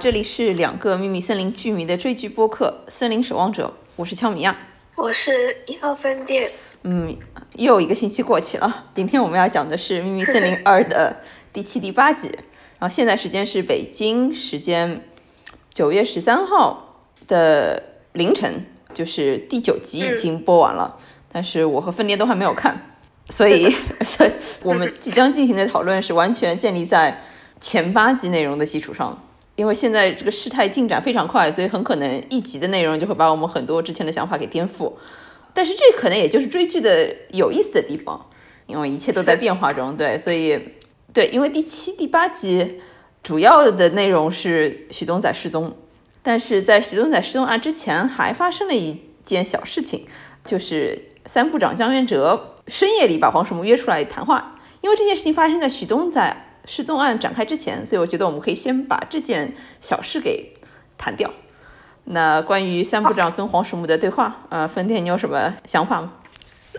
这里是两个秘密森林剧迷的追剧播客《森林守望者》，我是乔米亚，我是一号分店。嗯，又一个星期过去了，今天我们要讲的是《秘密森林二》的 第七、第八集。然后现在时间是北京时间九月十三号的凌晨，就是第九集已经播完了，但是我和分店都还没有看，所以，所以我们即将进行的讨论是完全建立在前八集内容的基础上。因为现在这个事态进展非常快，所以很可能一集的内容就会把我们很多之前的想法给颠覆。但是这可能也就是追剧的有意思的地方，因为一切都在变化中。对，所以对，因为第七、第八集主要的内容是许东仔失踪，但是在许东仔失踪案之前还发生了一件小事情，就是三部长江元哲深夜里把黄世木约出来谈话。因为这件事情发生在许东仔。失踪案展开之前，所以我觉得我们可以先把这件小事给谈掉。那关于三部长跟黄石木的对话，呃，分店你有什么想法吗？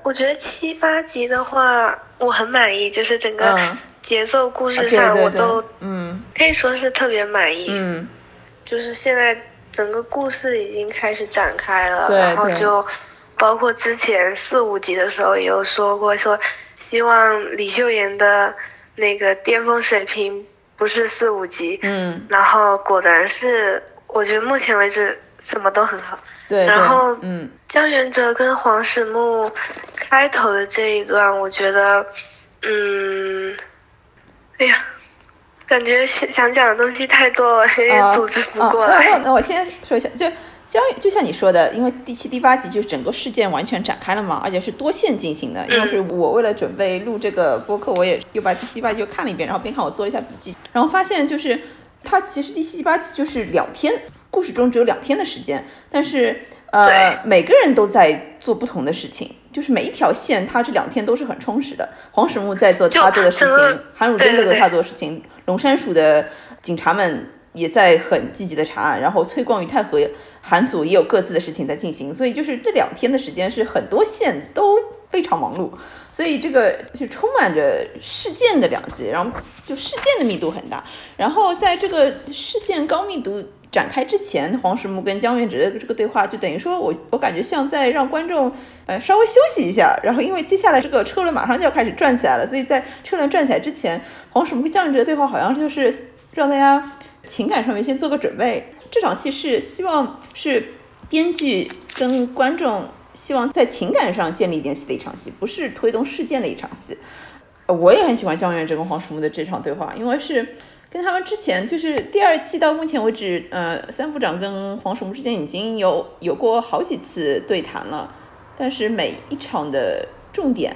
我觉得七八集的话，我很满意，就是整个节奏、故事上我都，嗯，可以说是特别满意。嗯，就是现在整个故事已经开始展开了，然后就包括之前四五集的时候也有说过，说希望李秀妍的。那个巅峰水平不是四五级，嗯，然后果然是，我觉得目前为止什么都很好，对，然后，嗯，江元哲跟黄始木开头的这一段，我觉得，嗯，哎呀，感觉想想讲的东西太多了，有点组织不过来。那那我先说一下，就。将就像你说的，因为第七、第八集就整个事件完全展开了嘛，而且是多线进行的。因为是我为了准备录这个播客，我也又把第七、第八集又看了一遍，然后边看我做了一下笔记，然后发现就是它其实第七、第八集就是两天，故事中只有两天的时间，但是呃每个人都在做不同的事情，就是每一条线它这两天都是很充实的。黄始木在做他做的事情，韩汝贞在做他做的事情，龙山署的警察们。也在很积极的查案，然后崔光宇、太和、韩组也有各自的事情在进行，所以就是这两天的时间是很多线都非常忙碌，所以这个是充满着事件的两集，然后就事件的密度很大。然后在这个事件高密度展开之前，黄石木跟江元直的这个对话，就等于说我我感觉像在让观众呃稍微休息一下，然后因为接下来这个车轮马上就要开始转起来了，所以在车轮转起来之前，黄石木跟江元直的对话好像就是让大家。情感上面先做个准备，这场戏是希望是编剧跟观众希望在情感上建立联系的一场戏，不是推动事件的一场戏。我也很喜欢江源哲跟黄石木的这场对话，因为是跟他们之前就是第二季到目前为止，呃，三部长跟黄石木之间已经有有过好几次对谈了，但是每一场的重点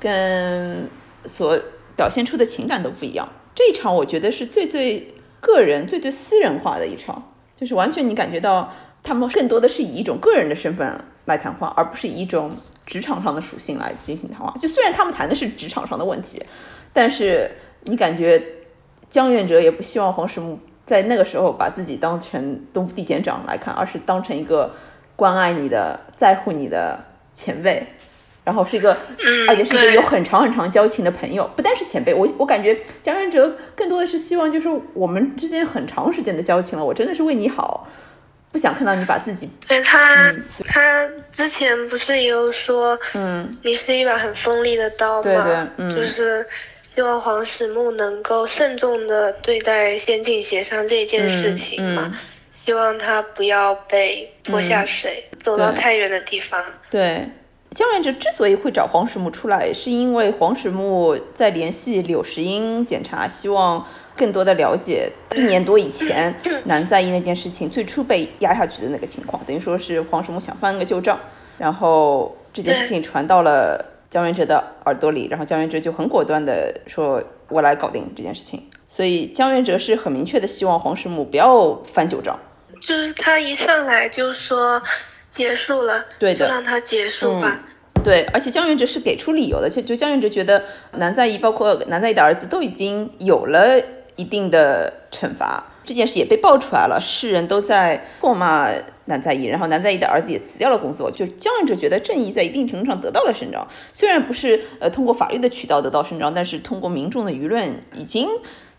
跟所表现出的情感都不一样。这一场我觉得是最最。个人最最私人化的一场，就是完全你感觉到他们更多的是以一种个人的身份来谈话，而不是以一种职场上的属性来进行谈话。就虽然他们谈的是职场上的问题，但是你感觉江愿哲也不希望黄石木在那个时候把自己当成东部地检长来看，而是当成一个关爱你的、在乎你的前辈。然后是一个，而且是一个有很长很长交情的朋友，不单是前辈，我我感觉江元哲更多的是希望，就是我们之间很长时间的交情了，我真的是为你好，不想看到你把自己。对他，他之前不是也有说，嗯，你是一把很锋利的刀吗，对对，嗯，就是希望黄始木能够慎重的对待先进协商这件事情嘛，希望他不要被拖下水，走到太远的地方。对。江源哲之所以会找黄石木出来，是因为黄石木在联系柳石英检查，希望更多的了解一年多以前南在意那件事情最初被压下去的那个情况，等于说是黄石木想翻个旧账，然后这件事情传到了江源哲的耳朵里，然后江源哲就很果断的说：“我来搞定这件事情。”所以江源哲是很明确的希望黄石木不要翻旧账，就是他一上来就说。结束了，对的，就让他结束吧。对，而且江元哲是给出理由的，就就江元哲觉得南在意，包括南在意的儿子都已经有了一定的惩罚，这件事也被爆出来了，世人都在唾骂南在意，然后南在意的儿子也辞掉了工作，就江元哲觉得正义在一定程度上得到了伸张，虽然不是呃通过法律的渠道得到伸张，但是通过民众的舆论已经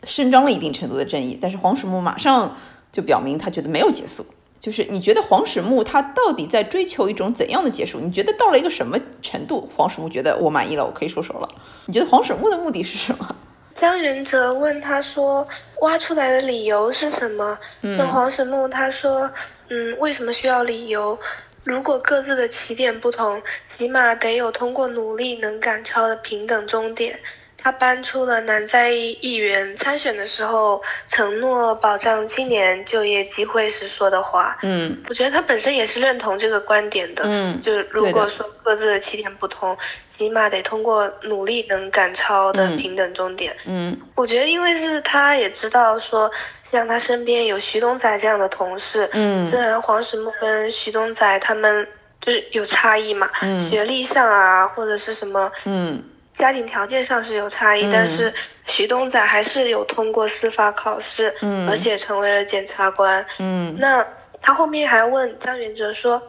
伸张了一定程度的正义，但是黄石木马上。就表明他觉得没有结束。就是你觉得黄始木他到底在追求一种怎样的结束？你觉得到了一个什么程度，黄始木觉得我满意了，我可以收手了？你觉得黄始木的目的是什么？江元哲问他说：“挖出来的理由是什么？”那黄始木他说：“嗯，为什么需要理由？如果各自的起点不同，起码得有通过努力能赶超的平等终点。”他搬出了南在议员参选的时候承诺保障青年就业机会时说的话。嗯，我觉得他本身也是认同这个观点的。嗯，就如果说各自的起点不同，起码得通过努力能赶超的平等终点。嗯，我觉得因为是他也知道说，像他身边有徐东仔这样的同事。嗯，虽然黄石木跟徐东仔他们就是有差异嘛，嗯，学历上啊或者是什么，嗯。家庭条件上是有差异，但是徐东仔还是有通过司法考试，嗯，而且成为了检察官，嗯。那他后面还问张元哲说，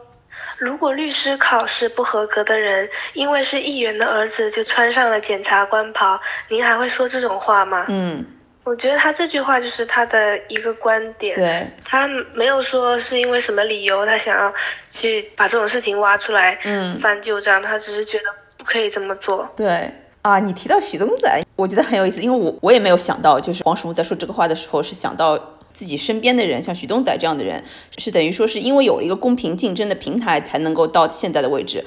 如果律师考试不合格的人，因为是议员的儿子就穿上了检察官袍，您还会说这种话吗？嗯，我觉得他这句话就是他的一个观点，对，他没有说是因为什么理由他想要去把这种事情挖出来，嗯，翻旧账，他只是觉得。不可以这么做。对啊，你提到许东仔，我觉得很有意思，因为我我也没有想到，就是黄始木在说这个话的时候，是想到自己身边的人，像许东仔这样的人，是等于说是因为有了一个公平竞争的平台，才能够到现在的位置。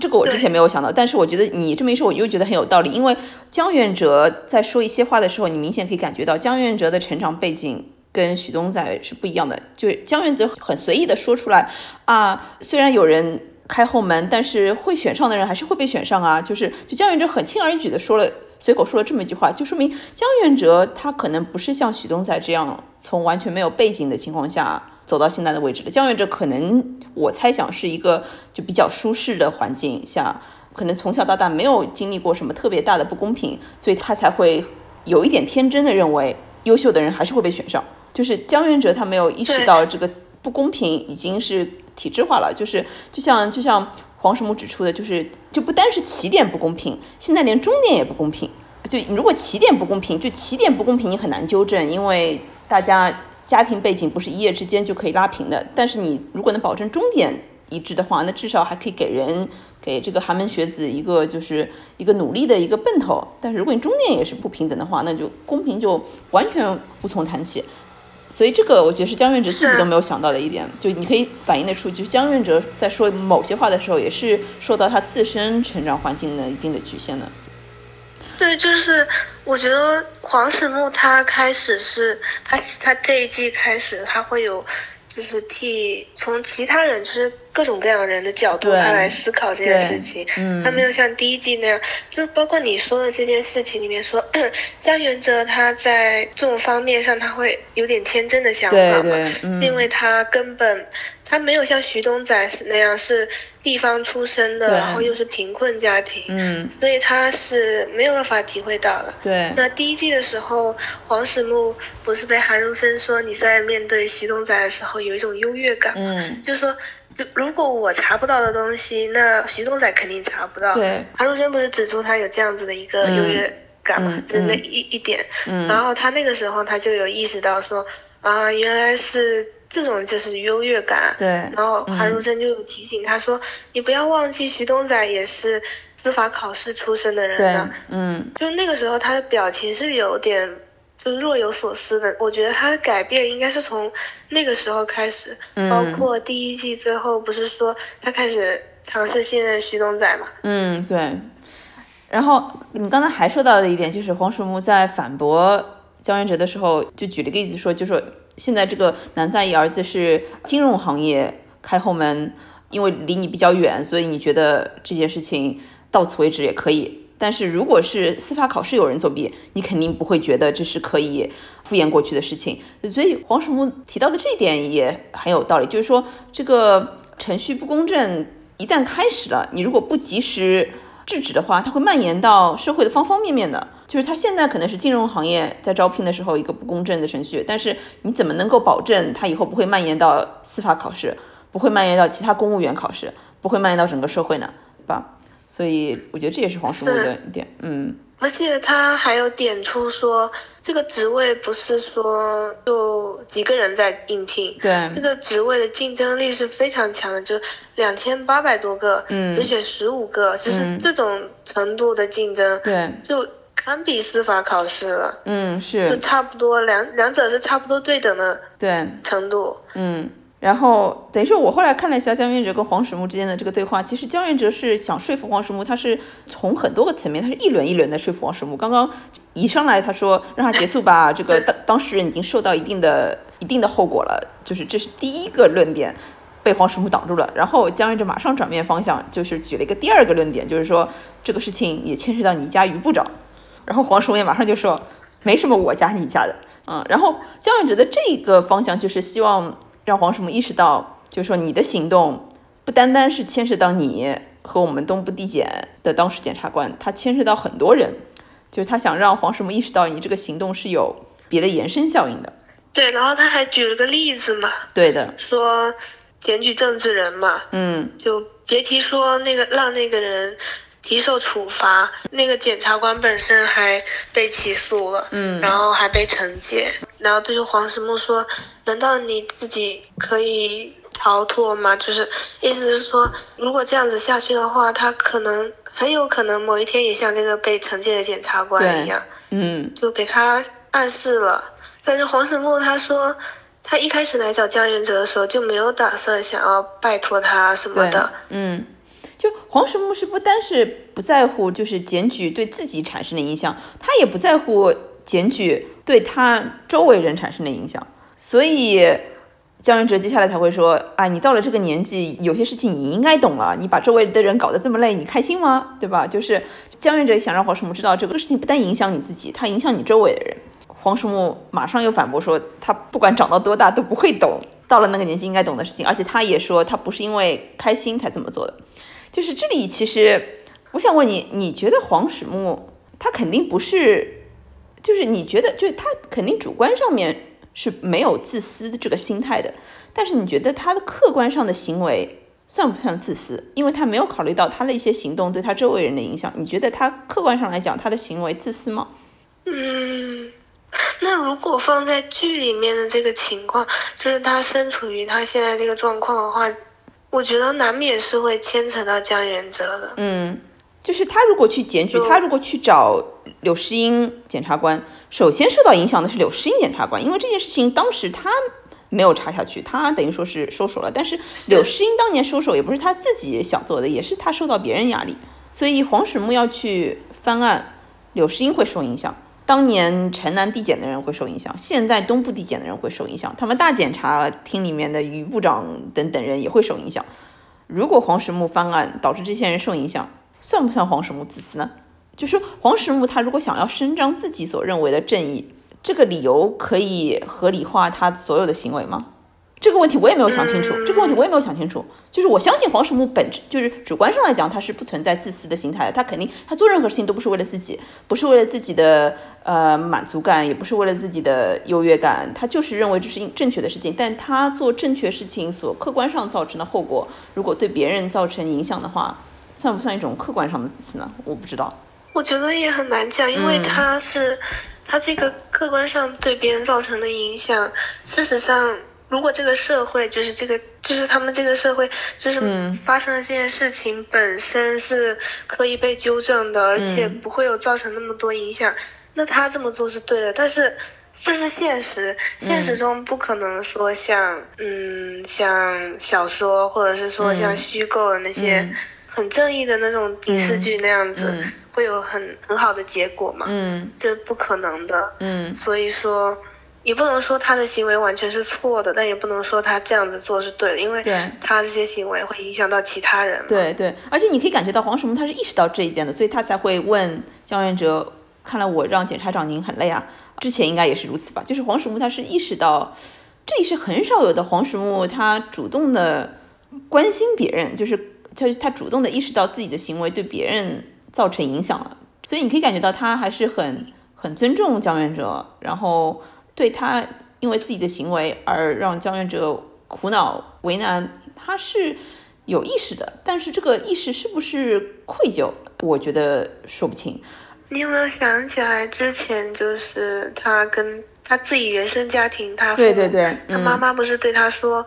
这个我之前没有想到，但是我觉得你这么一说，我又觉得很有道理。因为江远哲在说一些话的时候，你明显可以感觉到江远哲的成长背景跟许东仔是不一样的。就是江远哲很随意的说出来啊，虽然有人。开后门，但是会选上的人还是会被选上啊！就是就江源哲很轻而易举的说了，随口说了这么一句话，就说明江源哲他可能不是像许东仔这样从完全没有背景的情况下走到现在的位置的。江源哲可能我猜想是一个就比较舒适的环境下，可能从小到大没有经历过什么特别大的不公平，所以他才会有一点天真的认为优秀的人还是会被选上。就是江源哲他没有意识到这个不公平已经是。体制化了，就是就像就像黄什木指出的，就是就不单是起点不公平，现在连终点也不公平。就如果起点不公平，就起点不公平，你很难纠正，因为大家家庭背景不是一夜之间就可以拉平的。但是你如果能保证终点一致的话，那至少还可以给人给这个寒门学子一个就是一个努力的一个奔头。但是如果你终点也是不平等的话，那就公平就完全无从谈起。所以这个我觉得是江润哲自己都没有想到的一点，就你可以反映得出，就是江润哲在说某些话的时候，也是受到他自身成长环境的一定的局限的。对，就是我觉得黄始木他开始是他他这一季开始他会有，就是替从其他人就是。各种各样人的角度，他来思考这件事情。他没有像第一季那样，就是包括你说的这件事情里面说，江元哲他在这种方面上他会有点天真的想法嘛，是因为他根本他没有像徐东仔是那样是地方出身的，然后又是贫困家庭，嗯，所以他是没有办法体会到的。对，那第一季的时候，黄始木不是被韩如生说你在面对徐东仔的时候有一种优越感，嗯，就是说。就如果我查不到的东西，那徐东仔肯定查不到。对，韩如真不是指出他有这样子的一个优越感嘛，就是那一一点。嗯。然后他那个时候他就有意识到说，啊，原来是这种就是优越感。对。然后韩如真就有提醒他说，你不要忘记徐东仔也是司法考试出身的人呢。嗯。就那个时候他的表情是有点。就若有所思的，我觉得他的改变应该是从那个时候开始，包括第一季最后不是说他开始尝试信任徐东仔嘛？嗯，对。然后你刚才还说到了一点，就是黄鼠木在反驳江源哲的时候，就举了个例子说，就说现在这个南在意儿子是金融行业开后门，因为离你比较远，所以你觉得这件事情到此为止也可以。但是如果是司法考试有人作弊，你肯定不会觉得这是可以敷衍过去的事情。所以黄曙木提到的这一点也很有道理，就是说这个程序不公正一旦开始了，你如果不及时制止的话，它会蔓延到社会的方方面面的。就是它现在可能是金融行业在招聘的时候一个不公正的程序，但是你怎么能够保证它以后不会蔓延到司法考试，不会蔓延到其他公务员考试，不会蔓延到整个社会呢？对吧？所以我觉得这也是黄世木的一点，嗯。而且他还有点出说，这个职位不是说就几个人在应聘，对，这个职位的竞争力是非常强的，就两千八百多个，嗯。只选十五个，就是这种程度的竞争，对，就堪比司法考试了，嗯，是。就差不多两两者是差不多对等的对，程度。嗯。然后等于说，我后来看了一下江源哲跟黄始木之间的这个对话，其实江源哲是想说服黄始木，他是从很多个层面，他是一轮一轮的说服黄始木。刚刚一上来他说让他结束吧，这个当当事人已经受到一定的一定的后果了，就是这是第一个论点，被黄始木挡住了。然后江源哲马上转变方向，就是举了一个第二个论点，就是说这个事情也牵涉到你家于部长。然后黄始木也马上就说没什么我家你家的，嗯。然后江源哲的这个方向就是希望。让黄始木意识到，就是说你的行动不单单是牵涉到你和我们东部地检的当时检察官，他牵涉到很多人，就是他想让黄始木意识到你这个行动是有别的延伸效应的。对，然后他还举了个例子嘛，对的，说检举政治人嘛，嗯，就别提说那个让那个人提受处罚，那个检察官本身还被起诉了，嗯，然后还被惩戒，然后对着黄石木说。难道你自己可以逃脱吗？就是意思是说，如果这样子下去的话，他可能很有可能某一天也像那个被惩戒的检察官一样，嗯，就给他暗示了。但是黄石木他说，他一开始来找江原哲的时候就没有打算想要拜托他什么的。嗯，就黄石木是不单是不在乎就是检举对自己产生的影响，他也不在乎检举对他周围人产生的影响。所以江源哲接下来才会说：“啊，你到了这个年纪，有些事情你应该懂了。你把周围的人搞得这么累，你开心吗？对吧？”就是江源哲想让黄始木知道，这个事情不但影响你自己，它影响你周围的人。黄始木马上又反驳说：“他不管长到多大都不会懂，到了那个年纪应该懂的事情。而且他也说，他不是因为开心才这么做的。就是这里，其实我想问你，你觉得黄始木他肯定不是，就是你觉得，就是他肯定主观上面。”是没有自私的这个心态的，但是你觉得他的客观上的行为算不算自私？因为他没有考虑到他的一些行动对他周围人的影响。你觉得他客观上来讲，他的行为自私吗？嗯，那如果放在剧里面的这个情况，就是他身处于他现在这个状况的话，我觉得难免是会牵扯到江原哲的。嗯，就是他如果去检举，他如果去找柳诗英检察官。首先受到影响的是柳诗英检察官，因为这件事情当时他没有查下去，他等于说是收手了。但是柳诗英当年收手也不是他自己想做的，也是他受到别人压力。所以黄始木要去翻案，柳诗英会受影响。当年城南地检的人会受影响，现在东部地检的人会受影响，他们大检察厅里面的于部长等等人也会受影响。如果黄始木翻案导致这些人受影响，算不算黄始木自私呢？就是黄始木，他如果想要伸张自己所认为的正义，这个理由可以合理化他所有的行为吗？这个问题我也没有想清楚。这个问题我也没有想清楚。就是我相信黄始木本质就是主观上来讲，他是不存在自私的心态的。他肯定他做任何事情都不是为了自己，不是为了自己的呃满足感，也不是为了自己的优越感。他就是认为这是正确的事情。但他做正确事情所客观上造成的后果，如果对别人造成影响的话，算不算一种客观上的自信呢？我不知道。我觉得也很难讲，因为他是他这个客观上对别人造成的影响。事实上，如果这个社会就是这个，就是他们这个社会就是发生的这件事情本身是可以被纠正的，而且不会有造成那么多影响，那他这么做是对的。但是这是现实，现实中不可能说像嗯像小说或者是说像虚构的那些很正义的那种影视剧那样子。会有很很好的结果嘛？嗯，这不可能的。嗯，所以说，也不能说他的行为完全是错的，但也不能说他这样子做是对的，因为他这些行为会影响到其他人。对对，而且你可以感觉到黄始木他是意识到这一点的，所以他才会问江元哲：“看来我让检察长您很累啊。”之前应该也是如此吧？就是黄始木他是意识到，这里是很少有的黄始木他主动的关心别人，就是他他主动的意识到自己的行为对别人。造成影响了，所以你可以感觉到他还是很很尊重江源哲，然后对他因为自己的行为而让江源哲苦恼为难，他是有意识的。但是这个意识是不是愧疚，我觉得说不清。你有没有想起来之前就是他跟他自己原生家庭，他对对对，他妈妈不是对他说，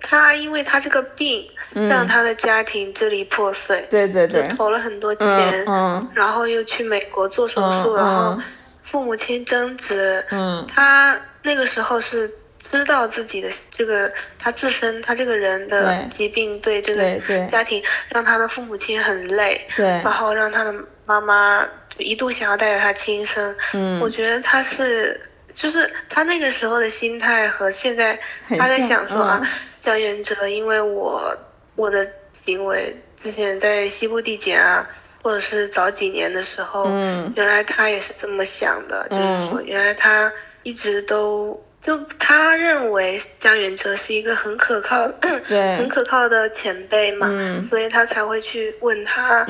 他因为他这个病让他的家庭支离破碎，对对对，投了很多钱，嗯，然后又去美国做手术，然后父母亲争执，嗯，他那个时候是。知道自己的这个他自身他这个人的疾病对这个家庭让他的父母亲很累，对，然后让他的妈妈一度想要带着他轻生。嗯，我觉得他是就是他那个时候的心态和现在他在想说啊，江元哲，因为我我的行为之前在西部地检啊，或者是早几年的时候，嗯，原来他也是这么想的，就是说原来他一直都。就他认为江元哲是一个很可靠、对很可靠的前辈嘛，所以他才会去问他，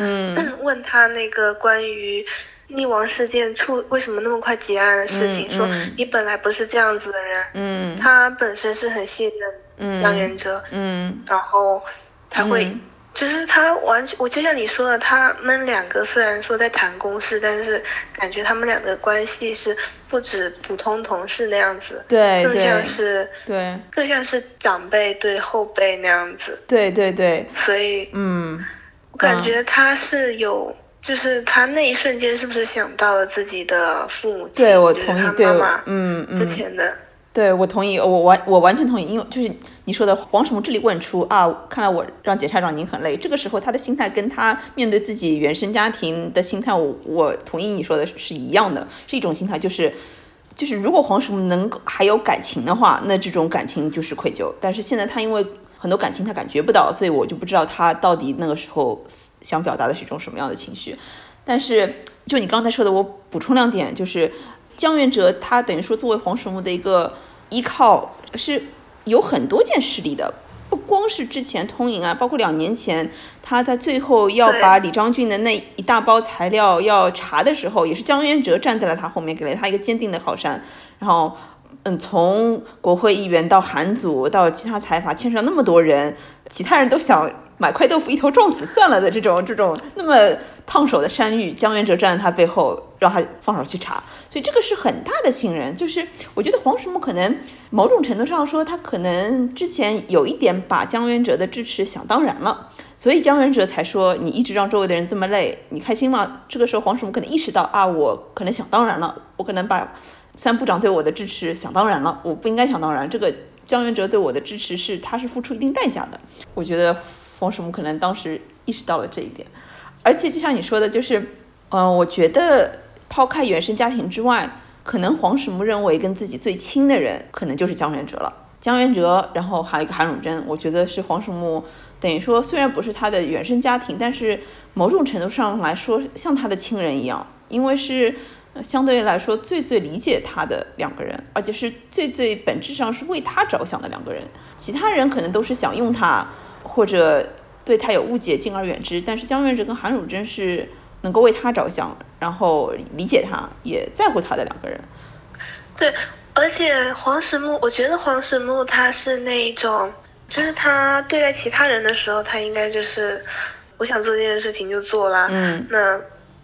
问他那个关于溺亡事件处为什么那么快结案的事情，说你本来不是这样子的人，嗯。他本身是很信任江元哲，嗯。然后他会。就是他完全，我就像你说的，他们两个虽然说在谈公事，但是感觉他们两个关系是不止普通同事那样子，对，更像是对，更像是长辈对后辈那样子，对对对，所以嗯，我感觉他是有，就是他那一瞬间是不是想到了自己的父母亲，对我同意，对，嗯嗯，之前的。对，我同意，我完我完全同意，因为就是你说的黄什么智力问出啊，看来我让检察长您很累。这个时候他的心态跟他面对自己原生家庭的心态，我我同意你说的是一样的，是一种心态，就是就是如果黄什么能够还有感情的话，那这种感情就是愧疚。但是现在他因为很多感情他感觉不到，所以我就不知道他到底那个时候想表达的是一种什么样的情绪。但是就你刚才说的，我补充两点，就是。江元哲他等于说作为黄石木的一个依靠，是有很多件事例的，不光是之前通银啊，包括两年前他在最后要把李章俊的那一大包材料要查的时候，也是江元哲站在了他后面，给了他一个坚定的靠山。然后，嗯，从国会议员到韩组到其他财阀，牵扯那么多人，其他人都想。买块豆腐一头撞死算了的这种这种那么烫手的山芋，江元哲站在他背后让他放手去查，所以这个是很大的信任。就是我觉得黄石木可能某种程度上说，他可能之前有一点把江元哲的支持想当然了，所以江元哲才说你一直让周围的人这么累，你开心吗？这个时候黄石木可能意识到啊，我可能想当然了，我可能把三部长对我的支持想当然了，我不应该想当然。这个江元哲对我的支持是他是付出一定代价的，我觉得。黄石木可能当时意识到了这一点，而且就像你说的，就是，嗯，我觉得抛开原生家庭之外，可能黄石木认为跟自己最亲的人，可能就是江元哲了。江元哲，然后还有一个韩汝贞，我觉得是黄石木等于说，虽然不是他的原生家庭，但是某种程度上来说，像他的亲人一样，因为是相对来说最最理解他的两个人，而且是最最本质上是为他着想的两个人。其他人可能都是想用他。或者对他有误解，敬而远之。但是江元哲跟韩汝贞是能够为他着想，然后理解他，也在乎他的两个人。对，而且黄石木，我觉得黄石木他是那一种，就是他对待其他人的时候，他应该就是我想做这件事情就做了。嗯，那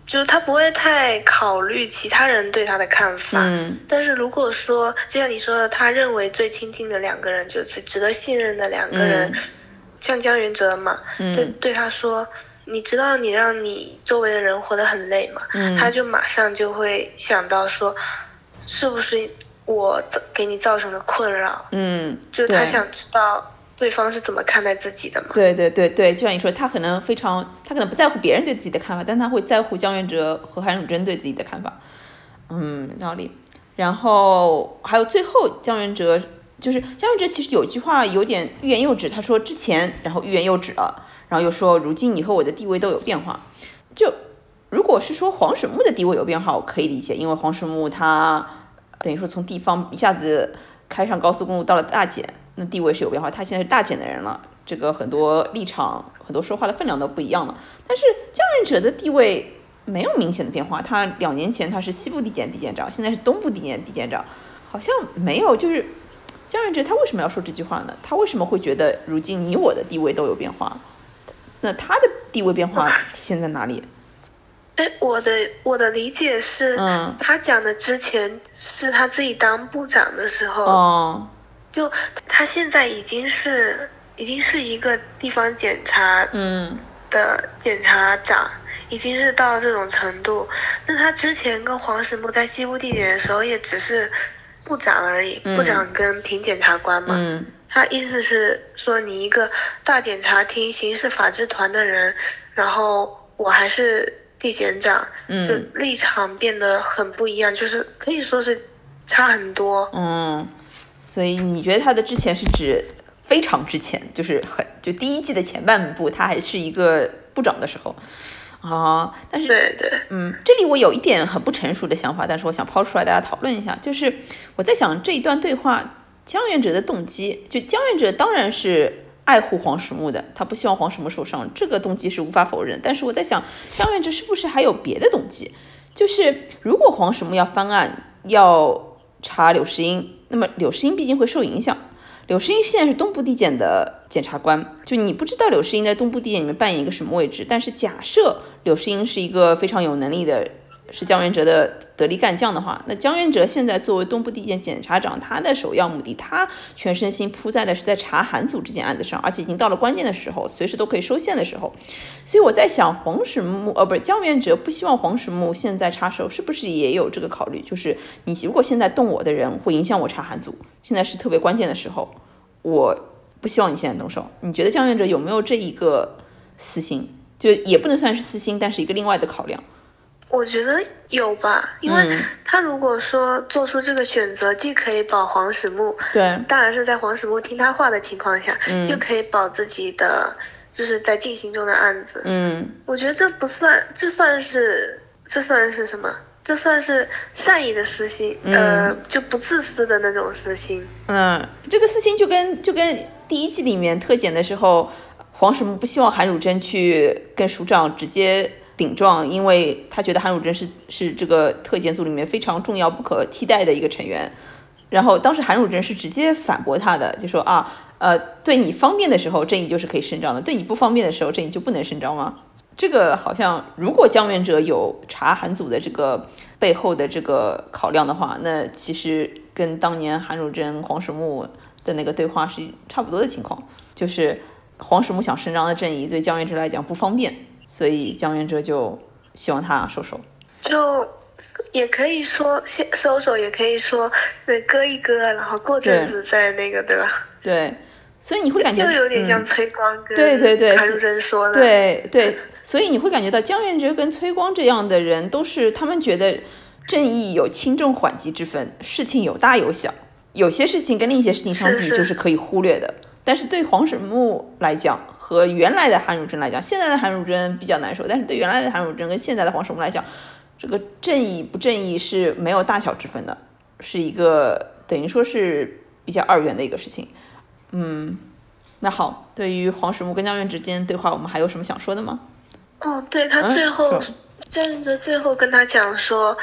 就是他不会太考虑其他人对他的看法。嗯，但是如果说就像你说的，他认为最亲近的两个人，就是最值得信任的两个人。像江元哲嘛，对对他说，你知道你让你周围的人活得很累嘛，他就马上就会想到说，是不是我给你造成的困扰？嗯，就是他想知道对方是怎么看待自己的嘛。对对对对，就像你说，他可能非常，他可能不在乎别人对自己的看法，但他会在乎江元哲和韩汝珍对自己的看法。嗯，道理。然后还有最后江元哲。就是江文哲其实有句话有点欲言又止，他说之前然后欲言又止了，然后又说如今你和我的地位都有变化。就如果是说黄水木的地位有变化，我可以理解，因为黄水木他等于说从地方一下子开上高速公路到了大检，那地位是有变化，他现在是大减的人了，这个很多立场很多说话的分量都不一样了。但是江文哲的地位没有明显的变化，他两年前他是西部地检地检长，现在是东部地检地检长，好像没有就是。江元哲他为什么要说这句话呢？他为什么会觉得如今你我的地位都有变化？那他的地位变化体现在哪里？哎，我的我的理解是，嗯他讲的之前是他自己当部长的时候，哦，就他现在已经是已经是一个地方检察嗯的检察长，已经是到了这种程度。那他之前跟黄石木在西部地检的时候，也只是部长而已，嗯部长跟平检察官嘛。嗯他意思是说，你一个大检察厅刑事法制团的人，然后我还是地检长，就嗯立场变得很不一样，就是可以说是差很多。嗯，所以你觉得他的之前是指非常之前，就是很就第一季的前半部，他还是一个部长的时候啊？但是对对，嗯，这里我有一点很不成熟的想法，但是我想抛出来大家讨论一下，就是我在想这一段对话，江源哲的动机，就江源哲当然是爱护黄石木的，他不希望黄石木受伤，这个动机是无法否认。但是我在想，江元哲是不是还有别的动机？就是如果黄石木要翻案，要查柳石英，那么柳世英毕竟会受影响。柳世英现在是东部地检的检察官，就你不知道柳世英在东部地检里面扮演一个什么位置，但是假设柳世英是一个非常有能力的，是江元哲的得力干将的话，那江源哲现在作为东部地检检察长，他的首要目的，他全身心扑在的是在查韩组这件案子上，而且已经到了关键的时候，随时都可以收线的时候，所以我在想，黄石木呃不是江源哲不希望黄石木现在插手，是不是也有这个考虑？就是你如果现在动我的人，会影响我查韩组，现在是特别关键的时候，我不希望你现在动手。你觉得江源哲有没有这一个私心？就也不能算是私心，但是一个另外的考量。我觉得有吧，因为嗯他如果说做出这个选择，既可以保黄石木，对，当然是在黄石木听他话的情况下，嗯又可以保自己的就是在进行中的案子。嗯我觉得这不算，这算是这算是什么？这算是善意的私心，呃，就不自私的那种私心。嗯，这个私心就跟就跟第一季里面特检的时候，黄石木不希望韩汝贞去跟署长直接顶撞，因为他觉得韩汝贞是是这个特检组里面非常重要、不可替代的一个成员。然后当时韩汝贞是直接反驳他的，就说啊，呃，对你方便的时候，正义就是可以伸张的；对你不方便的时候，正义就不能伸张吗？这个好像，如果江源哲有查韩组的这个背后的这个考量的话，那其实跟当年韩汝贞、黄石木的那个对话是差不多的情况，就是黄石木想伸张的正义对江源哲来讲不方便，所以江源哲就希望他收手。就也可以说先收手，也可以说对割一割，然后过阵子再那个，对吧？对，所以你会感觉又有点嗯像崔光跟对对对韩是说的，对对，所以你会感觉到江源哲跟崔光这样的人，都是他们觉得正义有轻重缓急之分，事情有大有小，有些事情跟另一些事情相比就是可以忽略的。但是对黄水木来讲，和原来的韩汝珍来讲，现在的韩汝珍比较难受，但是对原来的韩汝珍跟现在的黄沈木来讲，这个正义不正义是没有大小之分的，是一个等于说是比较二元的一个事情。嗯，那好，对于黄石木跟江源之间对话，我们还有什么想说的吗？哦，对他嗯最后说，江源哲最后跟他讲说，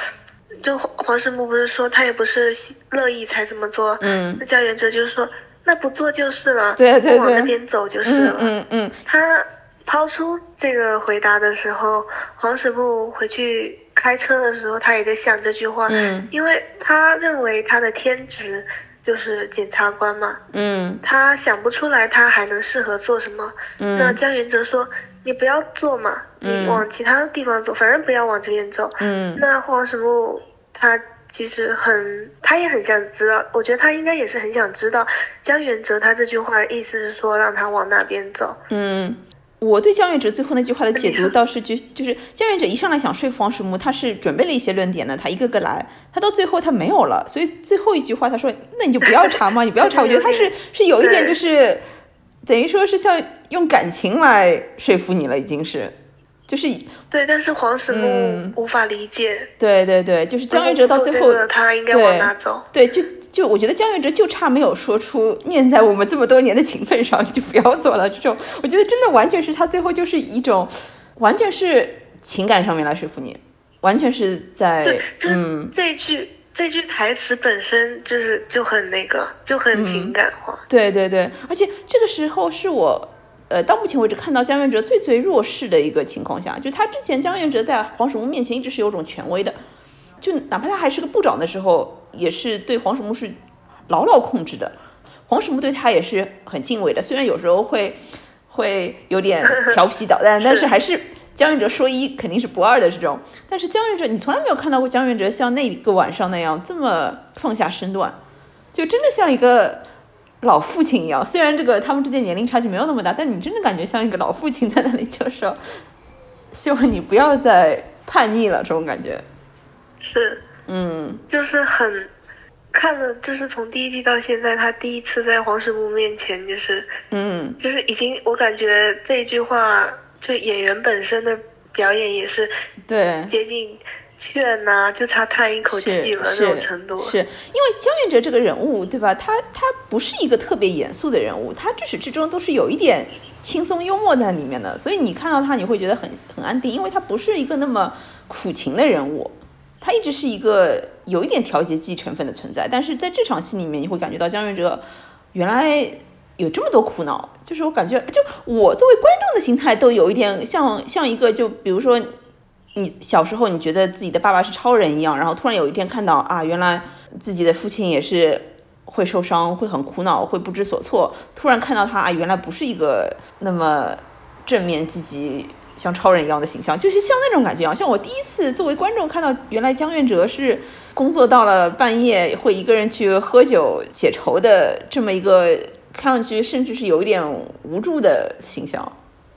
就黄黄世木不是说他也不是乐意才这么做，嗯那江源哲就是说那不做就是了，对对对往那边走就是嗯了。嗯嗯他抛出这个回答的时候，黄世木回去开车的时候，他也在想这句话，嗯因为他认为他的天职就是检察官嘛，嗯他想不出来他还能适合做什么。嗯那嗯江源哲说：“你不要做嘛，嗯你往其他地方走，反正不要往这边走。嗯那黄石木他其实很，他也很想知道，我觉得他应该也是很想知道江源哲他这句话的意思是说让他往那边走。嗯。我对江源哲最后那句话的解读倒是就就是江源哲一上来想说服黄石木，他是准备了一些论点的，他一个个来，他到最后他没有了，所以最后一句话他说那你就不要查嘛，你不要查。我觉得他是是有一点就是等于说是像用感情来说服你了，已经是，就是对，但是黄石木嗯无法理解。对对对，就是江月哲到最后他应该往哪走？对，就就我觉得江月哲就差没有说出念在我们这么多年的情分上，你 就不要做了。这种我觉得真的完全是他最后就是一种，完全是情感上面来说服你，完全是在对，就是嗯这句、这句台词本身就是就很那个，就很情感化。对对对，而且这个时候是我。呃，到目前为止看到江源哲最最弱势的一个情况下，就他之前江源哲在黄始木面前一直是有种权威的，就哪怕他还是个部长的时候，也是对黄始木是牢牢控制的，黄始木对他也是很敬畏的，虽然有时候会会有点调皮捣蛋，但是还是江源哲说一肯定是不二的这种。但是江源哲，你从来没有看到过江源哲像那个晚上那样这么放下身段，就真的像一个。老父亲一样，虽然这个他们之间年龄差距没有那么大，但你真的感觉像一个老父亲在那里，就说希望你不要再叛逆了，这种感觉。是，嗯，就是很看了，就是从第一季到现在，他第一次在黄世木面前，就是，嗯，就是已经，我感觉这一句话，就演员本身的表演也是对接近。劝呐，就差叹一口气了那种程度。是因为江源哲这个人物，对吧？他他不是一个特别严肃的人物，他至始至终都是有一点轻松幽默在里面的。所以你看到他，你会觉得很很安定，因为他不是一个那么苦情的人物，他一直是一个有一点调节剂成分的存在。但是在这场戏里面，你会感觉到江源哲原来有这么多苦恼，就是我感觉，就我作为观众的心态都有一点像像一个，就比如说。你小时候你觉得自己的爸爸是超人一样，然后突然有一天看到啊，原来自己的父亲也是会受伤，会很苦恼，会不知所措。突然看到他啊，原来不是一个那么正面积极像超人一样的形象，就是像那种感觉一样。像我第一次作为观众看到，原来江愿哲是工作到了半夜会一个人去喝酒解愁的这么一个看上去甚至是有一点无助的形象。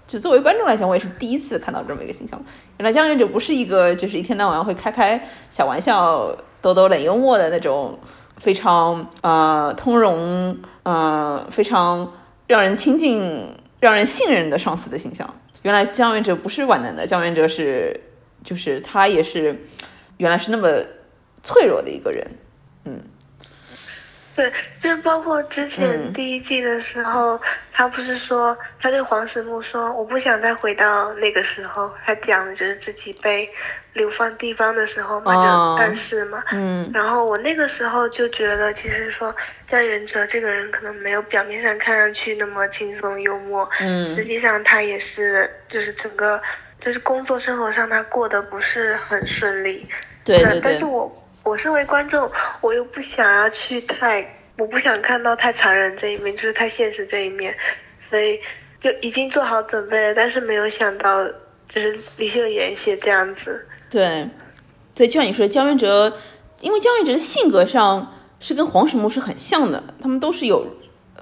就作为观众来讲，我也是第一次看到这么一个形象。原来江源者不是一个就是一天到晚会开开小玩笑、逗逗冷幽默的那种非常呃通融、呃非常让人亲近、让人信任的上司的形象。原来江源者不是万能的，江源者是就是他也是原来是那么脆弱的一个人，嗯。对，就是包括之前第一季的时候，他不是说他对黄石木说我不想再回到那个时候，他讲的就是自己被流放地方的时候嘛，就暗示嘛。嗯。然后我那个时候就觉得，其实说江元哲这个人可能没有表面上看上去那么轻松幽默，嗯，实际上他也是就是整个就是工作生活上他过得不是很顺利。对对对。但是我。我身为观众，我又不想要去太，我不想看到太残忍这一面，就是太现实这一面，所以就已经做好准备了，但是没有想到，就是李秀妍写这样子。对，对，就像你说，姜元哲，因为姜元哲的性格上是跟黄始木是很像的，他们都是有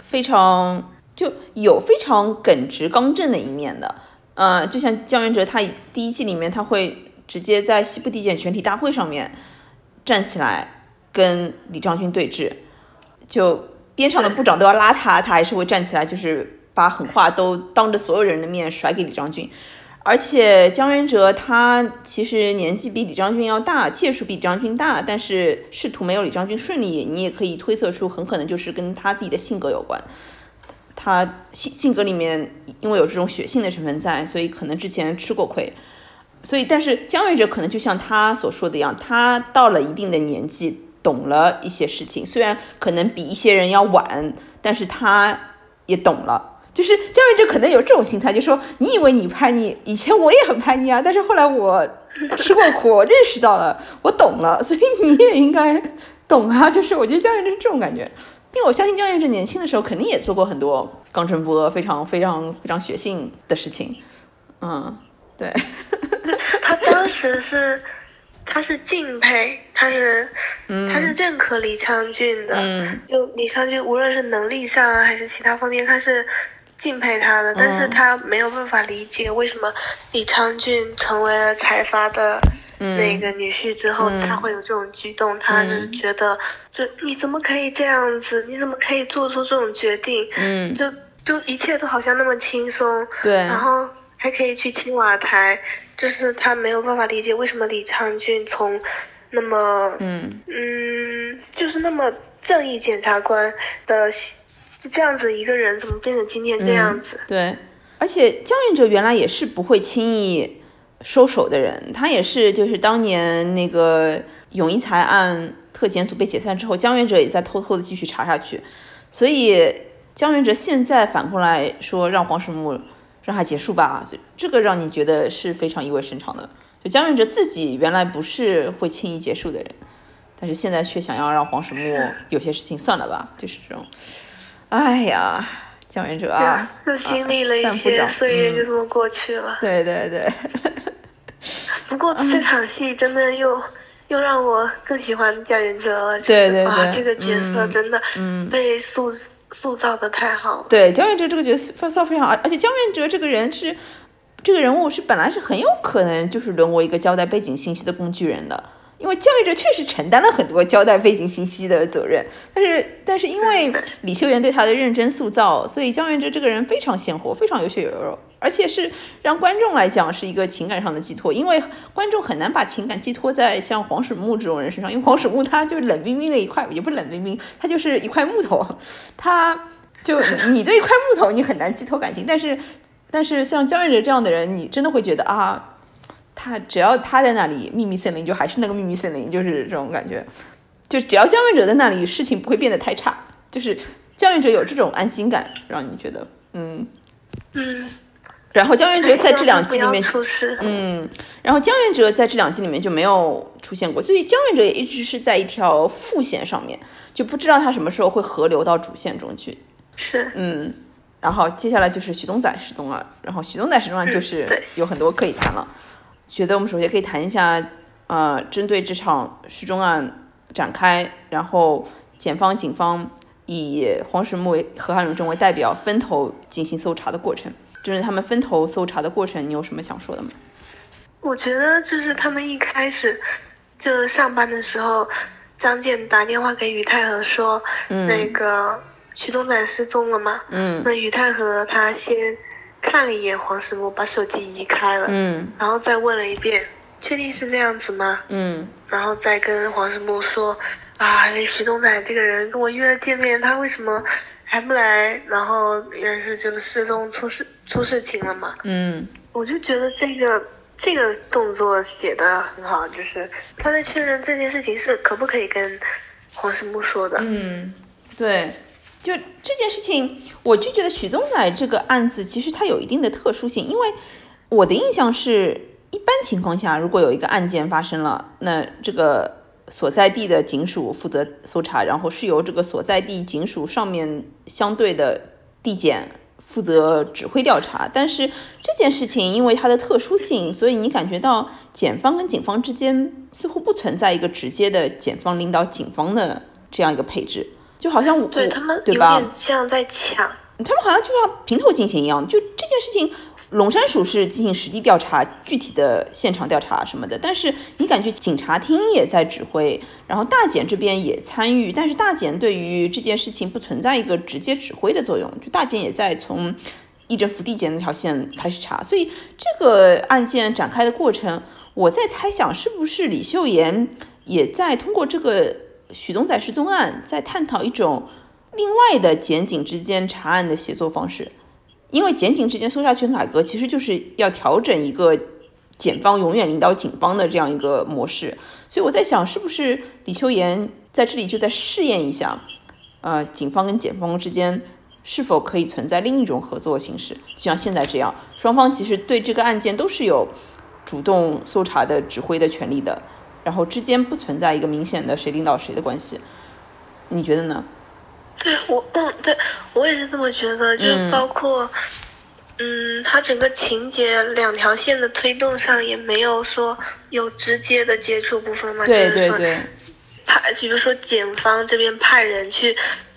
非常就有非常耿直刚正的一面的。嗯，就像姜元哲，他第一季里面他会直接在西部地检全体大会上面。站起来跟李章军对峙，就边上的部长都要拉他，他还是会站起来，就是把狠话都当着所有人的面甩给李章军。而且姜元哲他其实年纪比李章军要大，届数比李章军大，但是仕途没有李章军顺利，你也可以推测出很可能就是跟他自己的性格有关。他性性格里面因为有这种血性的成分在，所以可能之前吃过亏。所以，但是姜维哲可能就像他所说的一样，他到了一定的年纪，懂了一些事情，虽然可能比一些人要晚，但是他也懂了。就是姜维哲可能有这种心态，就说你以为你叛逆，以前我也很叛逆啊，但是后来我吃过苦，我认识到了，我懂了，所以你也应该懂啊。就是我觉得姜维哲是这种感觉，因为我相信姜维哲年轻的时候肯定也做过很多刚正不阿、非常非常非常血性的事情，嗯。对，他当时是，他是敬佩，他是，他是认可李昌俊的，就李昌俊无论是能力上啊还是其他方面，他是敬佩他的，但是他没有办法理解为什么李昌俊成为了财阀的那个女婿之后，他会有这种举动，他就觉得，就你怎么可以这样子，你怎么可以做出这种决定，嗯，就就一切都好像那么轻松，对，然后。还可以去青瓦台，就是他没有办法理解为什么李昌俊从那么嗯。嗯，就是那么正义检察官的就这样子一个人，怎么变成今天这样子？对，而且江云哲原来也是不会轻易收手的人，他也是就是当年那个永一财案特检组被解散之后，江云哲也在偷偷的继续查下去，所以江源哲现在反过来说让黄世木让他结束吧，这个让你觉得是非常意味深长的。就江源哲自己原来不是会轻易结束的人，但是现在却想要让黄始木有些事情算了吧，就是这种。哎呀，江源哲啊，又经历了一些岁月，就这么过去了。对对对。不过这场戏真的又又让我更喜欢江源哲了。对对对，这个角色真的被塑塑造的太好了。对，江源哲这个角色塑造非常好，而且江源哲这个人是这个人物是本来是很有可能就是沦为一个交代背景信息的工具人的。因为江元哲确实承担了很多交代背景信息的责任，但是但是因为李秀妍对他的认真塑造，所以江源哲这个人非常鲜活，非常有血有肉，而且是让观众来讲是一个情感上的寄托，因为观众很难把情感寄托在像黄始木这种人身上，因为黄始木他就冷冰冰的一块，也不是冷冰冰，他就是一块木头，他就你对一块木头你很难寄托感情，但 是但是像江源哲这样的人，你真的会觉得啊。他只要他在那里，秘密森林就还是那个秘密森林，就是这种感觉。就只要江源者在那里，事情不会变得太差。就是江源者有这种安心感，让你觉得，嗯嗯。然后江源哲在这两季里面，嗯，然后江源哲在这两季里面就没有出现过，所以江源哲也一直是在一条副线上面，就不知道他什么时候会合流到主线中去。是，嗯。然后接下来就是徐东仔失踪了，然后徐东仔失踪了，就是有很多可以谈了。觉得我们首先可以谈一下，呃，针对这场失踪案展开，然后检方、警方以黄始木为、何汉荣正为代表，分头进行搜查的过程。就是他们分头搜查的过程，你有什么想说的吗？我觉得就是他们一开始就上班的时候，张健打电话给于太和说，那个徐东仔失踪了嘛。嗯。那于太和他先。看了一眼黄世木，把手机移开了，嗯，然后再问了一遍，确定是这样子吗？嗯，然后再跟黄世木说，啊，那徐东仔这个人跟我约了见面，他为什么还不来？然后也是就是失踪出事出事情了嘛？嗯，我就觉得这个这个动作写的很好，就是他在确认这件事情是可不可以跟黄世木说的。嗯，对。就这件事情，我就觉得许宗仔这个案子其实它有一定的特殊性，因为我的印象是一般情况下，如果有一个案件发生了，那这个所在地的警署负责搜查，然后是由这个所在地警署上面相对的地检负责指挥调查。但是这件事情因为它的特殊性，所以你感觉到检方跟警方之间似乎不存在一个直接的检方领导警方的这样一个配置。就好像对他们对吧？像在抢，他们好像就像平头进行一样。就这件事情，龙山署是进行实地调查、具体的现场调查什么的，但是你感觉警察厅也在指挥，然后大检这边也参与，但是大检对于这件事情不存在一个直接指挥的作用，就大检也在从一政府地检那条线开始查，所以这个案件展开的过程，我在猜想是不是李秀妍也在通过这个。许东仔失踪案在探讨一种另外的检警之间查案的协作方式，因为检警之间搜查权改革其实就是要调整一个检方永远领导警方的这样一个模式，所以我在想，是不是李秋妍在这里就在试验一下，呃，警方跟检方之间是否可以存在另一种合作形式，就像现在这样，双方其实对这个案件都是有主动搜查的指挥的权利的。然后之间不存在一个明显的谁领导谁的关系，你觉得呢？对我，嗯，对我也是这么觉得，就是包括，嗯，他整个情节两条线的推动上也没有说有直接的接触部分嘛？对对对。他比如说检方这边派人去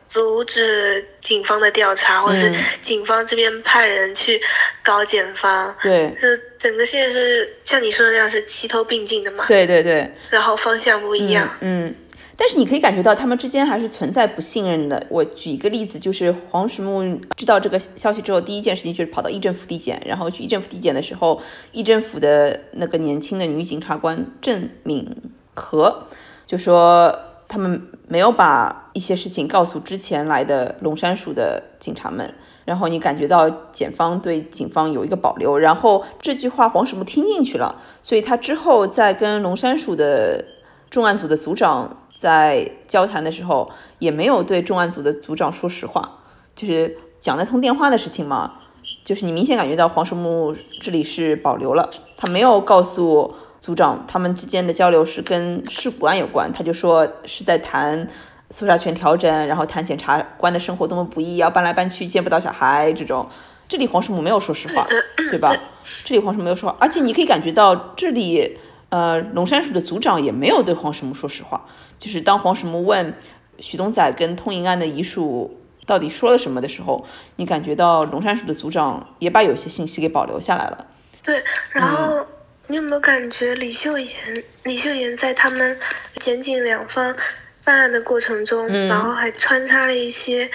阻止警方的调查，或者是警方这边派人去搞检方，对。整个线是像你说的那样是齐头并进的嘛？对对对。然后方向不一样。嗯，但是你可以感觉到他们之间还是存在不信任的。我举一个例子，就是黄石木知道这个消息之后，第一件事情就是跑到议政府递检，然后去议政府递检的时候，议政府的那个年轻的女警察官郑敏和就说他们没有把一些事情告诉之前来的龙山署的警察们。然后你感觉到检方对警方有一个保留，然后这句话黄始木听进去了，所以他之后在跟龙山署的重案组的组长在交谈的时候，也没有对重案组的组长说实话，就是讲那通电话的事情嘛，就是你明显感觉到黄石木这里是保留了，他没有告诉组长他们之间的交流是跟事故案有关，他就说是在谈搜查权调整，然后谈检察官的生活多么不易，要搬来搬去见不到小孩这种。这里黄石木没有说实话，对吧？这里黄石木没有说，而且你可以感觉到这里，呃，龙山署的组长也没有对黄石木说实话。就是当黄石木问许东仔跟通银案的遗属到底说了什么的时候，你感觉到龙山署的组长也把有些信息给保留下来了。对，然后你有没有感觉李秀妍？李秀妍在他们检警两方办案的过程中，然后还穿插了一些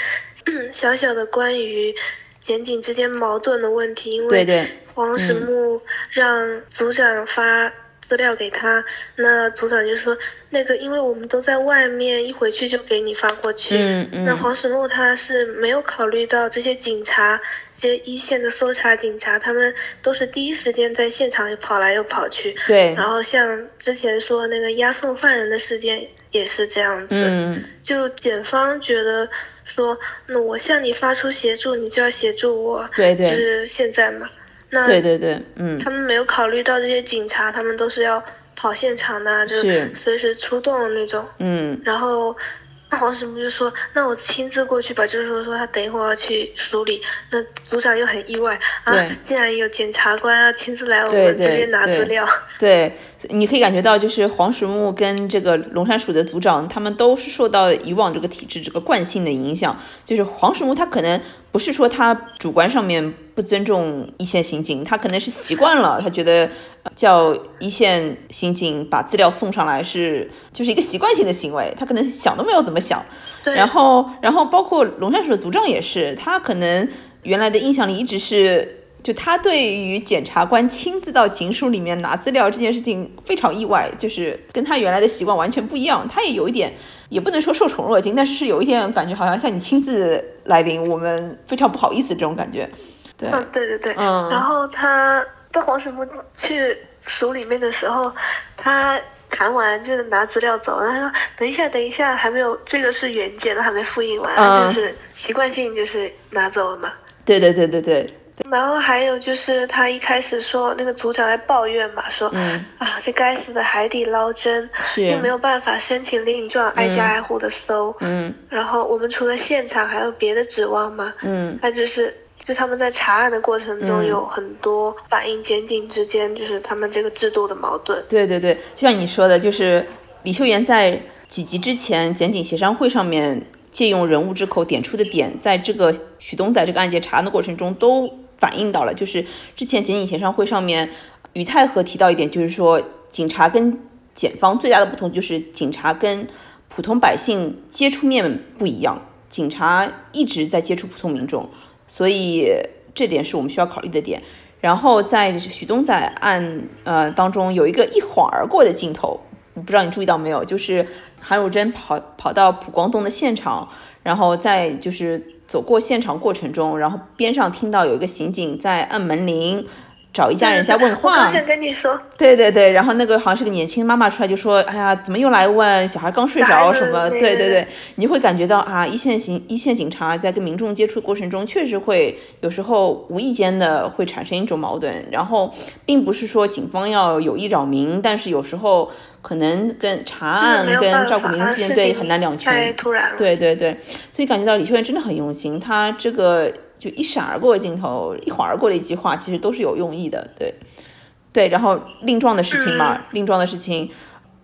小小的关于。检警之间矛盾的问题，因为黄石木让组长发资料给他，那组长就说那个，因为我们都在外面，一回去就给你发过去。那黄石木他是没有考虑到这些警察，这些一线的搜查警察，他们都是第一时间在现场又跑来又跑去。对。然后像之前说那个押送犯人的事件也是这样子，嗯就检方觉得。说，那我向你发出协助，你就要协助我。对对，就是现在嘛。那对对对，嗯。他们没有考虑到这些警察，他们都是要跑现场的，就是随时出动那种。嗯。然后那。黄石木就说：“那我亲自过去吧。”就是说，说他等一会儿要去梳理。那组长又很意外啊，竟然有检察官啊亲自来我们这边拿资料。对，你可以感觉到，就是黄石木跟这个龙山署的组长，他们都是受到以往这个体制这个惯性的影响。就是黄石木他可能不是说他主观上面不尊重一线刑警，他可能是习惯了，他觉得。叫一线刑警把资料送上来是就是一个习惯性的行为，他可能想都没有怎么想。对。然后，然后包括龙山署的组长也是，他可能原来的印象里一直是，就他对于检察官亲自到警署里面拿资料这件事情非常意外，就是跟他原来的习惯完全不一样。他也有一点，也不能说受宠若惊，但是是有一点感觉好像像你亲自来临，我们非常不好意思这种感觉。对。嗯，对对对。嗯。然后他。在黄神木去署里面的时候，他谈完就是拿资料走，他说：“等一下，等一下，还没有，这个是原件，都还没复印完，就是习惯性就是拿走了嘛。”对对对对对。然后还有就是他一开始说那个组长在抱怨嘛，说：“啊，这该死的海底捞针，又没有办法申请令状，挨家挨户的搜。嗯。然后我们除了现场还有别的指望吗？嗯。他就是。”就他们在查案的过程中有很多反映检警之间就是他们这个制度的矛盾。对对对，就像你说的，就是李秀妍在几集之前检警协商会上面借用人物之口点出的点，在这个许东仔这个案件查案的过程中都反映到了。就是之前检警协商会上面，于太和提到一点，就是说警察跟检方最大的不同就是警察跟普通百姓接触面不一样，警察一直在接触普通民众。所以这点是我们需要考虑的点。然后在许东仔案呃当中有一个一晃而过的镜头，不知道你注意到没有？就是韩汝珍跑跑到浦光东的现场，然后在就是走过现场过程中，然后边上听到有一个刑警在按门铃。找一家人家问话，跟你说，对对对，然后那个好像是个年轻妈妈出来就说，哎呀，怎么又来问小孩刚睡着什么？对对对，你会感觉到啊，一线警一线警察在跟民众接触过程中，确实会有时候无意间的会产生一种矛盾，然后并不是说警方要有意扰民，但是有时候可能跟查案跟照顾民众之间对很难两全，对对对，所以感觉到李秀媛真的很用心，她这个。就一闪而过的镜头，一晃而过的一句话，其实都是有用意的，对，对。然后令状的事情嘛，令状的事情，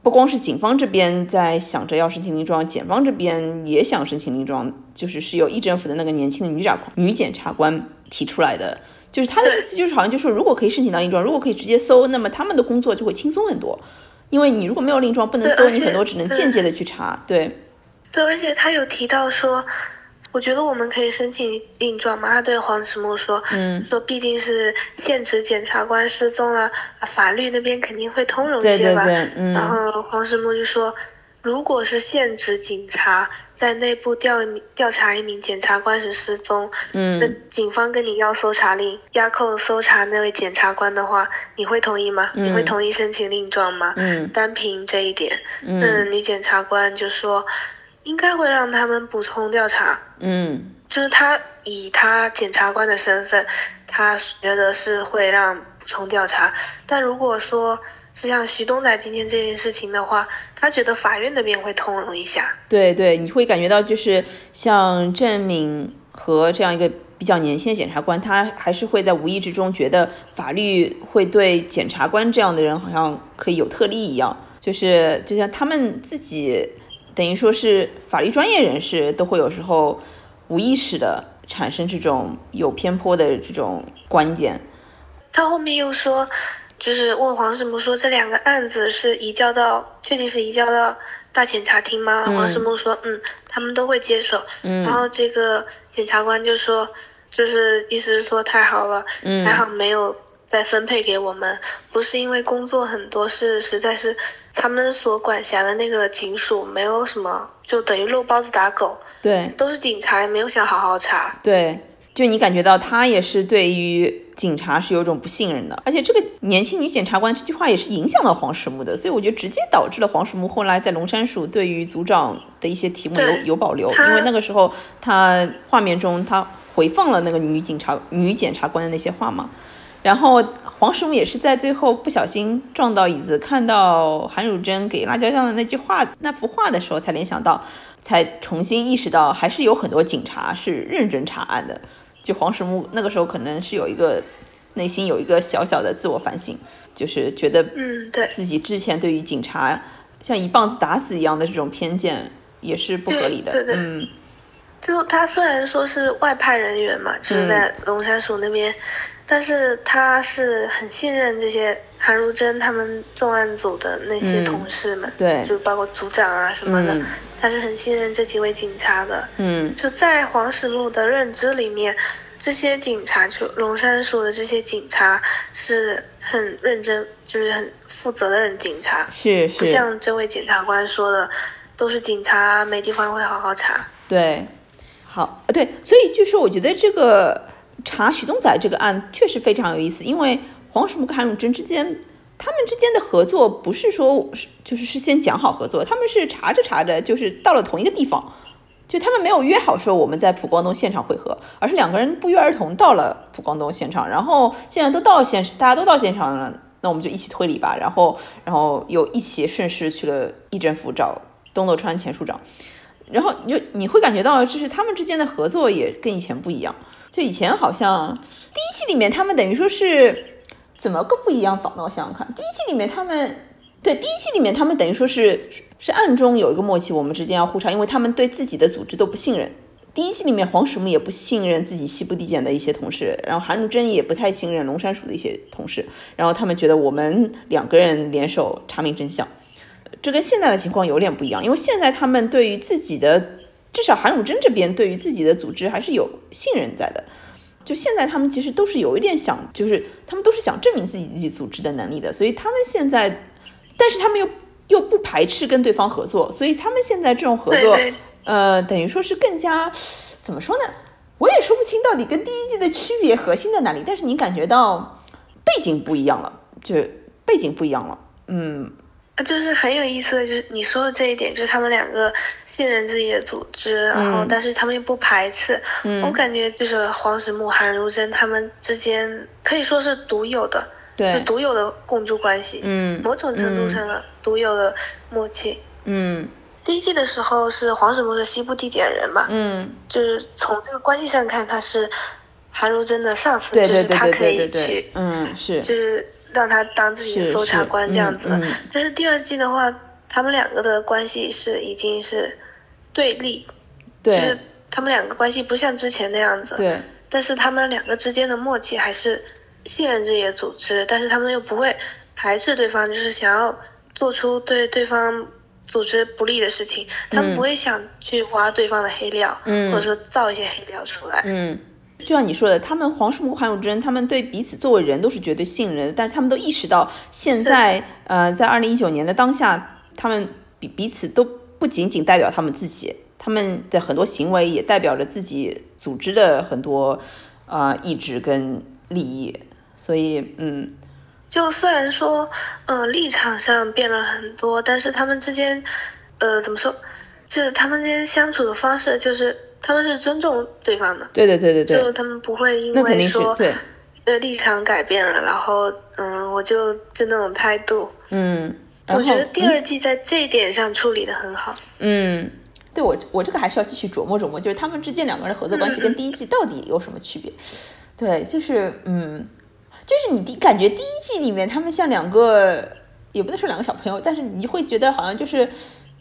不光是警方这边在想着要申请令状，检方这边也想申请令状，就是是由议政府的那个年轻的女长女检察官提出来的，就是他的意思就是好像就说，如果可以申请到令状，如果可以直接搜，那么他们的工作就会轻松很多，因为你如果没有令状不能搜，你很多只能间接的去查，对。对，而且他有提到说。我觉得我们可以申请令状嘛？他对黄石木说，嗯，说毕竟是现职检察官失踪了，法律那边肯定会通融些吧。对对对，嗯。然后黄石木就说，如果是现职警察在内部调调查一名检察官时失踪，嗯，那警方跟你要搜查令，押扣搜查那位检察官的话，你会同意吗？你会同意申请令状吗？嗯，单凭这一点，嗯，女检察官就说。应该会让他们补充调查。嗯，就是他以他检察官的身份，他觉得是会让补充调查。但如果说是像徐东仔今天这件事情的话，他觉得法院那边会通融一下。对对，你会感觉到就是像郑敏和这样一个比较年轻的检察官，他还是会在无意之中觉得法律会对检察官这样的人好像可以有特例一样，就是就像他们自己等于说是法律专业人士，都会有时候无意识的产生这种有偏颇的这种观点。他后面又说。就是问黄世木说这两个案子是移交到，确定是移交到大检察厅吗？黄世木说，嗯，他们都会接手。嗯，然后这个检察官就说，就是意思是说太好了，嗯，还好没有再分配给我们，不是因为工作很多，是实在是他们所管辖的那个警署没有什么，就等于肉包子打狗。对，都是警察，没有想好好查。对，就你感觉到他也是对于。警察是有种不信任的，而且这个年轻女检察官这句话也是影响到黄石木的，所以我觉得直接导致了黄石木后来在龙山署对于组长的一些题目有有保留，因为那个时候他画面中他回放了那个女警察女检察官的那些话嘛，然后黄石木也是在最后不小心撞到椅子，看到韩汝珍给辣椒酱的那句话那幅画的时候，才联想到，才重新意识到还是有很多警察是认真查案的。就黄石木那个时候可能是有一个内心有一个小小的自我反省，就是觉得嗯，对自己之前对于警察像一棒子打死一样的这种偏见也是不合理的。对对，嗯，就他虽然说是外派人员嘛，就是在龙山署那边，但是他是很信任这些韩如珍他们重案组的那些同事们，对，就包括组长啊什么的。他是很信任这几位警察的，嗯，就在黄石路的认知里面，这些警察就龙山署的这些警察是很认真，就是很负责的人警察，是是，不像这位检察官说的，都是警察没地方会好好查。对，好，对，所以就是我觉得这个查许东仔这个案确实非常有意思，因为黄石木跟韩汝珍之间。他们之间的合作不是说是就是是先讲好合作，他们是查着查着就是到了同一个地方，就他们没有约好说我们在蒲光东现场会合，而是两个人不约而同到了蒲光东现场，然后现在都到现大家都到现场了，那我们就一起推理吧，然后然后又一起顺势去了议政府找东斗川前署长，然后你就你会感觉到就是他们之间的合作也跟以前不一样，就以前好像第一季里面他们等于说是。怎么个不一样？法呢我想想看，第一季里面他们，对第一季里面他们等于说是是暗中有一个默契，我们之间要互查，因为他们对自己的组织都不信任。第一季里面黄石木也不信任自己西部地检的一些同事，然后韩汝珍也不太信任龙山署的一些同事，然后他们觉得我们两个人联手查明真相，这跟现在的情况有点不一样，因为现在他们对于自己的，至少韩汝珍这边对于自己的组织还是有信任在的。就现在，他们其实都是有一点想，就是他们都是想证明自己自己组织的能力的，所以他们现在，但是他们又又不排斥跟对方合作，所以他们现在这种合作，呃，等于说是更加怎么说呢？我也说不清到底跟第一季的区别核心在哪里，但是你感觉到背景不一样了，就背景不一样了，嗯，就是很有意思的，就是你说的这一点，就是他们两个。信任自己的组织，然后但是他们又不排斥。我感觉就是黄石木、韩如真他们之间可以说是独有的，对，独有的共助关系。嗯，某种程度上的独有的默契。嗯，第一季的时候是黄始木是西部地点人嘛，嗯，就是从这个关系上看，他是韩如真的上司，就是他可以去，嗯，是，就是让他当自己的搜查官这样子。但是第二季的话，他们两个的关系是已经是。对立，对，他们两个关系不像之前那样子，对，但是他们两个之间的默契还是信任自己的组织，但是他们又不会排斥对方，就是想要做出对对方组织不利的事情，他们不会想去挖对方的黑料，嗯，或者说造一些黑料出来，嗯，就像你说的，他们黄世木、韩汝珍，他们对彼此作为人都是绝对信任的，但是他们都意识到，现在呃，在二零一九年的当下，他们彼彼此都。不仅仅代表他们自己，他们的很多行为也代表着自己组织的很多啊意志跟利益，所以嗯，就虽然说呃立场上变了很多，但是他们之间呃怎么说，就是他们之间相处的方式就是他们是尊重对方的，对对对对对，就他们不会因那肯定是为说对，呃立场改变了，然后嗯，我就就那种态度。嗯，我觉得第嗯二季在这一点上处理的很好。嗯，对我我这个还是要继续琢磨琢磨，就是他们之间两个人的合作关系跟第一季到底有什么区别？对，就是嗯，就是你第感觉第一季里面他们像两个，也不能说两个小朋友，但是你会觉得好像就是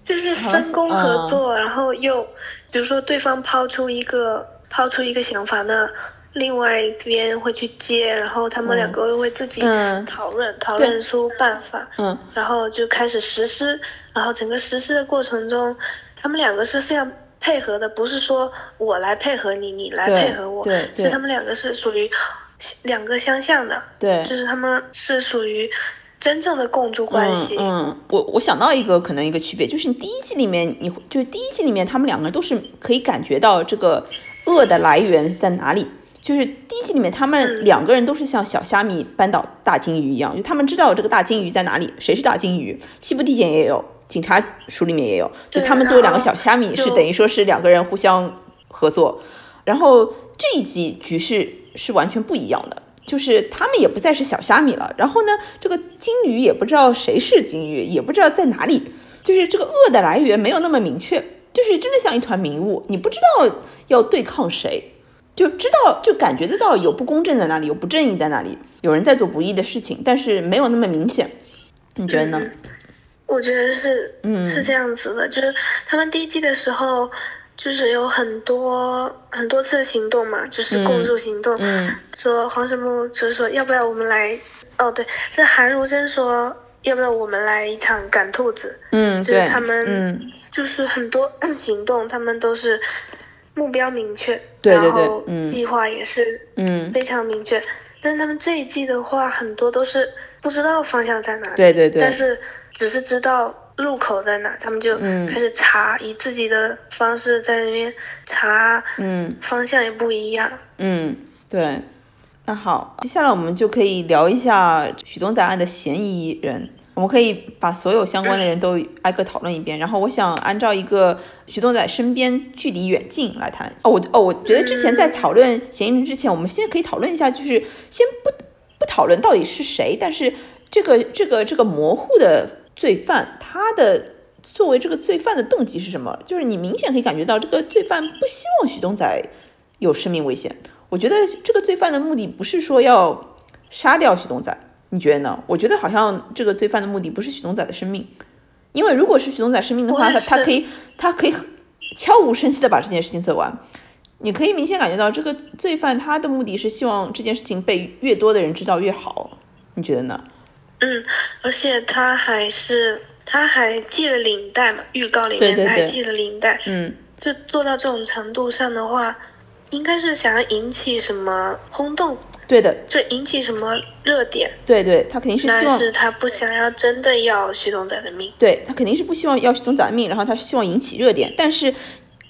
就是分工合嗯作，然后又比如说对方抛出一个抛出一个想法，那另外一边会去接，然后他们两个又会自己嗯。讨论、讨论出办法，嗯。然后就开始实施，然后整个实施的过程中，他们两个是非常配合的，不是说我来配合你，你来配合我，对对是他们两个是属于两个相向的，对。就是他们是属于真正的共助关系。嗯嗯，我我想到一个可能一个区别，就是你第一季里面，你就是第一季里面他们两个人都是可以感觉到这个恶的来源在哪里。就是第一季里面，他们嗯两个人都是像小虾米扳倒大金鱼一样，就他们知道这个大金鱼在哪里，谁是大金鱼。西部地检也有，警察署里面也有，就他们作为两个小虾米，是等于说是两个人互相合作。然后这一季局势是完全不一样的，就是他们也不再是小虾米了。然后呢，这个金鱼也不知道谁是金鱼，也不知道在哪里，就是这个恶的来源没有那么明确，就是真的像一团迷雾，你不知道要对抗谁。就知道，就感觉得到有不公正在哪里，有不正义在哪里，有人在做不义的事情，但是没有那么明显。你觉得呢？嗯我觉得是，嗯是这样子的，就是他们第一季的时候，就是有很多很多次行动嘛，就是共助行动，嗯说黄神木就是说要不要我们来，哦对，是韩如真说要不要我们来一场赶兔子，嗯，就是对，他们嗯。就是很多行动，他们都是目标明确，对对对然后嗯。计划也是嗯，非常明确，但是他们这一季的话，很多都是不知道方向在哪里，对对对。但是只是知道入口在哪，他们就嗯。开始查，以自己的方式在那边查，嗯。方向也不一样。嗯，对。那好，接下来我们就可以聊一下许东仔案的嫌疑人。我们可以把所有相关的人都挨个讨论一遍。然后我想按照一个许东仔身边距离远近来谈。哦，我哦，我觉得之前在讨论嫌疑人之前，我们现在可以讨论一下，就是先不不讨论到底是谁，但是这个这个这个模糊的罪犯，他的作为这个罪犯的动机是什么？就是你明显可以感觉到这个罪犯不希望许东仔有生命危险。我觉得这个罪犯的目的不是说要杀掉许东仔，你觉得呢？我觉得好像这个罪犯的目的不是许东仔的生命，因为如果是许东仔生命的话，他他可以他可以悄无声息的把这件事情做完。你可以明显感觉到这个罪犯他的目的是希望这件事情被越多的人知道越好，你觉得呢？嗯，而且他还是他还系了领带嘛，预告里对对对面他还系了领带，嗯，就做到这种程度上的话，应该是想要引起什么轰动，对的，就引起什么热点，对对，他肯定是希望但是他不想要真的要徐东仔的命。对他肯定是不希望要许东仔命，然后他是希望引起热点，但是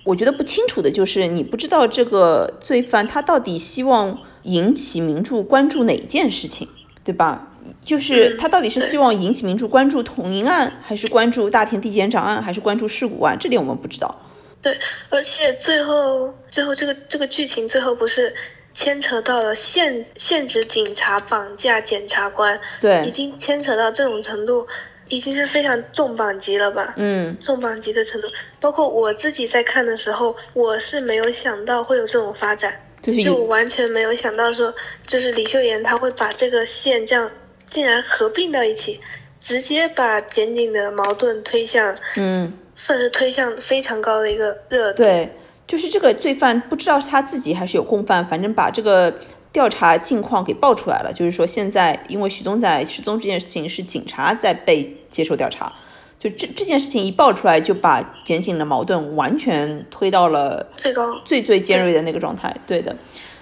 我觉得不清楚的就是你不知道这个罪犯他到底希望引起民众关注哪件事情，对吧？就是嗯他到底是希望引起民众关注统银案，还是关注大田地检长案，还是关注事故案？这点我们不知道。对，而且最后最后这个这个剧情最后不是牵扯到了现现职警察绑架检察官，对已，经牵扯到这种程度，已经是非常重磅级了吧？嗯重磅级的程度，包括我自己在看的时候，我是没有想到会有这种发展，就是就完全没有想到说，就是李秀妍她会把这个线这样竟然合并到一起，直接把检警的矛盾推向，嗯。算是推向非常高的一个热度。对，就是这个罪犯不知道是他自己还是有共犯，反正把这个调查近况给爆出来了。就是说，现在因为徐东在失踪这件事情是警察在被接受调查，就这这件事情一爆出来，就把检警的矛盾完全推到了最高，最最尖锐的那个状态。对的，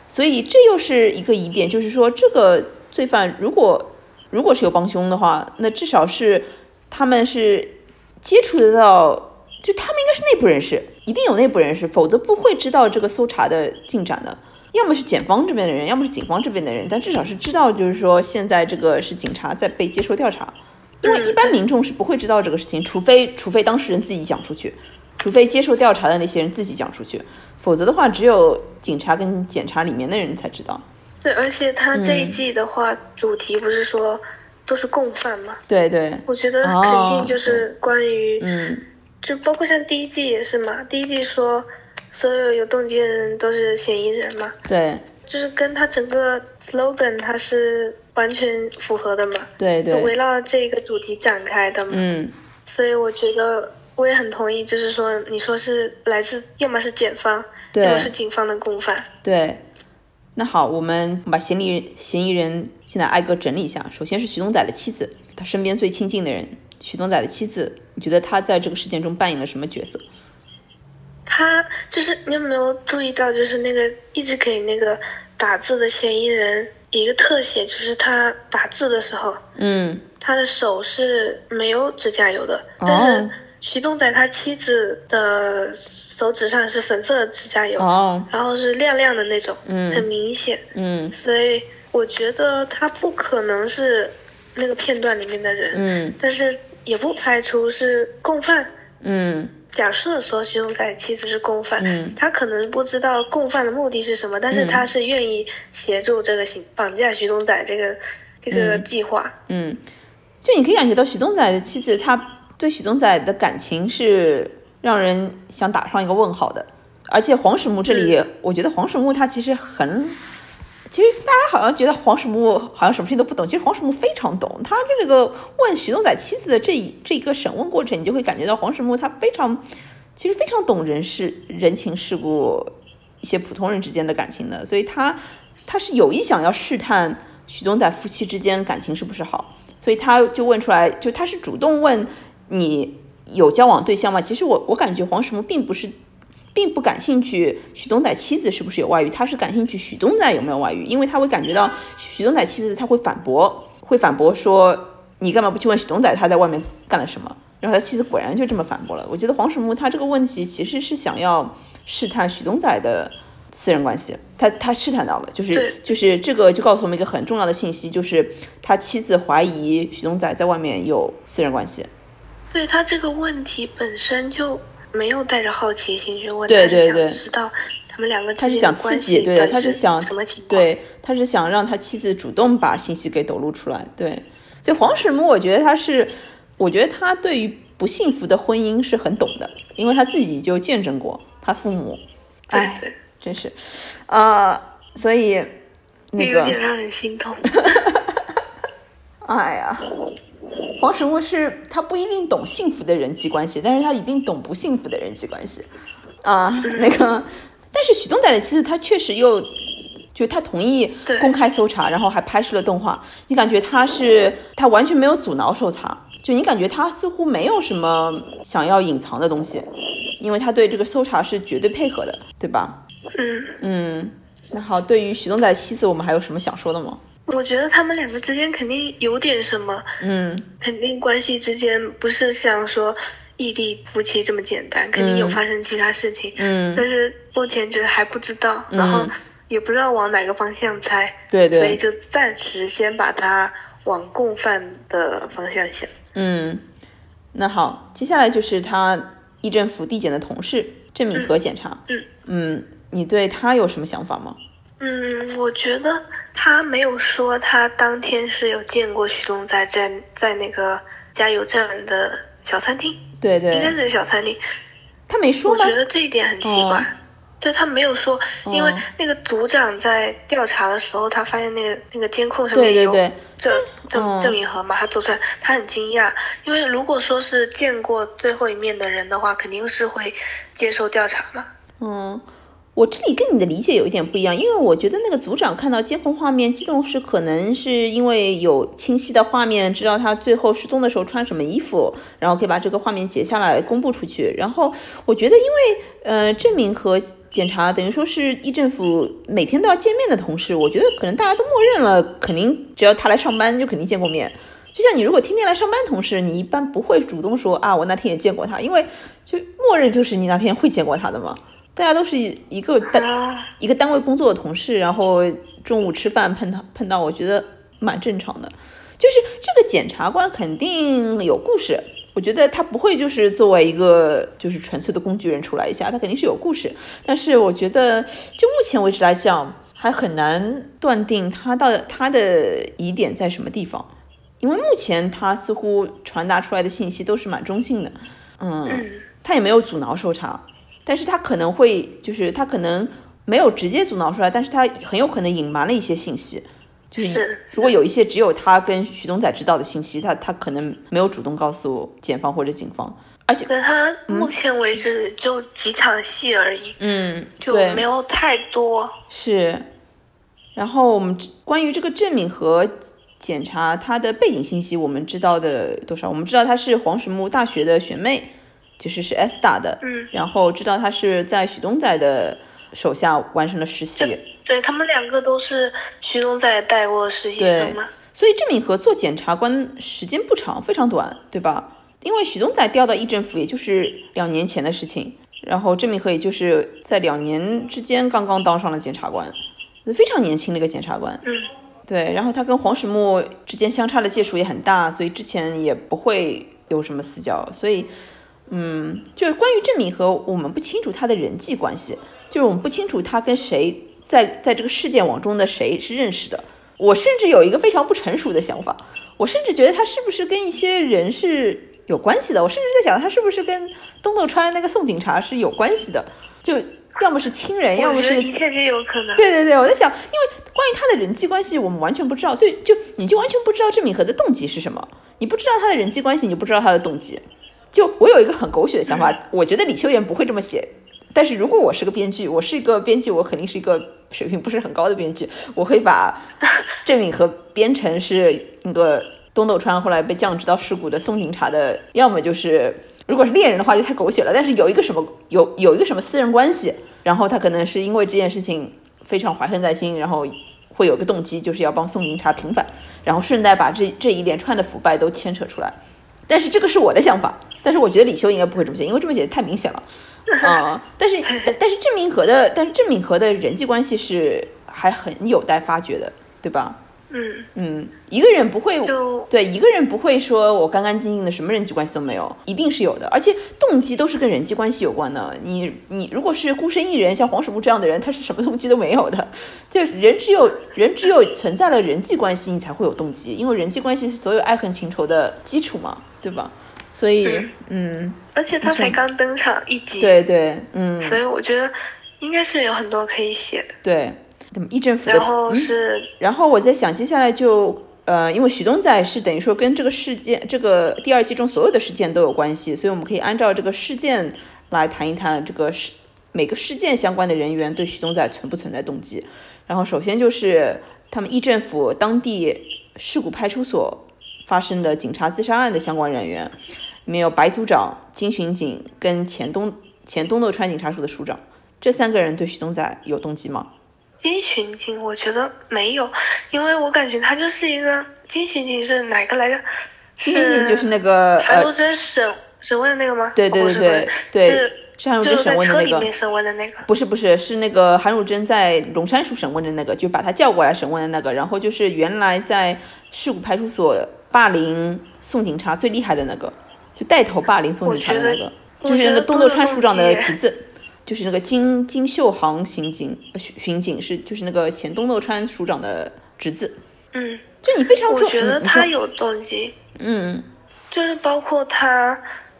所以这又是一个疑点，就是说这个罪犯如果如果是有帮凶的话，那至少是他们是接触得到，就他们应该是内部人士，一定有内部人士，否则不会知道这个搜查的进展的。要么是检方这边的人，要么是警方这边的人，但至少是知道，就是说现在这个是警察在被接受调查，因为一般民众是不会知道这个事情，除非除非当事人自己讲出去，除非接受调查的那些人自己讲出去，否则的话，只有警察跟检察里面的人才知道。对，而且他这一季的话，主题不是说都是共犯嘛？对对，我觉得肯定就是关于，嗯，就包括像第一季也是嘛，第一季说所有有动机的人都是嫌疑人嘛，对，就是跟他整个 slogan 它是完全符合的嘛，对对，围绕这个主题展开的嘛，嗯，所以我觉得我也很同意，就是说你说是来自要么是检方，要么是警方的共犯，对。那好，我们把嫌疑人嫌疑人现在挨个整理一下。首先是徐东仔的妻子，他身边最亲近的人，徐东仔的妻子，你觉得他在这个事件中扮演了什么角色？他就是你有没有注意到，就是那个一直给那个打字的嫌疑人一个特写，就是他打字的时候，嗯，他的手是没有指甲油的，但是徐东仔他妻子的。手指上是粉色的指甲油，然后是亮亮的那种，嗯很明显。嗯，所以我觉得他不可能是那个片段里面的人。嗯，但是也不排除是共犯。嗯，假设说徐东仔妻子是共犯，嗯，他可能不知道共犯的目的是什么，但是他是愿意协助这个行绑架徐东仔这个这个计划。嗯，就你可以感觉到徐东仔的妻子，他对徐东仔的感情是。让人想打上一个问号的，而且黄始木这里，我觉得黄始木他其实很，其实大家好像觉得黄始木好像什么事情都不懂，其实黄始木非常懂。他这个问徐东仔妻子的这一这个审问过程，你就会感觉到黄始木他非常，其实非常懂人事人情世故，一些普通人之间的感情的，所以他他是有意想要试探徐东仔夫妻之间感情是不是好，所以他就问出来，就他是主动问你。有交往对象吗？其实我我感觉黄始木并不是，并不感兴趣许东仔妻子是不是有外遇，他是感兴趣许东仔有没有外遇，因为他会感觉到许东仔妻子他会反驳，会反驳说你干嘛不去问许东仔他在外面干了什么？然后他妻子果然就这么反驳了。我觉得黄始木他这个问题其实是想要试探许东仔的私人关系，他他试探到了，就是就是这个就告诉我们一个很重要的信息，就是他妻子怀疑许东仔在外面有私人关系。对他这个问题本身就没有带着好奇心去问，对对对，知道他们两个他是想刺激，对的，他是想什么情况？对，他是想让他妻子主动把信息给抖露出来。对，就黄始木，我觉得他是，我觉得他对于不幸福的婚姻是很懂的，因为他自己就见证过他父母，哎，真是，啊，所以那个有点让人心痛。哎呀。黄始木是他不一定懂幸福的人际关系，但是他一定懂不幸福的人际关系，啊，那个，但是许东仔的妻子他确实又，就他同意公开搜查，然后还拍摄了动画，你感觉他是他完全没有阻挠搜查，就你感觉他似乎没有什么想要隐藏的东西，因为他对这个搜查是绝对配合的，对吧？嗯嗯，那好，对于许东仔的妻子，我们还有什么想说的吗？我觉得他们两个之间肯定有点什么，嗯，肯定关系之间不是像说异地夫妻这么简单，肯定有发生其他事情，嗯，但是目前就是还不知道，然后也不知道往哪个方向猜，对对，所以就暂时先把它往共犯的方向想。嗯，那好，接下来就是他议政府地检的同事郑敏和检察，嗯嗯，你对他有什么想法吗？嗯，我觉得他没有说他当天是有见过徐东在在在那个加油站的小餐厅，对对，应该是小餐厅。他没说吗？我觉得这一点很奇怪，对他没有说，因为那个组长在调查的时候，他发现那个那个监控上面有郑郑郑敏和嘛，他走出来，他很惊讶，因为如果说是见过最后一面的人的话，肯定是会接受调查嘛。嗯。我这里跟你的理解有一点不一样，因为我觉得那个组长看到监控画面激动是可能是因为有清晰的画面，知道他最后失踪的时候穿什么衣服，然后可以把这个画面截下来公布出去。然后我觉得，因为呃，证明和检查等于说是议政府每天都要见面的同事，我觉得可能大家都默认了，肯定只要他来上班就肯定见过面。就像你如果天天来上班，同事你一般不会主动说啊，我那天也见过他，因为就默认就是你那天会见过他的嘛。大家都是一个单一个单位工作的同事，然后中午吃饭碰到碰到，我觉得蛮正常的。就是这个检察官肯定有故事，我觉得他不会就是作为一个就是纯粹的工具人出来一下，他肯定是有故事。但是我觉得就目前为止来讲，还很难断定他到他的疑点在什么地方，因为目前他似乎传达出来的信息都是蛮中性的。嗯，他也没有阻挠搜查，但是他可能会就是他可能没有直接阻挠出来，但是他很有可能隐瞒了一些信息。就是如果有一些只有他跟徐东仔知道的信息，他他可能没有主动告诉检方或者警方，而且他目前为止就几场戏而已，嗯，就没有太多。是，然后我们关于这个郑敏和检查他的背景信息，我们知道的多少？我们知道他是黄石木大学的学妹，就是是 S 打的，嗯，然后知道他是在许东仔的手下完成了实习。对他们两个都是许东仔带过实习生嘛，所以郑敏和做检察官时间不长，非常短，对吧？因为许东仔调到议政府也就是两年前的事情，然后郑敏和也就是在两年之间刚刚当上了检察官，非常年轻的一个检察官。嗯，对，然后他跟黄始木之间相差的届数也很大，所以之前也不会有什么私交，所以，嗯，就是关于郑敏和，我们不清楚他的人际关系，就是我们不清楚他跟谁。在在这个事件网中的谁是认识的？我甚至有一个非常不成熟的想法，我甚至觉得他是不是跟一些人是有关系的？我甚至在想他是不是跟东豆川那个宋警察是有关系的？就要么是亲人，要么是一切皆有可能。对对对，我在想，因为关于他的人际关系，我们完全不知道，所以就你就完全不知道郑敏和的动机是什么，你不知道他的人际关系，你就不知道他的动机。就我有一个很狗血的想法，我觉得李秀妍不会这么写。但是如果我是个编剧，我是一个编剧，我肯定是一个水平不是很高的编剧，我会把郑敏和编成是那个东斗川后来被降职到事故的宋警察的，要么就是如果是恋人的话就太狗血了，但是有一个什么有有一个什么私人关系，然后他可能是因为这件事情非常怀恨在心，然后会有个动机就是要帮宋警察平反，然后顺带把这这一连串的腐败都牵扯出来。但是这个是我的想法，但是我觉得李修应该不会这么写，因为这么写太明显了。啊，但是但是郑敏和的，但是郑敏和的人际关系是还很有待发掘的，对吧？嗯嗯，一个人不会对一个人不会说我干干净净的，什么人际关系都没有，一定是有的，而且动机都是跟人际关系有关的。你你如果是孤身一人，像黄始木这样的人，他是什么动机都没有的。就人只有人只有存在了人际关系，你才会有动机，因为人际关系是所有爱恨情仇的基础嘛，对吧？所以嗯。而且他才刚登场一集，对对，嗯，所以我觉得应该是有很多可以写的。对，怎么议政府的？然后是，然后我在想，接下来就呃，因为许东仔是等于说跟这个事件，这个第二季中所有的事件都有关系，所以我们可以按照这个事件来谈一谈这个事每个事件相关的人员对许东仔存不存在动机。然后首先就是他们议政府当地事故派出所发生的警察自杀案的相关人员。里面有白组长、金巡警跟前东前东豆川警察署的署长，这三个人对徐东仔有动机吗？金巡警我觉得没有，因为我感觉他就是一个金巡警是哪个来着？金巡警就是那个韩如珍审审问的那个吗？对对对对对，是韩如珍审问的那个。审问的那个。不是不是，是那个韩汝珍在龙山署审问的那个，就把他叫过来审问的那个。然后就是原来在事故派出所霸凌宋警察最厉害的那个。就带头霸凌宋警察的那个，就是那个东豆川署长的侄子，就是那个金金秀行刑警巡巡警是就是那个前东豆川署长的侄子。嗯，就你非常，我觉得他有动机。嗯，就是包括他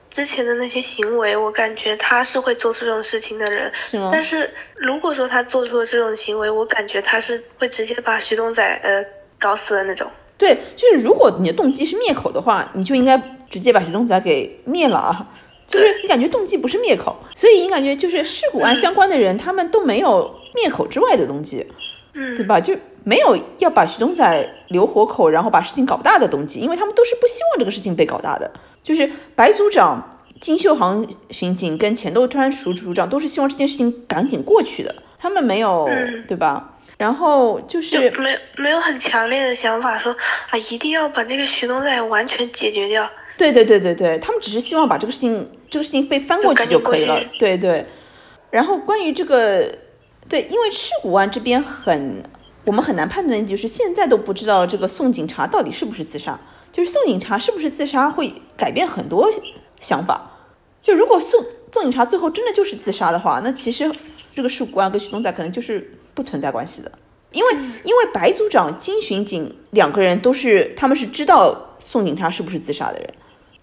之前的那些行为，我感觉他是会做出这种事情的人。是吗？但是如果说他做出了这种行为，我感觉他是会直接把徐东仔呃搞死的那种。对，就是如果你的动机是灭口的话，你就应该。直接把徐东仔给灭了啊！就是你感觉动机不是灭口，所以你感觉就是事故案相关的人，他们都没有灭口之外的动机，嗯，对吧？就没有要把徐东仔留活口，然后把事情搞大的动机，因为他们都是不希望这个事情被搞大的。就是白组长、金秀航巡警跟钱豆川署署长都是希望这件事情赶紧过去的，他们没有，对吧？然后就是没没有很强烈的想法说啊，一定要把这个徐东仔完全解决掉。对对对对对，他们只是希望把这个事情，这个事情被翻过去就可以了。对对。然后关于这个，对，因为赤谷湾这边很，我们很难判断，就是现在都不知道这个宋警察到底是不是自杀。就是宋警察是不是自杀会改变很多想法。就如果宋宋警察最后真的就是自杀的话，那其实这个事故案跟徐东仔可能就是不存在关系的，因为因为白组长、金巡警两个人都是他们是知道宋警察是不是自杀的人。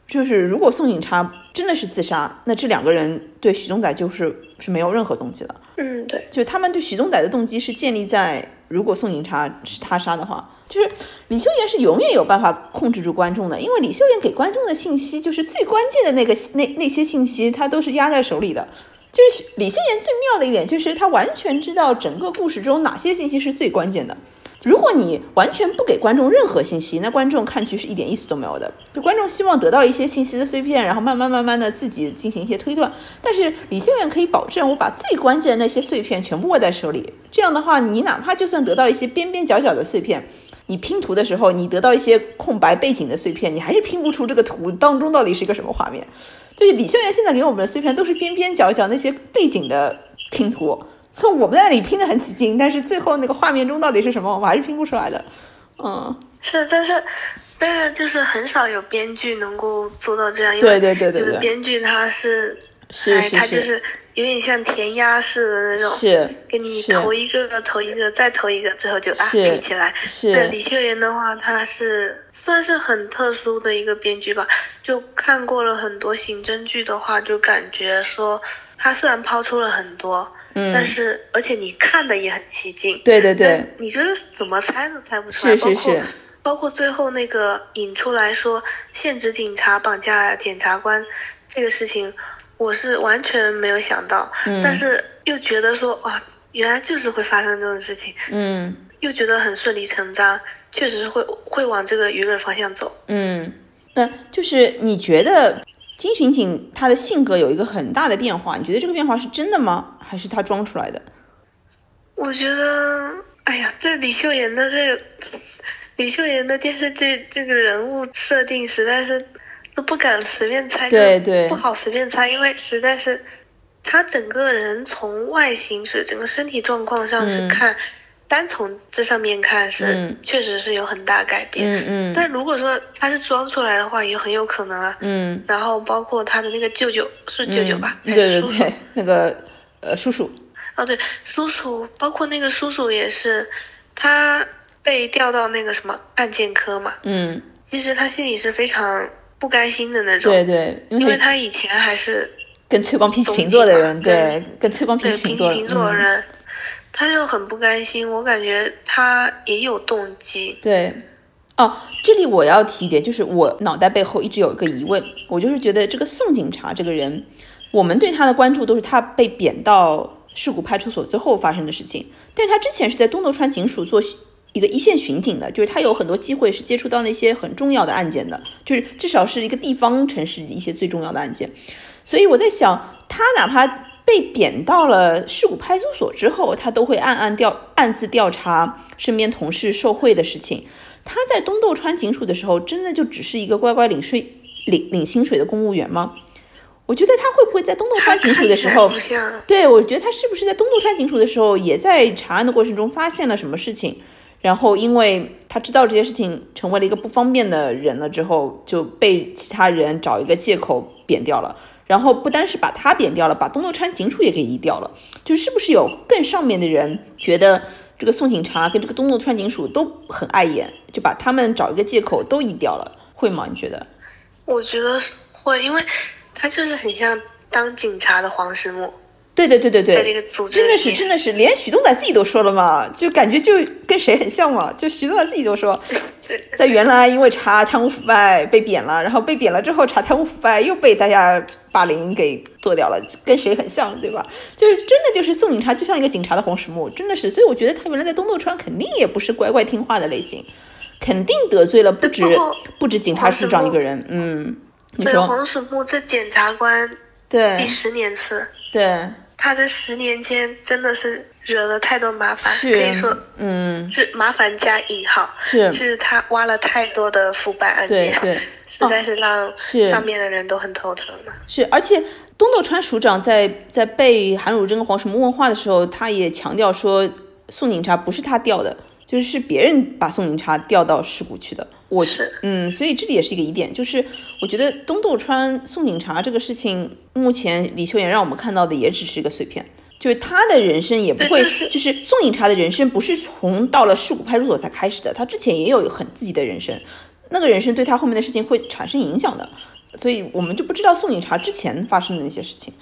就是如果宋警察真的是自杀，那这两个人对徐东仔就是是没有任何动机的。嗯，对，就他们对徐东仔的动机是建立在如果宋警察是他杀的话，就是李秀妍是永远有办法控制住观众的，因为李秀妍给观众的信息就是最关键的那个那那些信息，他都是压在手里的。就是李秀妍最妙的一点，就是他完全知道整个故事中哪些信息是最关键的。如果你完全不给观众任何信息，那观众看剧是一点意思都没有的。就观众希望得到一些信息的碎片，然后慢慢慢慢的自己进行一些推断。但是李秀媛可以保证，我把最关键的那些碎片全部握在手里。这样的话，你哪怕就算得到一些边边角角的碎片，你拼图的时候，你得到一些空白背景的碎片，你还是拼不出这个图当中到底是一个什么画面。就是李秀妍现在给我们的碎片都是边边角角那些背景的拼图。我们在那里拼的很起劲，但是最后那个画面中到底是什么，我们还是拼不出来的。嗯，是，但是，但是就是很少有编剧能够做到这样。对对对对对。编剧他是，是是是，他就是有点像填鸭式的那种，是给你投一个投一个再投一个，最后就啊拼起来。是。李秀妍的话，她是算是很特殊的一个编剧吧。就看过了很多刑侦剧的话，就感觉说他虽然抛出了很多。嗯，但是而且你看的也很起劲，对对对，你觉得怎么猜都猜不出来，是是是，包括最后那个引出来说现职警察绑架检察官这个事情，我是完全没有想到，但是又觉得说哇，原来就是会发生这种事情，嗯，又觉得很顺理成章，确实是会会往这个舆论方向走，嗯，那就是你觉得？金巡警他的性格有一个很大的变化，你觉得这个变化是真的吗？还是他装出来的？我觉得，哎呀，这李秀妍的这李秀妍的电视剧这个人物设定实在是都不敢随便猜，对对，不好随便猜，因为实在是他整个人从外形是整个身体状况上是看。单从这上面看是，确实是有很大改变。嗯嗯。但如果说他是装出来的话，也很有可能啊。嗯。然后包括他的那个舅舅，是舅舅吧？对对对，那个呃叔叔。哦，对，叔叔，包括那个叔叔也是，他被调到那个什么案件科嘛。嗯。其实他心里是非常不甘心的那种。对对。因为他以前还是跟崔光平起平坐的人，对，跟崔光平起平坐的人。他就很不甘心，我感觉他也有动机。对，哦，这里我要提一点，就是我脑袋背后一直有一个疑问，我就是觉得这个宋警察这个人，我们对他的关注都是他被贬到事故派出所最后发生的事情，但是他之前是在东斗川警署做一个一线巡警的，就是他有很多机会是接触到那些很重要的案件的，就是至少是一个地方城市一些最重要的案件，所以我在想，他哪怕。被贬到了事故派出所之后，他都会暗暗调暗自调查身边同事受贿的事情。他在东斗川警署的时候，真的就只是一个乖乖领税领领薪水的公务员吗？我觉得他会不会在东斗川警署的时候，对我觉得他是不是在东斗川警署的时候，也在查案的过程中发现了什么事情，然后因为他知道这件事情成为了一个不方便的人了之后，就被其他人找一个借口贬掉了。然后不单是把他贬掉了，把东斗川警署也给移掉了，就是不是有更上面的人觉得这个宋警察跟这个东斗川警署都很碍眼，就把他们找一个借口都移掉了，会吗？你觉得？我觉得会，因为他就是很像当警察的黄石木。对对对对对，在这个组织真的是真的是，连许东仔自己都说了嘛，就感觉就跟谁很像嘛，就许东仔自己都说，在原来因为查贪污腐败被贬了，然后被贬了之后查贪污腐败又被大家霸凌给做掉了，跟谁很像，对吧？就是真的就是宋警察就像一个警察的红石木，真的是，所以我觉得他原来在东斗川肯定也不是乖乖听话的类型，肯定得罪了不止不止警察署长一个人，嗯，你说黄石木这检察官对。第十年次对。他这十年间真的是惹了太多麻烦，可以说，嗯，是麻烦加引号，是，是他挖了太多的腐败案件，对对，实在是让上面的人都很头疼嘛。是，而且东斗川署长在在被韩汝贞跟黄什么问话的时候，他也强调说，宋警察不是他调的。就是是别人把宋宁茶调到事故去的。我嗯，所以这里也是一个疑点，就是我觉得东豆川宋警察这个事情，目前李秀妍让我们看到的也只是一个碎片，就是他的人生也不会，就是宋警察的人生不是从到了事故派出所才开始的，他之前也有很自己的人生，那个人生对他后面的事情会产生影响的，所以我们就不知道宋警察之前发生的那些事情，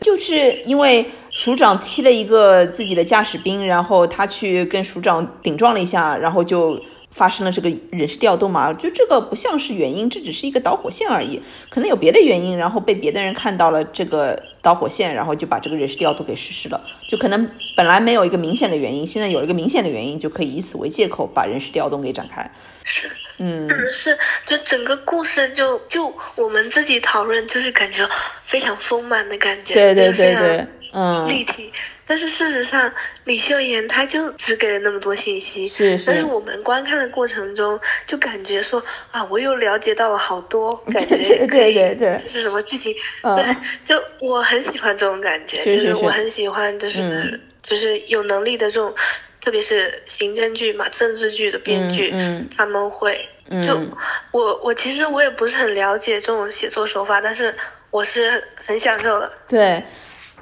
就是因为署长踢了一个自己的驾驶兵，然后他去跟署长顶撞了一下，然后就。发生了这个人事调动嘛？就这个不像是原因，这只是一个导火线而已，可能有别的原因，然后被别的人看到了这个导火线，然后就把这个人事调动给实施了。就可能本来没有一个明显的原因，现在有一个明显的原因，就可以以此为借口把人事调动给展开。是，嗯，是，就整个故事就就我们自己讨论，就是感觉非常丰满的感觉，对对对对，嗯，立体。但是事实上，李秀妍她就只给了那么多信息，是是。但是我们观看的过程中，就感觉说啊，我又了解到了好多，感觉对对对，是什么剧情？对，就我很喜欢这种感觉，就是我很喜欢，就是就是有能力的这种，特别是刑侦剧嘛，政治剧的编剧，他们会就我我其实我也不是很了解这种写作手法，但是我是很享受的。对。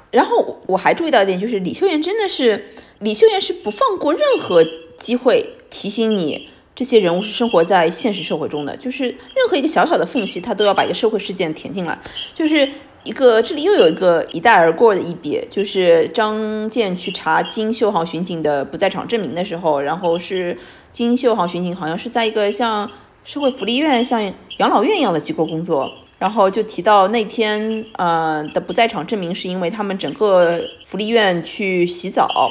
然后我还注意到一点，就是李秀妍真的是李秀妍是不放过任何机会提醒你，这些人物是生活在现实社会中的，就是任何一个小小的缝隙，他都要把一个社会事件填进来。就是一个这里又有一个一带而过的一笔，就是张健去查金秀航巡警的不在场证明的时候，然后是金秀航巡警好像是在一个像社会福利院、像养老院一样的机构工作。然后就提到那天，呃的不在场证明是因为他们整个福利院去洗澡，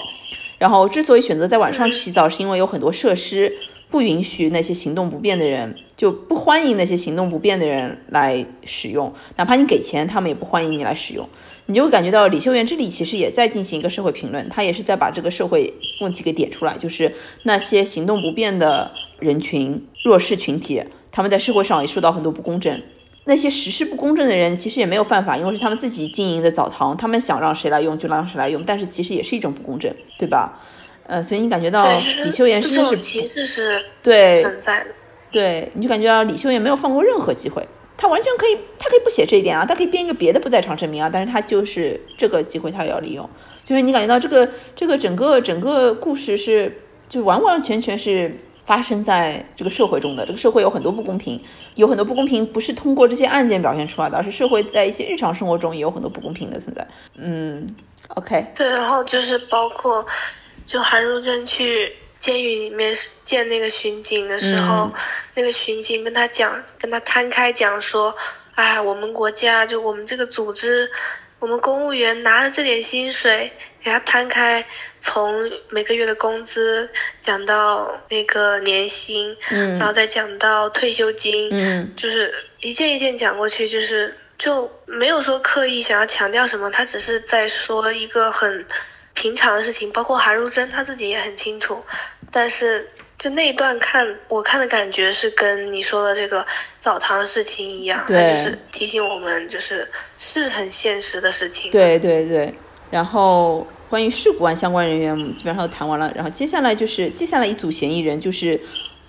然后之所以选择在晚上去洗澡，是因为有很多设施不允许那些行动不便的人，就不欢迎那些行动不便的人来使用，哪怕你给钱，他们也不欢迎你来使用。你就会感觉到李秀媛这里其实也在进行一个社会评论，他也是在把这个社会问题给点出来，就是那些行动不便的人群、弱势群体，他们在社会上也受到很多不公正。那些实施不公正的人其实也没有犯法，因为是他们自己经营的澡堂，他们想让谁来用就让谁来用，但是其实也是一种不公正，对吧？呃，所以你感觉到李秀妍真的是歧视是对存在的，对，你就感觉到李秀妍没有放过任何机会，他完全可以，他可以不写这一点啊，他可以编一个别的不在场证明啊，但是他就是这个机会他要利用，就是你感觉到这个这个整个整个故事是就完完全全是。发生在这个社会中的这个社会有很多不公平，有很多不公平不是通过这些案件表现出来的，而是社会在一些日常生活中也有很多不公平的存在。嗯，OK。对，然后就是包括，就韩如珍去监狱里面见那个巡警的时候，那个巡警跟他讲，跟他摊开讲说，哎，我们国家就我们这个组织。我们公务员拿着这点薪水，给他摊开，从每个月的工资讲到那个年薪，嗯，然后再讲到退休金，嗯，就是一件一件讲过去，就是就没有说刻意想要强调什么，他只是在说一个很平常的事情，包括韩如珍他自己也很清楚，但是。就那一段看，我看的感觉是跟你说的这个澡堂的事情一样，就是提醒我们，就是是很现实的事情。对对对。然后关于事故案相关人员，基本上都谈完了。然后接下来就是接下来一组嫌疑人，就是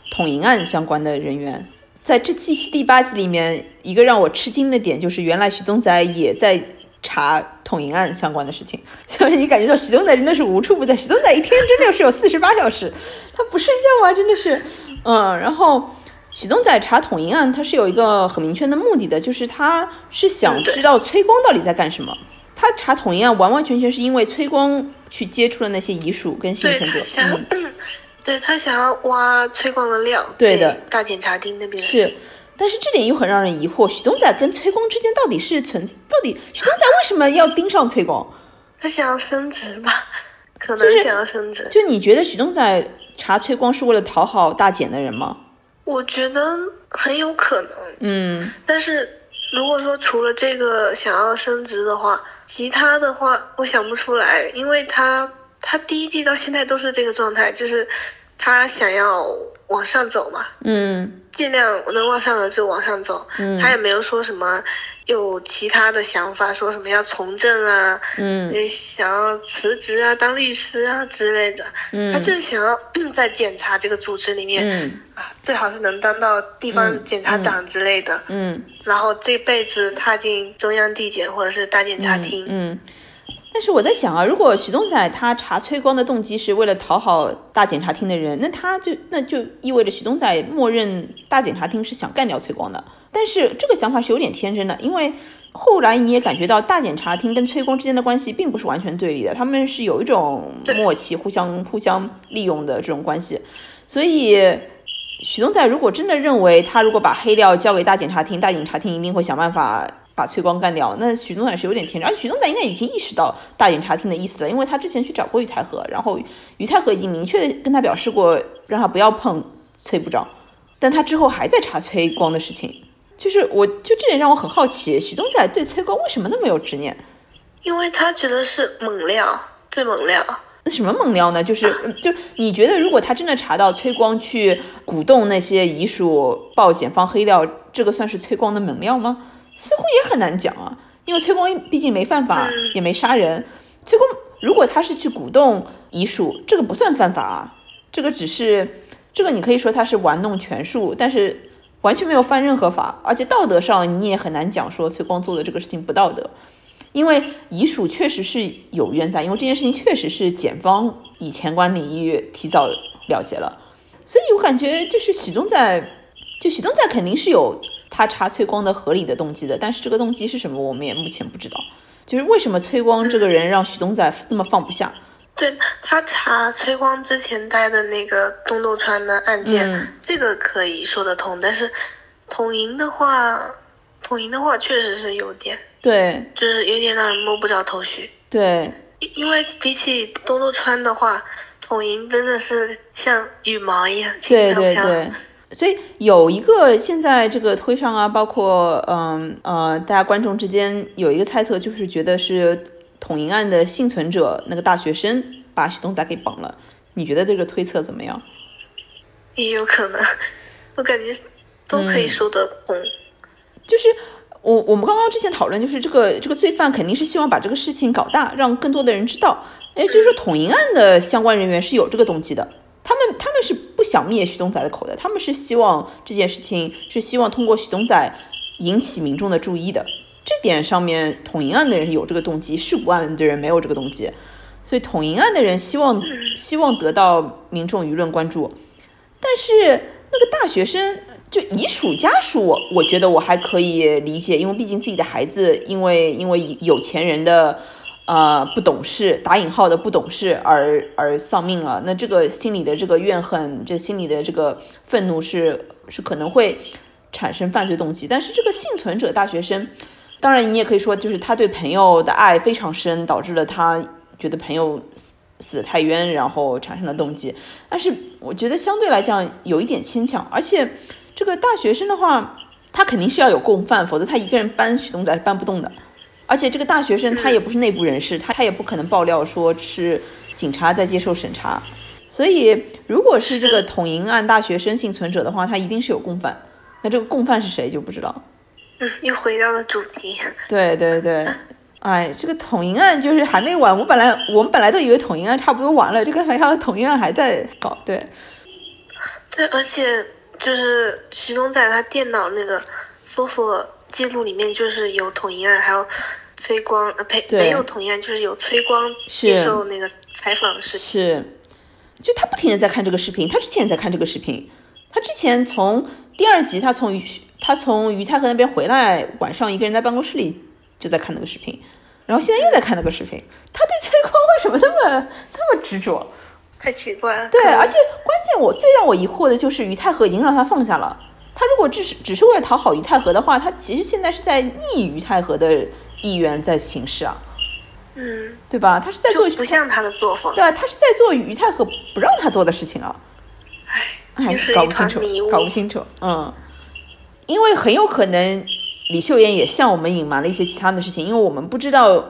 捅银案相关的人员。在这季第八集里面，一个让我吃惊的点就是，原来徐东仔也在。查统银案相关的事情，就是你感觉到许东仔真的是无处不在。许东仔一天真的是有四十八小时，他不睡觉啊，真的是，嗯。然后许宗仔查统银案，他是有一个很明确的目的的，就是他是想知道崔光到底在干什么。他查统银案完完全全是因为崔光去接触了那些遗属跟幸存者，嗯，对他想要挖崔光的料，对的，大检察厅那边是。但是这点又很让人疑惑，许东仔跟崔光之间到底是存，到底许东仔为什么要盯上崔光？他想要升职吧？可能想要升职。就你觉得许东仔查崔光是为了讨好大简的人吗？我觉得很有可能。嗯。但是如果说除了这个想要升职的话，其他的话我想不出来，因为他他第一季到现在都是这个状态，就是他想要往上走嘛。嗯。尽量能往上的就往上走，他也没有说什么有其他的想法，说什么要从政啊，嗯想要辞职啊，当律师啊之类的。嗯，他就是想要在检察这个组织里面嗯啊，最好是能当到地方检察长之类的。嗯然后这辈子踏进中央地检或者是大检察厅。嗯。但是我在想啊，如果许宗载他查崔光的动机是为了讨好大检察厅的人，那他就那就意味着许宗载默认大检察厅是想干掉崔光的。但是这个想法是有点天真的，因为后来你也感觉到大检察厅跟崔光之间的关系并不是完全对立的，他们是有一种默契，互相互相利用的这种关系。所以许宗载如果真的认为他如果把黑料交给大检察厅，大检察厅一定会想办法把崔光干掉，那许东仔是有点天真，而许东仔应该已经意识到大检察厅的意思了，因为他之前去找过于太和，然后于太和已经明确的跟他表示过，让他不要碰崔部长，但他之后还在查崔光的事情。就是我就这点让我很好奇，许东仔对崔光为什么那么有执念？因为他觉得是猛料，最猛料。那什么猛料呢？就是嗯就你觉得，如果他真的查到崔光去鼓动那些遗属报检方黑料，这个算是崔光的猛料吗？似乎也很难讲啊，因为崔光毕竟没犯法，也没杀人。崔光如果他是去鼓动遗属，这个不算犯法啊，这个只是这个你可以说他是玩弄权术，但是。完全没有犯任何法，而且道德上你也很难讲说崔光做的这个事情不道德，因为遗属确实是有冤在，因为这件事情确实是检方以前管领域提早了结了，所以我感觉就是许宗在，就许宗在肯定是有他查崔光的合理的动机的，但是这个动机是什么，我们也目前不知道，就是为什么崔光这个人让许宗载那么放不下。对他查崔光之前待的那个东渡川的案件，嗯这个可以说得通。但是统营的话，统营的话确实是有点，对就是有点让人摸不着头绪。对，因因为比起东渡川的话，统营真的是像羽毛一样轻对对飘飘。对，所以有一个现在这个推上啊，包括嗯呃，大家观众之间有一个猜测，就是觉得是统银案的幸存者那个大学生把许东仔给绑了。你觉得这个推测怎么样？也有可能，我感觉都可嗯以说得通。就是我我们刚刚之前讨论，就是这个这个罪犯肯定是希望把这个事情搞大，让更多的人知道。哎，就是说统营案的相关人员是有这个动机的，他们他们是不想灭徐东仔的口的，他们是希望这件事情是希望通过徐东仔引起民众的注意的。这点上面，统营案的人有这个动机，事故案的人没有这个动机，所以统营案的人希望 希望得到民众舆论关注。但是那个大学生就遗属家属我，我觉得我还可以理解，因为毕竟自己的孩子因为因为有钱人的呃不懂事，打引号的不懂事而而丧命了，那这个心里的这个怨恨，这心里的这个愤怒是是可能会产生犯罪动机。但是这个幸存者大学生，当然你也可以说就是他对朋友的爱非常深，导致了他觉得朋友死死得太冤，然后产生了动机。但是我觉得相对来讲有一点牵强，而且这个大学生的话，他肯定是要有共犯，否则他一个人搬许东仔搬不动的。而且这个大学生他也不是内部人士，他他也不可能爆料说是警察在接受审查。所以如果是这个统营案大学生幸存者的话，他一定是有共犯。那这个共犯是谁就不知道。嗯，又回到了主题。对对对，哎，这个统营案就是还没完。我本来我们本来都以为统营案差不多完了，这个还要统营案还在搞。对，对，而且就是徐东在他电脑那个搜索记录里面，就是有统一案，还有崔光，呃呸，对没有统一案，就是有崔光是接受那个采访的视频。是，就他不停的在看这个视频，他之前也在看这个视频，他之前从第二集他从于他从于太和那边回来，晚上一个人在办公室里就在看那个视频，然后现在又在看那个视频，他对崔光为什么那么那么执着？太奇怪了。对，而且关键我最让我疑惑的就是于太和已经让他放下了。他如果只是只是为了讨好于太和的话，他其实现在是在逆于太和的意愿在行事啊，嗯，对吧？他是在做不像他的作风。对啊，他是在做于太和不让他做的事情啊，唉，哎又，是搞不清楚搞不清楚，嗯，因为很有可能李秀妍也向我们隐瞒了一些其他的事情，因为我们不知道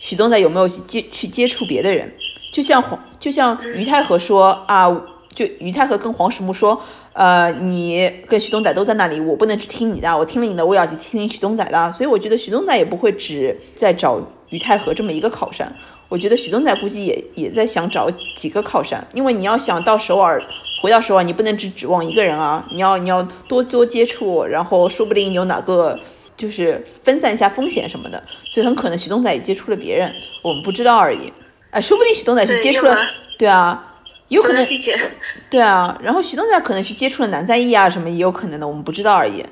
许东仔有没有接去接触别的人，就像黄，就像于太和说啊，就于太和跟黄石木说，呃，你跟徐东仔都在那里，我不能只听你的，我听了你的，我要去听听徐东仔的。所以我觉得徐东仔也不会只在找于太和这么一个靠山，我觉得徐东仔估计也也在想找几个靠山，因为你要想到首尔，回到首尔，你不能只指望一个人啊，你要你要多多接触，然后说不定有哪个就是分散一下风险什么的，所以很可能徐东仔也接触了别人，我们不知道而已。哎，说不定徐东仔是接触了，对啊。有可能，对啊，然后徐东仔可能去接触了南在义啊，什么也有可能的，我们不知道而已。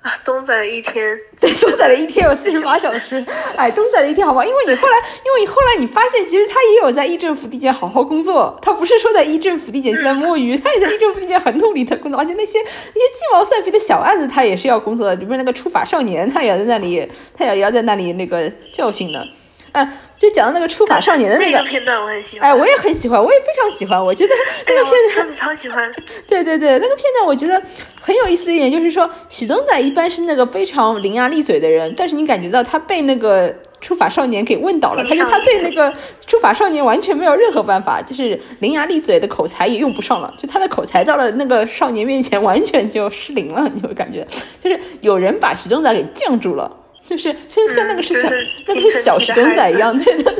啊，东仔的一天，对，东仔的一天有四十八小时。哎，东仔的一天好不好？因为你后来，因为你后来你发现，其实他也有在义政府地检好好工作，他不是说在义政府地检现在摸鱼，他也在义政府地检很努力的工作，而且那些那些鸡毛蒜皮的小案子，他也是要工作的，比如那个触法少年，他也在那里，他也要在那里那个教训的。哎，就讲到那个出法少年的那个片段，我很喜欢。哎，我也很喜欢，我也非常喜欢。我觉得那个片段超喜欢。对对对，那个片段我觉得很有意思一点，就是说许宗宰一般是那个非常伶牙俐嘴的人，但是你感觉到他被那个出法少年给问倒了，他就他对那个出法少年完全没有任何办法，就是伶牙俐嘴的口才也用不上了，就他的口才到了那个少年面前完全就失灵了，你会感觉就是有人把许宗宰给降住了。就是像像那个是小那个是小石东仔一样，对的。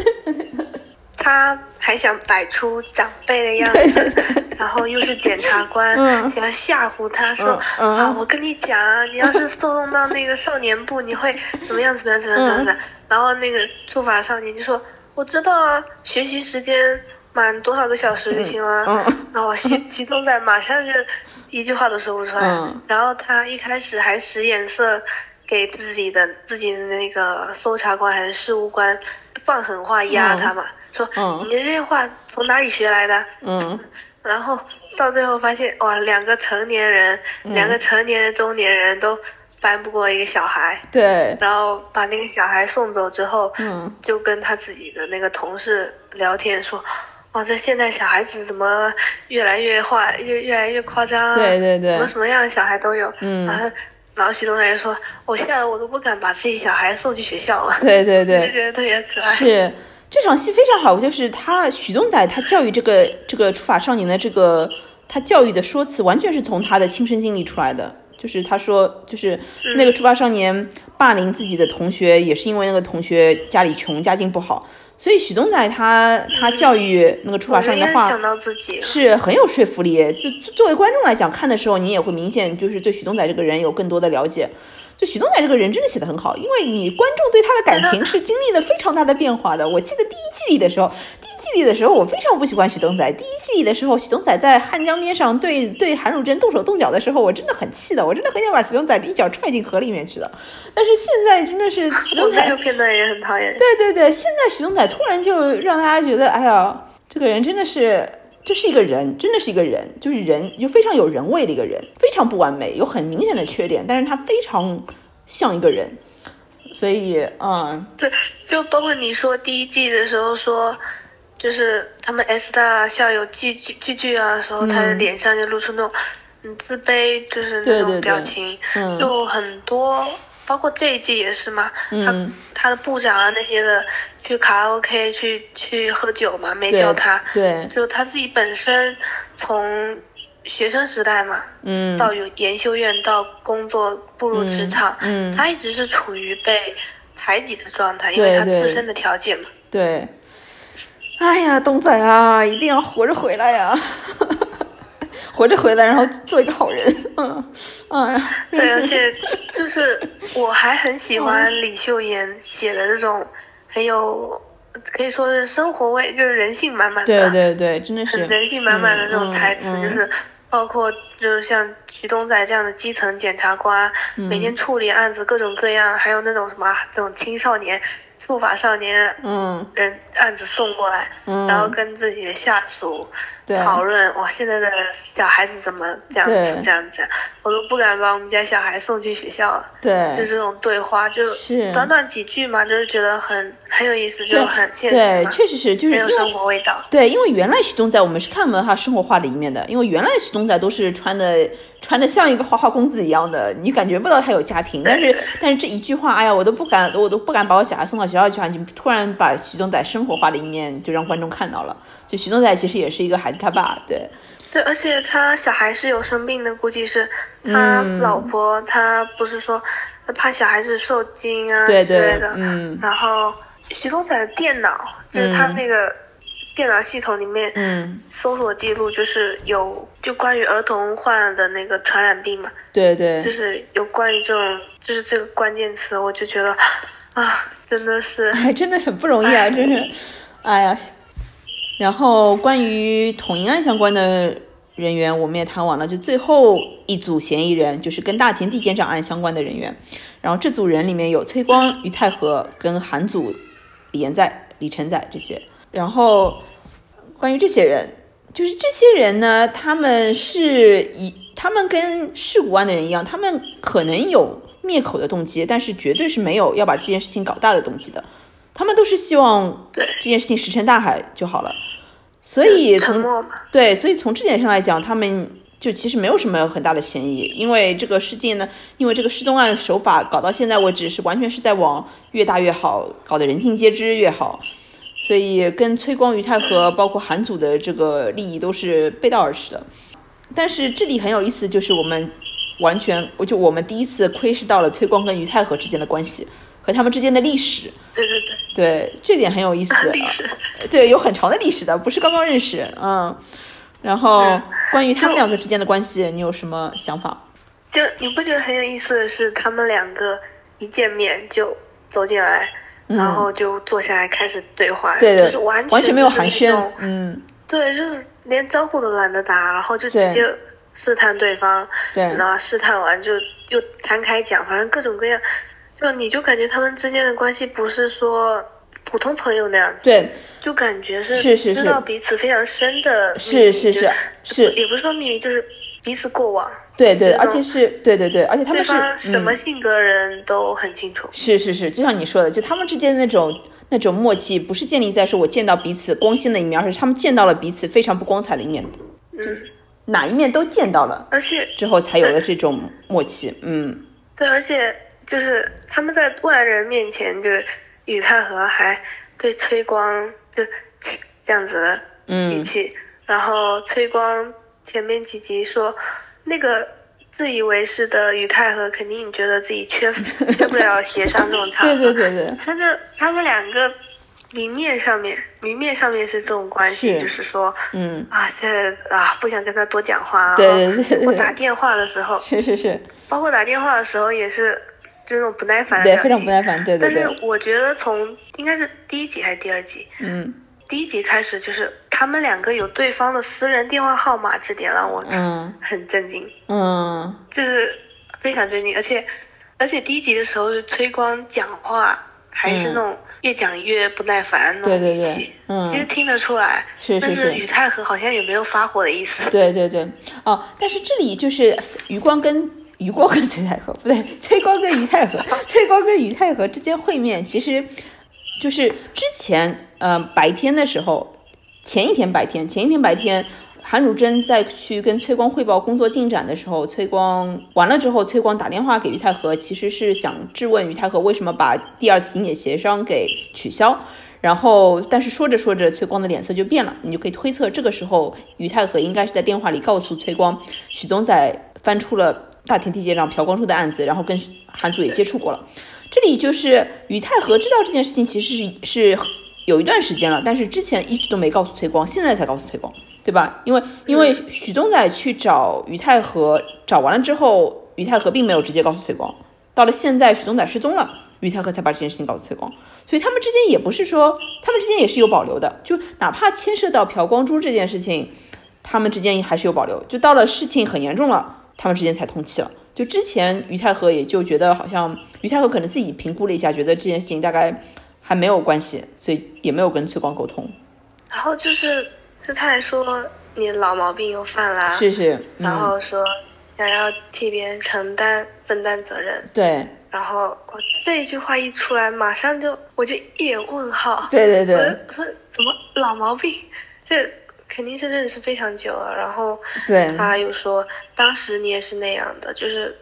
他还想摆出长辈的样子，然后又是检察官，想要吓唬他说啊，我跟你讲，你要是送 送到那个少年部，你会怎么样怎么样怎么样怎么样？然后那个触法少年就说我知道啊，学习时间满多少个小时就行了。然后徐徐东仔马上就一句话都说不出来，然后他一开始还使眼色。给自己的自己的那个搜查官还是事务官放狠话压他嘛，说你这些话从哪里学来的？嗯，然后到最后发现哇，两个成年人，两个成年的中年人都翻不过一个小孩。对。然后把那个小孩送走之后，嗯，就跟他自己的那个同事聊天说，哇，这现在小孩子怎么越来越坏，越越来越夸张？对对对。什么什么样的小孩都有。嗯。然后徐东来说：“我现在我都不敢把自己小孩送去学校了。”对对对，觉得特别可爱。是这场戏非常好，就是他许东仔他教育这个这个出法少年的这个他教育的说辞，完全是从他的亲身经历出来的。就是他说，就是那个出法少年霸凌自己的同学，也是因为那个同学家里穷，家境不好。所以许宗宰他他教育那个出法少年的话是很有说服力。就作为观众来讲，看的时候你也会明显就是对许宗宰这个人有更多的了解。就许东仔这个人真的写的很好，因为你观众对他的感情是经历了非常大的变化的。我记得第一季里的时候，第一季里的时候我非常不喜欢许东仔。第一季里的时候，许东仔在汉江边上对对韩汝贞动手动脚的时候，我真的很气的，我真的很想把许东仔一脚踹进河里面去的。但是现在真的是许东仔这个片段也很讨厌。对对对，现在许东仔突然就让大家觉得，哎呀，这个人真的是。就是一个人，真的是一个人，就是人，就非常有人味的一个人，非常不完美，有很明显的缺点，但是他非常像一个人，所以，嗯，对，就包括你说第一季的时候说，就是他们 S 大校友聚聚聚聚啊的时候，他的脸上就露出那种很自卑，就是那种表情，就很多，包括这一季也是嘛，他他的部长啊那些的。去卡拉 OK 去去喝酒嘛，没叫他。对，就他自己本身从学生时代嘛，嗯，到有研修院到工作步入职场，嗯，他一直是处于被排挤的状态，因为他自身的条件嘛。对。哎呀，东仔啊，一定要活着回来呀！活着回来，然后做一个好人。嗯，哎。对，而且就是我还很喜欢李秀妍写的这种。很有可以说是生活味，就是人性满满的，对对对，真的是人性满满的这种台词，就是包括就是像徐东仔这样的基层检察官，每天处理案子各种各样，还有那种什么这种青少年、触法少年，嗯，人案子送过来，然后跟自己的下属。讨论哇，现在的小孩子怎么这样子这样子，我都不敢把我们家小孩送去学校。对，就这种对话，就短短几句嘛，就是觉得很很有意思，就很现实对，确实是，就是有生活味道。对，因为原来徐东仔我们是看不到他生活化的一面的，因为原来徐东仔都是穿的穿的像一个花花公子一样的，你感觉不到他有家庭。但是但是这一句话，哎呀，我都不敢，我都不敢把我小孩送到学校去啊！你突然把徐东仔生活化的一面就让观众看到了。就徐东仔其实也是一个孩子他爸，对，对，而且他小孩是有生病的，估计是他老婆，他不是说怕小孩子受惊啊之类的。嗯。然后徐东仔的电脑，就是他那个电脑系统里面，嗯，搜索记录就是有就关于儿童患的那个传染病嘛。对对。就是有关于这种，就是这个关键词，我就觉得啊，真的是，哎，真的很不容易啊，真是，哎呀。然后关于统一案相关的人员，我们也谈完了。就最后一组嫌疑人，就是跟大田地检长案相关的人员。然后这组人里面有崔光、于太和跟韩祖、李延在、李承载这些。然后关于这些人，就是这些人呢，他们是以他们跟事故案的人一样，他们可能有灭口的动机，但是绝对是没有要把这件事情搞大的动机的。他们都是希望这件事情石沉大海就好了。所以从对，所以从这点上来讲，他们就其实没有什么很大的嫌疑，因为这个事件呢，因为这个失踪案手法搞到现在为止是完全是在往越大越好，搞得人尽皆知越好，所以跟崔光、于太和包括韩祖的这个利益都是背道而驰的。但是这里很有意思，就是我们完全，我就我们第一次窥视到了崔光跟于太和之间的关系。和他们之间的历史，对对对，对这点很有意思。对，有很长的历史的，不是刚刚认识。嗯，然后关于他们两个之间的关系，你有什么想法？就你不觉得很有意思的是，他们两个一见面就走进来，然后就坐下来开始对话，对对，就是完全没有寒暄，嗯，对，就是连招呼都懒得打，然后就直接试探对方，对，然后试探完就又摊开讲，反正各种各样。就你就感觉他们之间的关系不是说普通朋友那样子，对，就感觉是是是知道彼此非常深的，是是是是，也不是说秘密，就是彼此过往，对对，而且是对对对，而且他们是什么性格人都很清楚，是是是，就像你说的，就他们之间的那种那种默契，不是建立在说我见到彼此光鲜的一面，而是他们见到了彼此非常不光彩的一面，就是，哪一面都见到了，而且之后才有了这种默契，嗯，对，而且。就是他们在外人面前，就是宇太和还对崔光就这样子的语气，然后崔光前面几集说那个自以为是的宇太和，肯定觉得自己缺缺 不了协商这种场合。对对对对，他这他们两个明面上面明面上面是这种关系，就是说嗯。啊这啊不想跟他多讲话，对对对，我打电话的时候是是是，包括打电话的时候也是。就那种不耐烦的对，非常不耐烦，对对对。但是我觉得从应该是第一集还是第二集，嗯，第一集开始就是他们两个有对方的私人电话号码，这点让我嗯。很震惊，嗯，就是非常震惊，而且而且第一集的时候是崔光讲话还是那种越讲越不耐烦那种语气，嗯，其实听得出来，是是是，宇太和好像也没有发火的意思，对对对，哦，但是这里就是余光跟。余光跟崔太和 不对，崔光跟于太和，崔光跟于太和之间会面，其实就是之前呃白天的时候，前一天白天，前一天白天，韩汝珍在去跟崔光汇报工作进展的时候，崔光完了之后，崔光打电话给于太和，其实是想质问于太和为什么把第二次停点协商给取消，然后但是说着说着，崔光的脸色就变了，你就可以推测这个时候于太和应该是在电话里告诉崔光，许宗宰翻出了。大田地检长朴光洙的案子，然后跟韩祖也接触过了。这里就是宇泰和知道这件事情其实是是有一段时间了，但是之前一直都没告诉崔光，现在才告诉崔光，对吧？因为因为许宗仔去找于太和，找完了之后，于太和并没有直接告诉崔光，到了现在许宗仔失踪了，于太和才把这件事情告诉崔光，所以他们之间也不是说他们之间也是有保留的，就哪怕牵涉到朴光洙这件事情，他们之间还是有保留，就到了事情很严重了。他们之间才通气了。就之前于太和也就觉得好像于太和可能自己评估了一下，觉得这件事情大概还没有关系，所以也没有跟崔光沟通。然后就是就他还说你老毛病又犯了，是是，然后说想要替别人承担分担责任。对。然后我这一句话一出来，马上就我就一脸问号。对对对。我说怎么老毛病？这。肯定是认识非常久了，然后他又说，当时你也是那样的，就是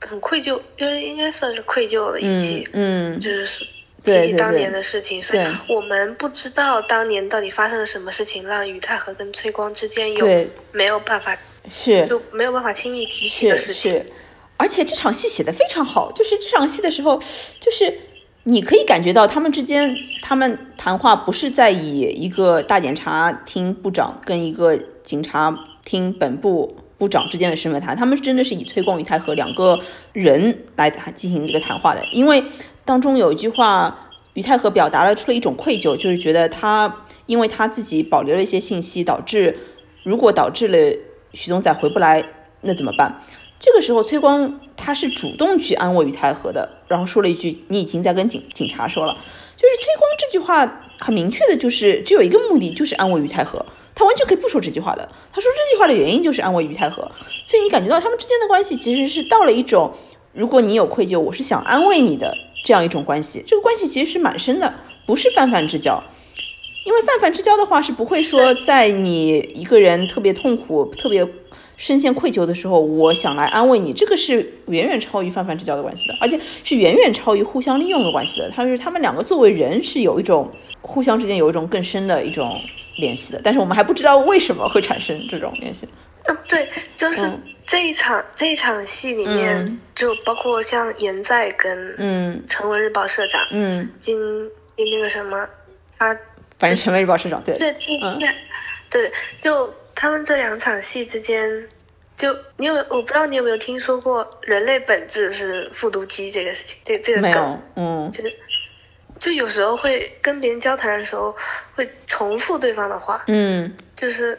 很愧疚，就是应该算是愧疚了一起，嗯，就是提起当年的事情，所以我们不知道当年到底发生了什么事情，让于太和跟崔光之间有没有办法是就没有办法轻易提起的事情。是，而且这场戏写的非常好，就是这场戏的时候，就是你可以感觉到他们之间，他们谈话不是在以一个大检察厅部长跟一个警察厅本部部长之间的身份谈，他们真的是以崔光、于泰和两个人来进行这个谈话的，因为当中有一句话。于泰和表达了出了一种愧疚，就是觉得他因为他自己保留了一些信息，导致如果导致了许东宰回不来，那怎么办？这个时候，崔光他是主动去安慰于太和的，然后说了一句：“你已经在跟警警察说了。”就是崔光这句话很明确的，就是只有一个目的，就是安慰于太和。他完全可以不说这句话的。他说这句话的原因就是安慰于太和，所以你感觉到他们之间的关系其实是到了一种，如果你有愧疚，我是想安慰你的这样一种关系。这个关系其实是蛮深的，不是泛泛之交。因为泛泛之交的话是不会说在你一个人特别痛苦、特别深陷愧疚的时候，我想来安慰你，这个是远远超于泛泛之交的关系的，而且是远远超于互相利用的关系的。他是他们两个作为人是有一种互相之间有一种更深的一种联系的，但是我们还不知道为什么会产生这种联系。嗯，对，就是嗯这一场、这一场戏里面，嗯就包括像严在跟嗯成文日报社长嗯，金金那个什么，他反正成为日报社长，对，这这嗯对，就他们这两场戏之间，就你有我不知道你有没有听说过人类本质是复读机这个事情，这这个梗嗯就是就有时候会跟别人交谈的时候会重复对方的话，嗯就是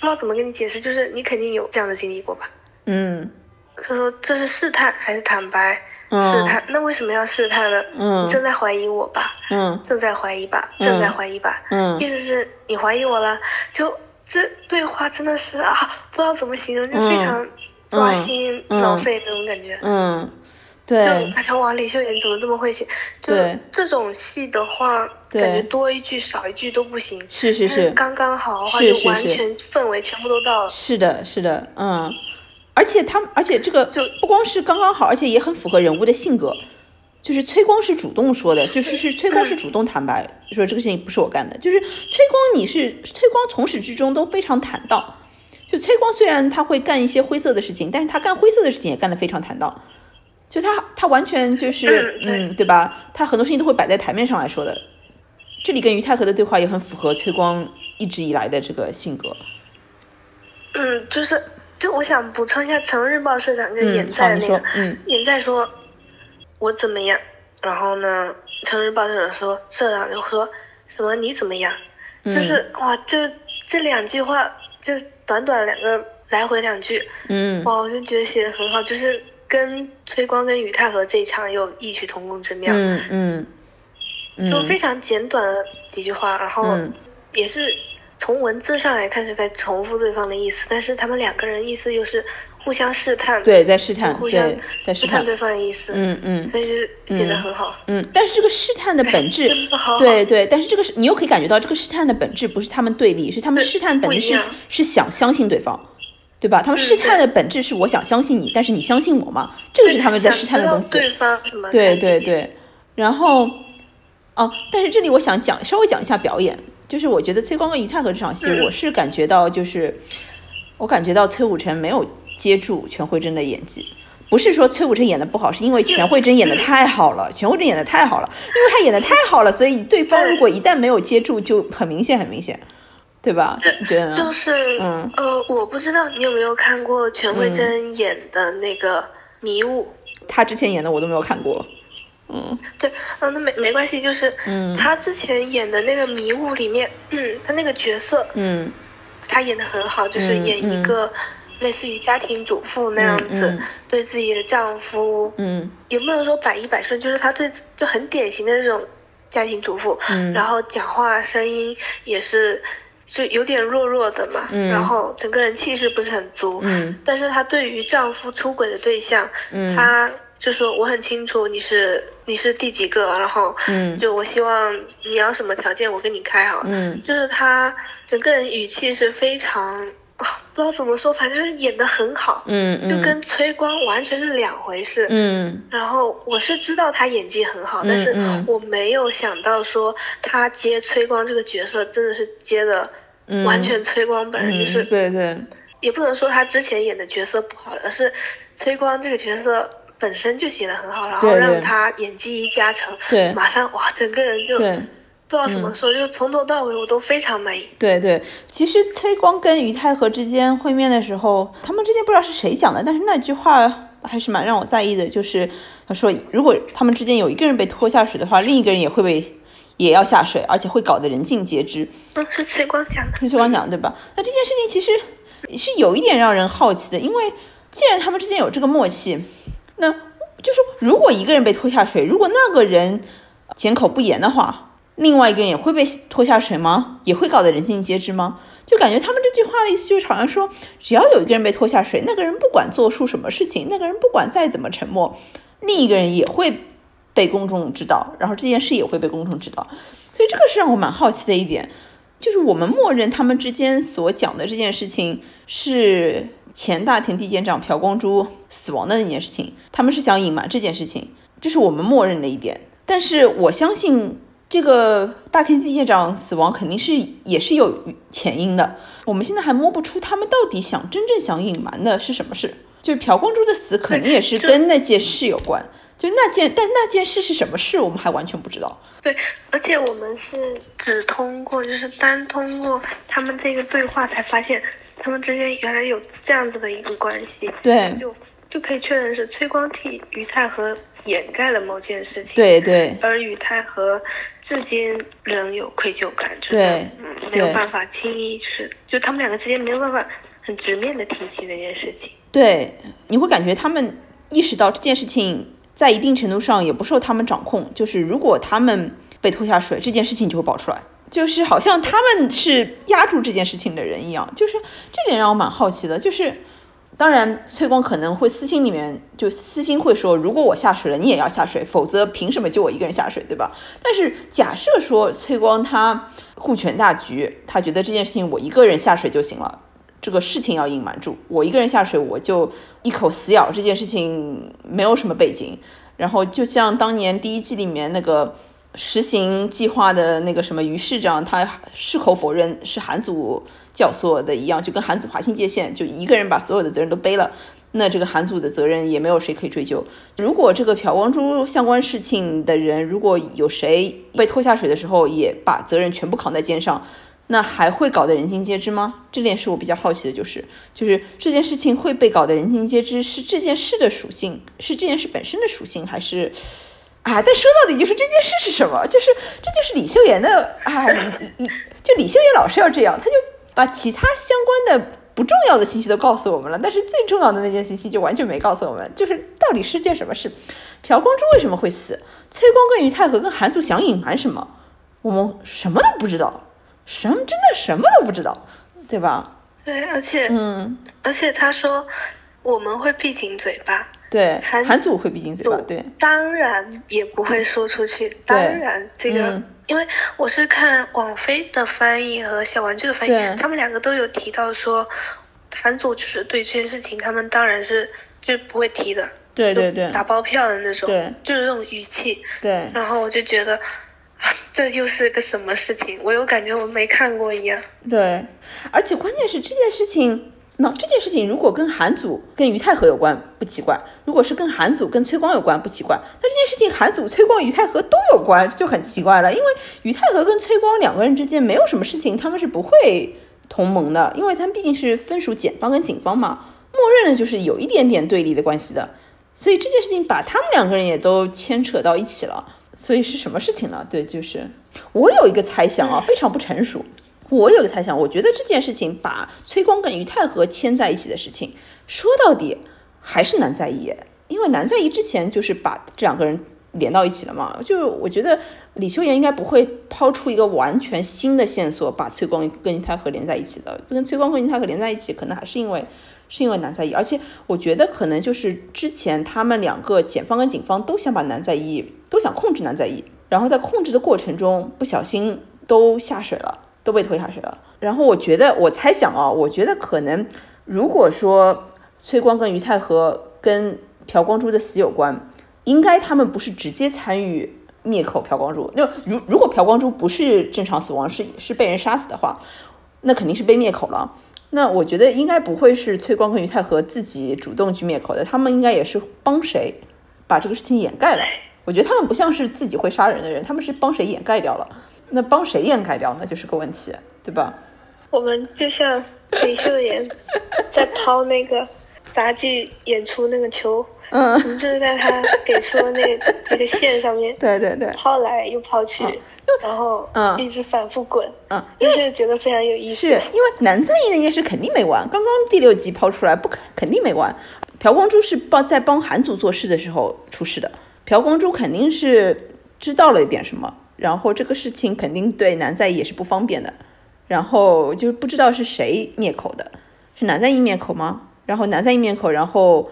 不知道怎么跟你解释，就是你肯定有这样的经历过吧？嗯他说这是试探还是坦白？嗯试探，那为什么要试探呢？嗯你正在怀疑我吧？嗯正在怀疑吧？嗯正在怀疑吧？嗯意思是你怀疑我了，就这对话真的是啊，不知道怎么形容，就非常抓心嗯挠肺那种感觉。嗯，就对感觉哇，李秀妍怎么这么会写？就对这种戏的话，感觉多一句少一句都不行。是是是，刚刚好的话，是就是完全氛围全部都到了。是的，是的，嗯，而且他，而且这个就不光是刚刚好，而且也很符合人物的性格。就是崔光是主动说的，就是是崔光是主动坦白说这个事情不是我干的。就是崔光，你是崔光，从始至终都非常坦荡。就崔光虽然他会干一些灰色的事情，但是他干灰色的事情也干得非常坦荡。就他他完全就是嗯对吧？他很多事情都会摆在台面上来说的。这里跟于太和的对话也很符合崔光一直以来的这个性格。嗯，就是就我想补充一下，《成日报》社长跟嗯严在的那个，嗯严在说，我怎么样？然后呢，《城市报》社长说，社长就说什么你怎么样？嗯就是哇，这这两句话，就短短两个来回两句，嗯哇，我就觉得写的很好，就是跟崔光跟于太和这一场有异曲同工之妙，嗯嗯嗯，就非常简短的几句话，然后嗯也是从文字上来看是在重复对方的意思，但是他们两个人意思又是互相试探，对，在试探，对，在试探，对方的意思，嗯嗯所以就写的很好。嗯，但是这个试探的本质 对对，但是这个是你又可以感觉到这个试探的本质不是他们对立，是他们试探本质是是想相信对方。对吧？他们嗯试探的本质是我想相信你，但是你相信我吗？这个是他们在试探的东西。对方对对对，然后，哦，但是这里我想讲稍微讲一下表演，就是我觉得崔光跟于太和这场戏，嗯我是感觉到就是，我感觉到崔武成没有接住全慧珍的演技。不是说崔武成演的不好，是因为全慧珍演的太好了，全慧珍演的太好了，因为她演的太好了，所以对方如果一旦没有接住，就很明显很明显，对吧？你觉得呢？就是嗯呃，我不知道你有没有看过全慧珍演的那个《迷雾》。她之前演的我都没有看过，嗯对，嗯，那没没关系，就是嗯他之前演的那个《迷雾》里面，嗯，他那个角色嗯她演的很好，就是嗯演一个类似于家庭主妇那样子，嗯嗯。对自己的丈夫，嗯。也不能说百依百顺，就是他对就很典型的这种家庭主妇，嗯。然后讲话声音也是就有点弱弱的嘛，嗯。然后整个人气势不是很足，嗯。但是她对于丈夫出轨的对象，嗯。她就说我很清楚你是你是第几个，然后嗯。就我希望你要什么条件我跟你开好，嗯。就是她整个人语气是非常不知道怎么说，反正就是演的很好，嗯嗯，就跟崔光完全是两回事。嗯。然后我是知道他演技很好，但是嗯。我没有想到说他接崔光这个角色真的是接的嗯。完全崔光本人，就嗯，是对对。也不能说他之前演的角色不好，而是崔光这个角色本身就写的很好，然后让他演技一加成，对。马上哇，整个人就对。不知道怎么说，就从头到尾我都非常满意。对对，其实崔光跟于太和之间会面的时候，他们之间不知道是谁讲的，但是那句话还是蛮让我在意的，就是他说如果他们之间有一个人被拖下水的话，另一个人也会被也要下水，而且会搞得人尽皆知。嗯，是崔光讲的。是崔光讲的对吧？那这件事情其实是有一点让人好奇的，因为既然他们之间有这个默契，那就是如果一个人被拖下水，如果那个人缄口不言的话，另外一个人也会被拖下水吗？也会搞得人尽皆知吗？就感觉他们这句话的意思就是好像说，只要有一个人被拖下水，那个人不管做出什么事情，那个人不管再怎么沉默，另一个人也会被公众知道，然后这件事也会被公众知道。所以这个是让我蛮好奇的一点。就是我们默认他们之间所讲的这件事情是前大田地检长朴光洙死亡的那件事情，他们是想隐瞒这件事情，这是我们默认的一点。但是我相信这个大天地舰长死亡肯定是也是有前因的，我们现在还摸不出他们到底想真正想隐瞒的是什么事。就是朴光洙的死肯定也是跟那件事有关，就那件但那件事是什么事，我们还完全不知道。对，而且我们是只通过，就是单通过他们这个对话才发现，他们之间原来有这样子的一个关系，对就就可以确认是崔光替于太和掩盖了某件事情，，对对。而于太和至今仍有愧疚感，对嗯，没有办法轻易就是，就他们两个之间没有办法很直面的提起这件事情，对，你会感觉他们意识到这件事情在一定程度上也不受他们掌控，就是如果他们被拖下水，这件事情就会爆出来，就是好像他们是压住这件事情的人一样，就是这点让我蛮好奇的，就是。当然，崔光可能会私心里面就私心会说，如果我下水了，你也要下水，否则凭什么就我一个人下水，对吧？但是假设说崔光他顾全大局，他觉得这件事情我一个人下水就行了，这个事情要隐瞒住，我一个人下水我就一口死咬，这件事情没有什么背景。然后就像当年第一季里面那个实行计划的那个什么于市长，他矢口否认是韩组教唆的一样，就跟韩组划清界限，就一个人把所有的责任都背了。那这个韩组的责任也没有谁可以追究。如果这个朴光洙相关事情的人，如果有谁被拖下水的时候，也把责任全部扛在肩上，那还会搞得人尽皆知吗？这点是我比较好奇的，就是就是这件事情会被搞得人尽皆知，是这件事的属性，是这件事本身的属性，还是啊？但说到底就是这件事是什么？就是这就是李秀妍的啊，李李就李秀妍老师要这样，他就把其他相关的不重要的信息都告诉我们了，但是最重要的那件信息就完全没告诉我们，就是到底是件什么事？朴光洙为什么会死？崔光跟于太和跟韩祖想隐瞒什么？我们什么都不知道，什么真的什么都不知道，对吧？对，而且嗯，而且他说我们会闭紧嘴巴，对，韩韩祖会闭紧嘴巴，对，当然也不会说出去。当然，这个、嗯因为我是看网飞的翻译和小玩具的翻译，他们两个都有提到说，韩组就是对这件事情，他们当然是就不会提的，对对对打包票的那种，对就是这种语气。对然后我就觉得，啊这又是个什么事情？我又感觉我没看过一样。对，而且关键是这件事情，那这件事情如果跟韩祖、跟于太和有关，不奇怪；如果是跟韩祖、跟崔光有关，不奇怪。但这件事情韩祖、崔光、于太和都有关，就很奇怪了。因为于太和跟崔光两个人之间没有什么事情，他们是不会同盟的，因为他们毕竟是分属检方跟警方嘛，默认的就是有一点点对立的关系的。所以这件事情把他们两个人也都牵扯到一起了。所以是什么事情呢？对，就是我有一个猜想啊，非常不成熟。我有个猜想，我觉得这件事情把崔光跟于太和牵在一起的事情，说到底还是南在意，因为南在意之前就是把这两个人连到一起了嘛。就我觉得李秀妍应该不会抛出一个完全新的线索，把崔光跟于太和连在一起的。跟崔光跟于太和连在一起，可能还是因为是因为南在意，而且我觉得可能就是之前他们两个检方跟警方都想把南在意，都想控制南在意，然后在控制的过程中不小心都下水了。都被推下水了。然后我觉得，我猜想啊，我觉得可能如果说崔光跟于太和跟朴光珠的死有关，应该他们不是直接参与灭口朴光珠。那如如果朴光珠不是正常死亡，是是被人杀死的话，那肯定是被灭口了。那我觉得应该不会是崔光跟于太和自己主动去灭口的，他们应该也是帮谁把这个事情掩盖了。我觉得他们不像是自己会杀人的人，他们是帮谁掩盖掉了。那帮谁掩盖掉那？就是个问题，对吧？我们就像李秀妍在抛那个杂技演出那个球，嗯，我们就是在他给出的那个那个线上面，对对对，抛来又抛去，然后嗯一直反复滚，嗯，就是觉得非常有意思。是因为男在意那件事肯定没完，刚刚第六集抛出来，不肯肯定没完。朴光洙是帮在帮韩祖做事的时候出事的，朴光珠肯定是知道了一点什么，然后这个事情肯定对南在意也是不方便的，然后就是不知道是谁灭口的，是南在意灭口吗？然后南在意灭口，然后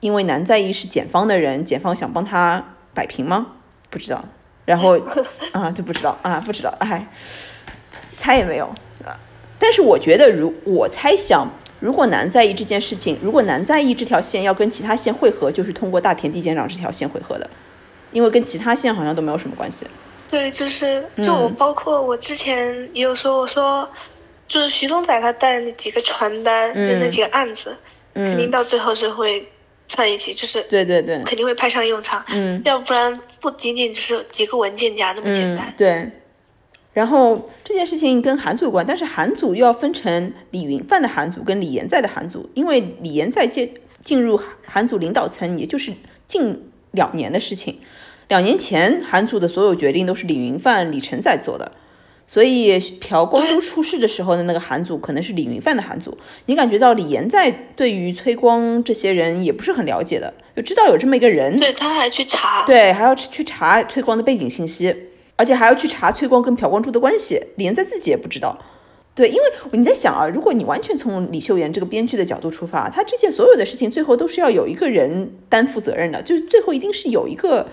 因为南在意是检方的人，检方想帮他摆平吗？不知道，然后 啊就不知道啊不知道，哎，猜也没有啊。但是我觉得，如我猜想，如果难在意这件事情，如果难在意这条线要跟其他线汇合，就是通过大田地检长这条线汇合的，因为跟其他线好像都没有什么关系。对，就是就我包括我之前也有说，我说就是徐东仔他带的那几个传单，就那几个案子，肯定嗯，到最后是会串一起，就是对对对，肯定会派上用场。嗯要不然不仅仅只是几个文件夹那么简单嗯。，对。然后这件事情跟韩组有关，但是韩组又要分成李云范的韩组跟李延在的韩组，因为李延在进进入韩组领导层，也就是近两年的事情。两年前韩组的所有决定都是李云范、李晨在做的，所以朴光洙出事的时候的那个韩组可能是李云范的韩组。你感觉到李延在对于崔光这些人也不是很了解的，就知道有这么一个人，对，他还去查。对，还要去查崔光的背景信息，而且还要去查崔光跟朴光洙的关系，连在自己也不知道。对，因为你在想啊，如果你完全从李秀妍这个编剧的角度出发，他这件所有的事情最后都是要有一个人担负责任的，就是最后一定是有一个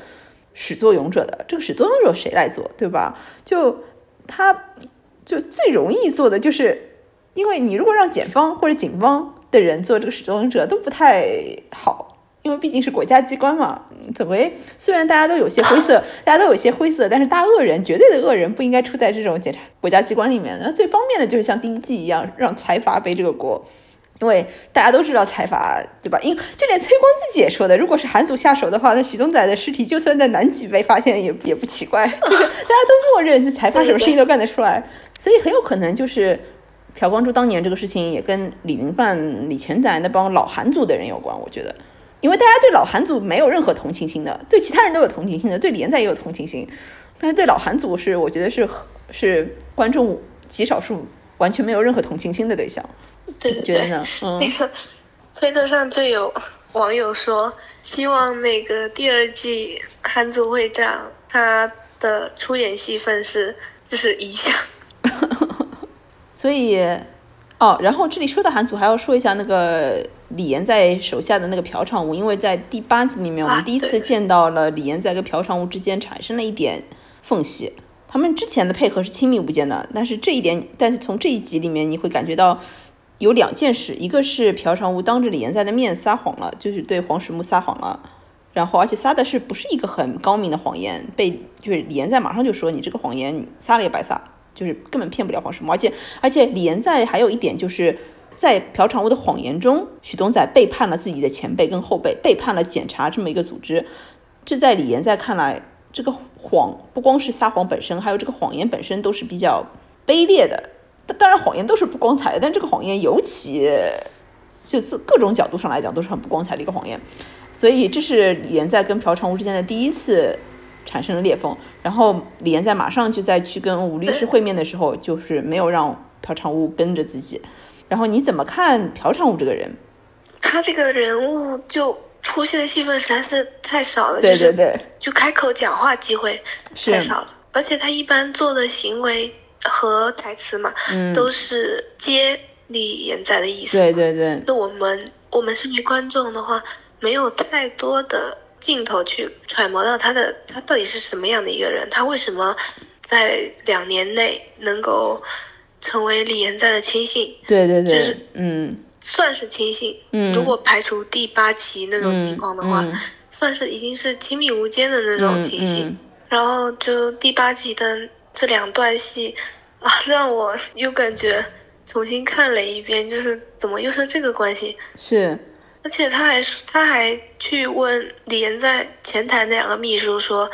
始作俑者的。这个始作俑者谁来做，对吧？就他就最容易做的就是，因为你如果让检方或者警方的人做这个始作俑者都不太好，因为毕竟是国家机关嘛。嗯总归虽然大家都有些灰色，大家都有些灰色，但是大恶人绝对的恶人不应该出在这种检察国家机关里面。那最方便的就是像第一季一样，让财阀背这个锅。因为大家都知道财阀，对吧？因就连崔光自己也说的，如果是韩组下手的话，那许宗宰的尸体就算在南极被发现也也不奇怪，就是大家都默认，就财阀什么事情都干得出来，所以很有可能就是朴光洙当年这个事情也跟李云范、李全宰那帮老韩族的人有关，我觉得，因为大家对老韩组没有任何同情心的，对其他人都有同情心的，对李延宰也有同情心，但是对老韩组是我觉得是是观众极少数完全没有任何同情心的对象。对对对，觉得呢？嗯那个推特上就有网友说，希望那个第二季韩组会长他的出演戏份是就是一项。所以，哦，然后这里说到韩组，还要说一下那个李岩在手下的那个朴长武，因为在第八集里面，我们啊第一次见到了李岩在跟朴长武之间产生了一点缝隙。他们之前的配合是亲密无间的，但是这一点，但是从这一集里面，你会感觉到有两件事，一个是朴长武当着李延在的面撒谎了，就是对黄石木撒谎了。然后，而且撒的是不是一个很高明的谎言？被就是李延在马上就说你这个谎言撒了也白撒，就是根本骗不了黄石木。而且而且李延在还有一点就是在朴长武的谎言中，许东仔背叛了自己的前辈跟后辈，背叛了检察这么一个组织。这在李岩在看来，这个谎不光是撒谎本身，还有这个谎言本身都是比较卑劣的。当当然，谎言都是不光彩的，但这个谎言尤其就是各种角度上来讲都是很不光彩的一个谎言。所以这是李岩在跟朴长武之间的第一次产生了裂缝。然后李岩在马上就在去跟吴律师会面的时候，就是没有让朴长武跟着自己。然后你怎么看朴长武这个人？他这个人物就出现的戏份实在是太少了，对对就是对，就开口讲话机会太少了，而且他一般做的行为和台词嘛，嗯，都是接李延在的意思。对对对，就我们我们身为观众的话，没有太多的镜头去揣摩到他的他到底是什么样的一个人，他为什么在两年内能够成为李延在的亲信，对对对，就是嗯算是亲信。嗯如果排除第八集那种情况的话，嗯算是已经是亲密无间的那种嗯亲信。嗯然后就第八集的这两段戏啊，让我又感觉重新看了一遍，就是怎么又是这个关系？是，而且他还他还去问李岩在前台那两个秘书说，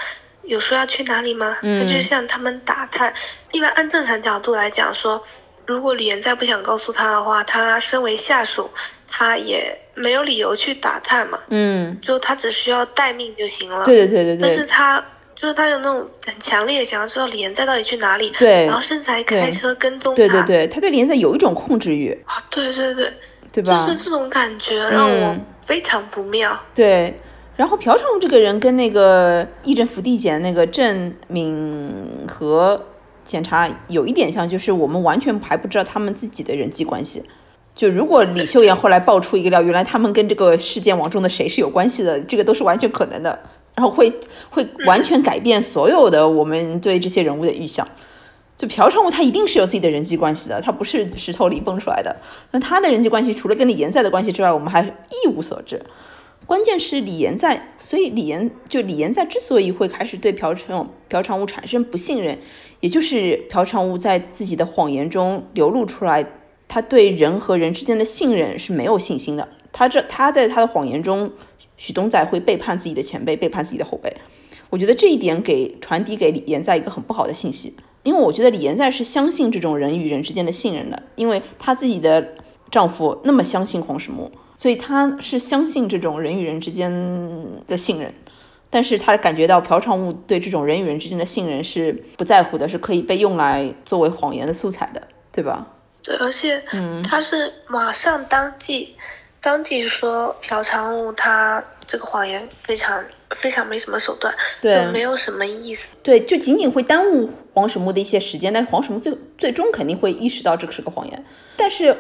有说要去哪里吗？嗯他就向他们打探。一般按正常角度来讲说，如果李岩再不想告诉他的话，他身为下属，他也没有理由去打探嘛，嗯，就他只需要待命就行了。对对对对对但是他就是他有那种很强烈的想要知道李岩在到底去哪里，对然后甚至还开车跟踪他。对对对，他对李岩在有一种控制欲，啊，对对对，对吧？就是这种感觉让我嗯非常不妙。对，然后朴常务这个人跟那个义正福地检那个郑敏和检查有一点像，就是我们完全还不知道他们自己的人际关系。就如果李秀妍后来爆出一个料，原来他们跟这个事件网中的谁是有关系的，这个都是完全可能的，然后会会完全改变所有的我们对这些人物的预想。就朴成务他一定是有自己的人际关系的，他不是石头里蹦出来的。那他的人际关系除了跟李延在的关系之外，我们还一无所知。关键是李岩在，所以李岩就李岩在之所以会开始对朴常朴长武产生不信任，也就是朴长武在自己的谎言中流露出来，他对人和人之间的信任是没有信心的。他这他在他的谎言中，许东仔会背叛自己的前辈，背叛自己的后辈。我觉得这一点给传递给李岩在一个很不好的信息，因为我觉得李岩在是相信这种人与人之间的信任的，因为她自己的丈夫那么相信黄始木，所以他是相信这种人与人之间的信任。但是他感觉到朴常务对这种人与人之间的信任是不在乎的，是可以被用来作为谎言的素材的，对吧？对，而且嗯他是马上当即当即说朴常务他这个谎言非常非常没什么手段，对就没有什么意思。对，就仅仅会耽误黄始木的一些时间，但是黄始木最最终肯定会意识到这个是个谎言。但是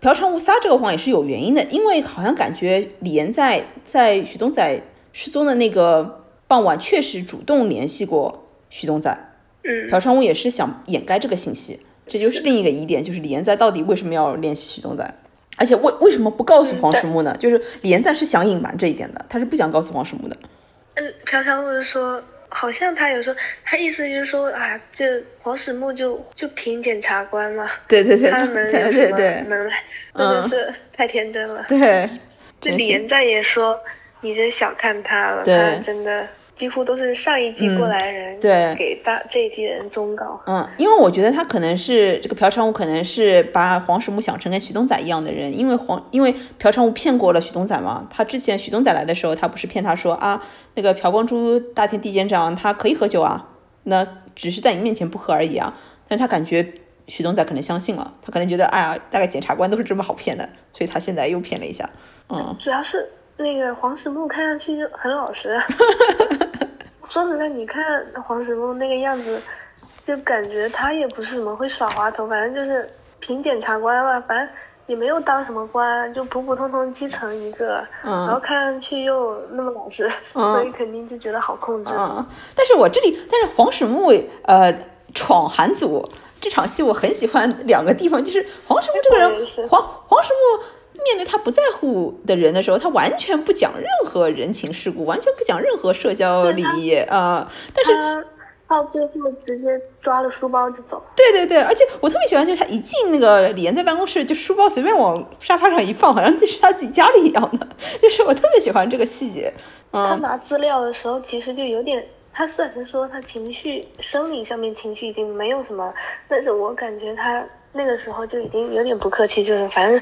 朴常务撒这个谎也是有原因的，因为好像感觉李岩在在许东仔失踪的那个傍晚确实主动联系过许东仔，嗯，朴昌武也是想掩盖这个信息，这就是另一个疑点，就是李岩在到底为什么要联系许东仔？而且为为什么不告诉黄始木呢？就是李岩在是想隐瞒这一点的，他是不想告诉黄始木的。嗯，朴常务说，好像他有说，他意思就是说啊，就黄始木就就凭检察官嘛，对对对他能 对有什么对对能来？真的是太天真了。对，这李延赞也说，你真小看他了，他真的几乎都是上一季过来人，对。给大这一季人忠告。嗯，因为我觉得他可能是这个朴昌武，可能是把黄石木想成跟徐东仔一样的人，因为黄因为朴昌武骗过了徐东仔嘛，他之前徐东仔来的时候，他不是骗他说啊，那个朴光洙大田地检长他可以喝酒啊，那只是在你面前不喝而已啊，但是他感觉徐东仔可能相信了，他可能觉得哎呀，大概检察官都是这么好骗的，所以他现在又骗了一下，嗯，主要是那个黄石木看上去就很老实。啊 说实在，你看黄石木那个样子，就感觉他也不是什么会耍滑头，反正就是凭检察官吧，反正也没有当什么官，就普普通通基层一个，嗯然后看上去又那么老实，嗯所以肯定就觉得好控制。嗯，但是我这里，但是黄石木呃闯韩组这场戏，我很喜欢两个地方，就是黄石木这个人黄石木面对他不在乎的人的时候，他完全不讲任何人情世故，完全不讲任何社交礼仪啊、但是他到最后直接抓了书包就走。对对对，而且我特别喜欢，就是他一进那个李岩在办公室，就书包随便往沙发上一放，好像这是他自己家里一样的，就是我特别喜欢这个细节。嗯，他拿资料的时候，其实就有点，他虽然说他情绪生理上面情绪已经没有什么，但是我感觉他那个时候就已经有点不客气，就是反正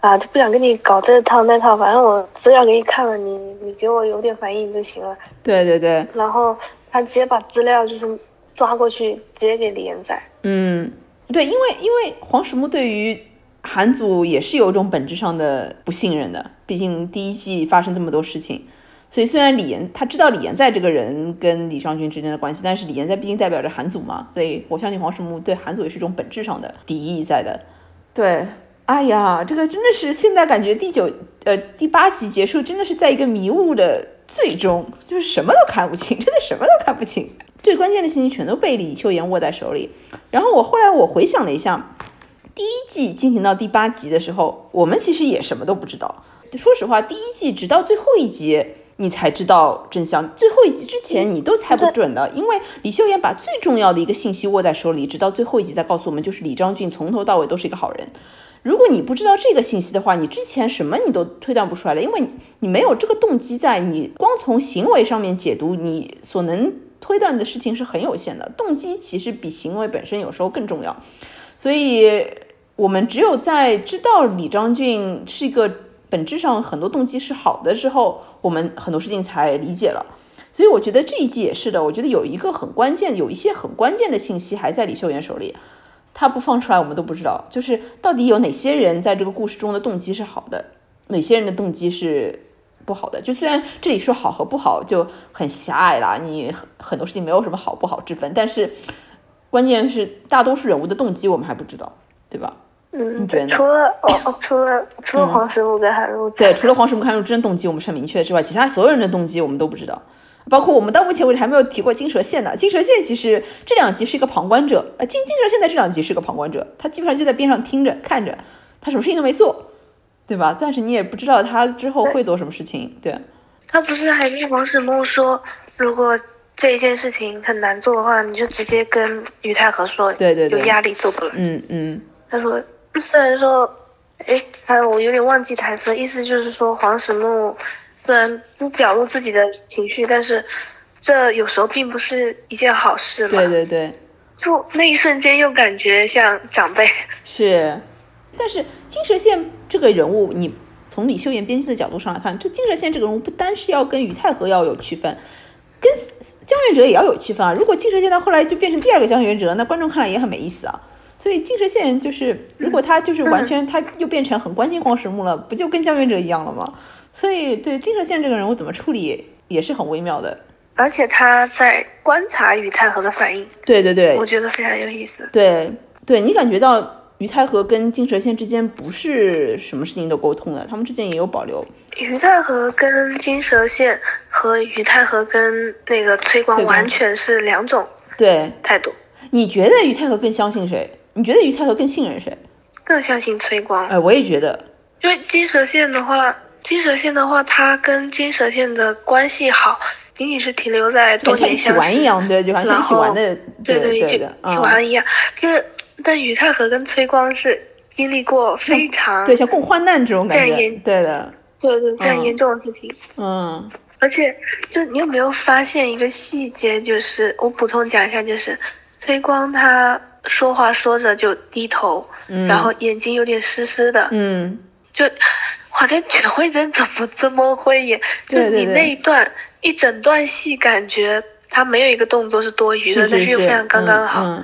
啊，就不想跟你搞这套那套，反正我资料给你看了，你你给我有点反应就行了。对对对，然后他直接把资料就是抓过去，直接给李延宰。嗯，对，因为因为黄始木对于韩组也是有一种本质上的不信任的，毕竟第一季发生这么多事情，所以虽然李岩他知道李岩在这个人跟李尚君之间的关系，但是李岩在毕竟代表着韩组嘛，所以我相信黄始木对韩组也是一种本质上的敌意在的。对，哎呀，这个真的是现在感觉第九呃第八集结束，真的是在一个迷雾的最终，就是什么都看不清，真的什么都看不清。最关键的信息全都被李秀妍握在手里。然后我后来我回想了一下，第一季进行到第八集的时候，我们其实也什么都不知道。说实话，第一季直到最后一集你才知道真相，最后一集之前你都猜不准的，因为李秀妍把最重要的一个信息握在手里，直到最后一集再告诉我们，就是李章俊从头到尾都是一个好人。如果你不知道这个信息的话，你之前什么你都推断不出来了，因为你没有这个动机在，你光从行为上面解读，你所能推断的事情是很有限的。动机其实比行为本身有时候更重要，所以我们只有在知道李章俊是一个本质上很多动机是好的之后，我们很多事情才理解了。所以我觉得这一季也是的，我觉得有一个很关键，有一些很关键的信息还在李秀妍手里。他不放出来，我们都不知道，就是到底有哪些人在这个故事中的动机是好的，哪些人的动机是不好的。就虽然这里说好和不好就很狭隘啦，你很多事情没有什么好不好之分，但是关键是大多数人物的动机我们还不知道，对吧？嗯，你觉得？除了哦哦，除了除了黄石木跟韩露，对，除了黄石木、韩露真动机我们是很明确之外，其他所有人的动机我们都不知道。包括我们到目前为止还没有提过金蛇线呢。金蛇线其实这两集是一个旁观者，呃，金金蛇线的这两集是个旁观者，他基本上就在边上听着看着，他什么事情都没做，对吧？但是你也不知道他之后会做什么事情，对。他不是还跟黄始木说，如果这一件事情很难做的话，你就直接跟于太和说，对对对，有压力做不来。嗯嗯。他说，虽然说，哎，还有我有点忘记台词，意思就是说黄始木。虽然不表露自己的情绪，但是这有时候并不是一件好事嘛。对对对，就那一瞬间又感觉像长辈。是，但是金蛇线这个人物，你从李秀妍编剧的角度上来看，这金蛇线这个人物不单是要跟于太和要有区分，跟江源哲也要有区分啊。如果金蛇线到后来就变成第二个江源哲，那观众看来也很没意思啊。所以金蛇线就是，如果他就是完全他又变成很关心黄石木了，不就跟江源哲一样了吗？所以，对金蛇线这个人物怎么处理也是很微妙的，而且他在观察于太和的反应。对对对，我觉得非常有意思。对对，你感觉到于太和跟金蛇线之间不是什么事情都沟通的，他们之间也有保留。于太和跟金蛇线和于太和跟那个崔光完全是两种对态度。你觉得于太和更相信谁？你觉得于太和更信任谁？更相信崔光。哎，我也觉得，因为金蛇线的话。金蛇线的话，它跟金蛇线的关系好，仅仅是停留在多年相识一样，对，就好像一起玩的，对对，一起一起玩一样。就是，但于太和跟崔光是经历过非常对像共患难这种感觉，对的，对对，非常严重的事情。嗯，而且，就你有没有发现一个细节？就是我补充讲一下，就是崔光他说话说着就低头，然后眼睛有点湿湿的，嗯，就。哇，这全慧珍怎么这么会演？就你那一段一整段戏，感觉她没有一个动作是多余的，但是又非常刚刚好。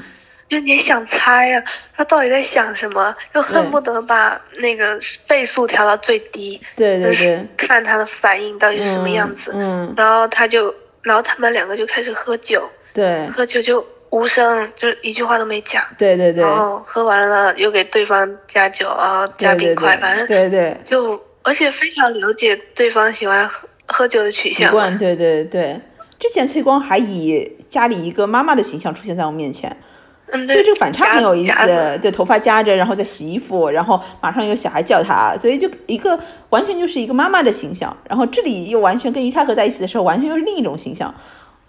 就你想猜呀，他到底在想什么？又恨不得把那个倍速调到最低，对对对，看他的反应到底是什么样子。嗯，然后他就，然后他们两个就开始喝酒，对，喝酒就。无声，就是一句话都没讲。对对对。然后喝完了，又给对方加酒啊，加冰块，反正对对。就而且非常了解对方喜欢喝喝酒的取向。习惯，对对对。之前崔光还以家里一个妈妈的形象出现在我面前，嗯，对，这个反差很有意思。对，头发夹着，然后再洗衣服，然后马上有小孩叫他，所以就一个完全就是一个妈妈的形象。然后这里又完全跟于太和在一起的时候，完全又是另一种形象。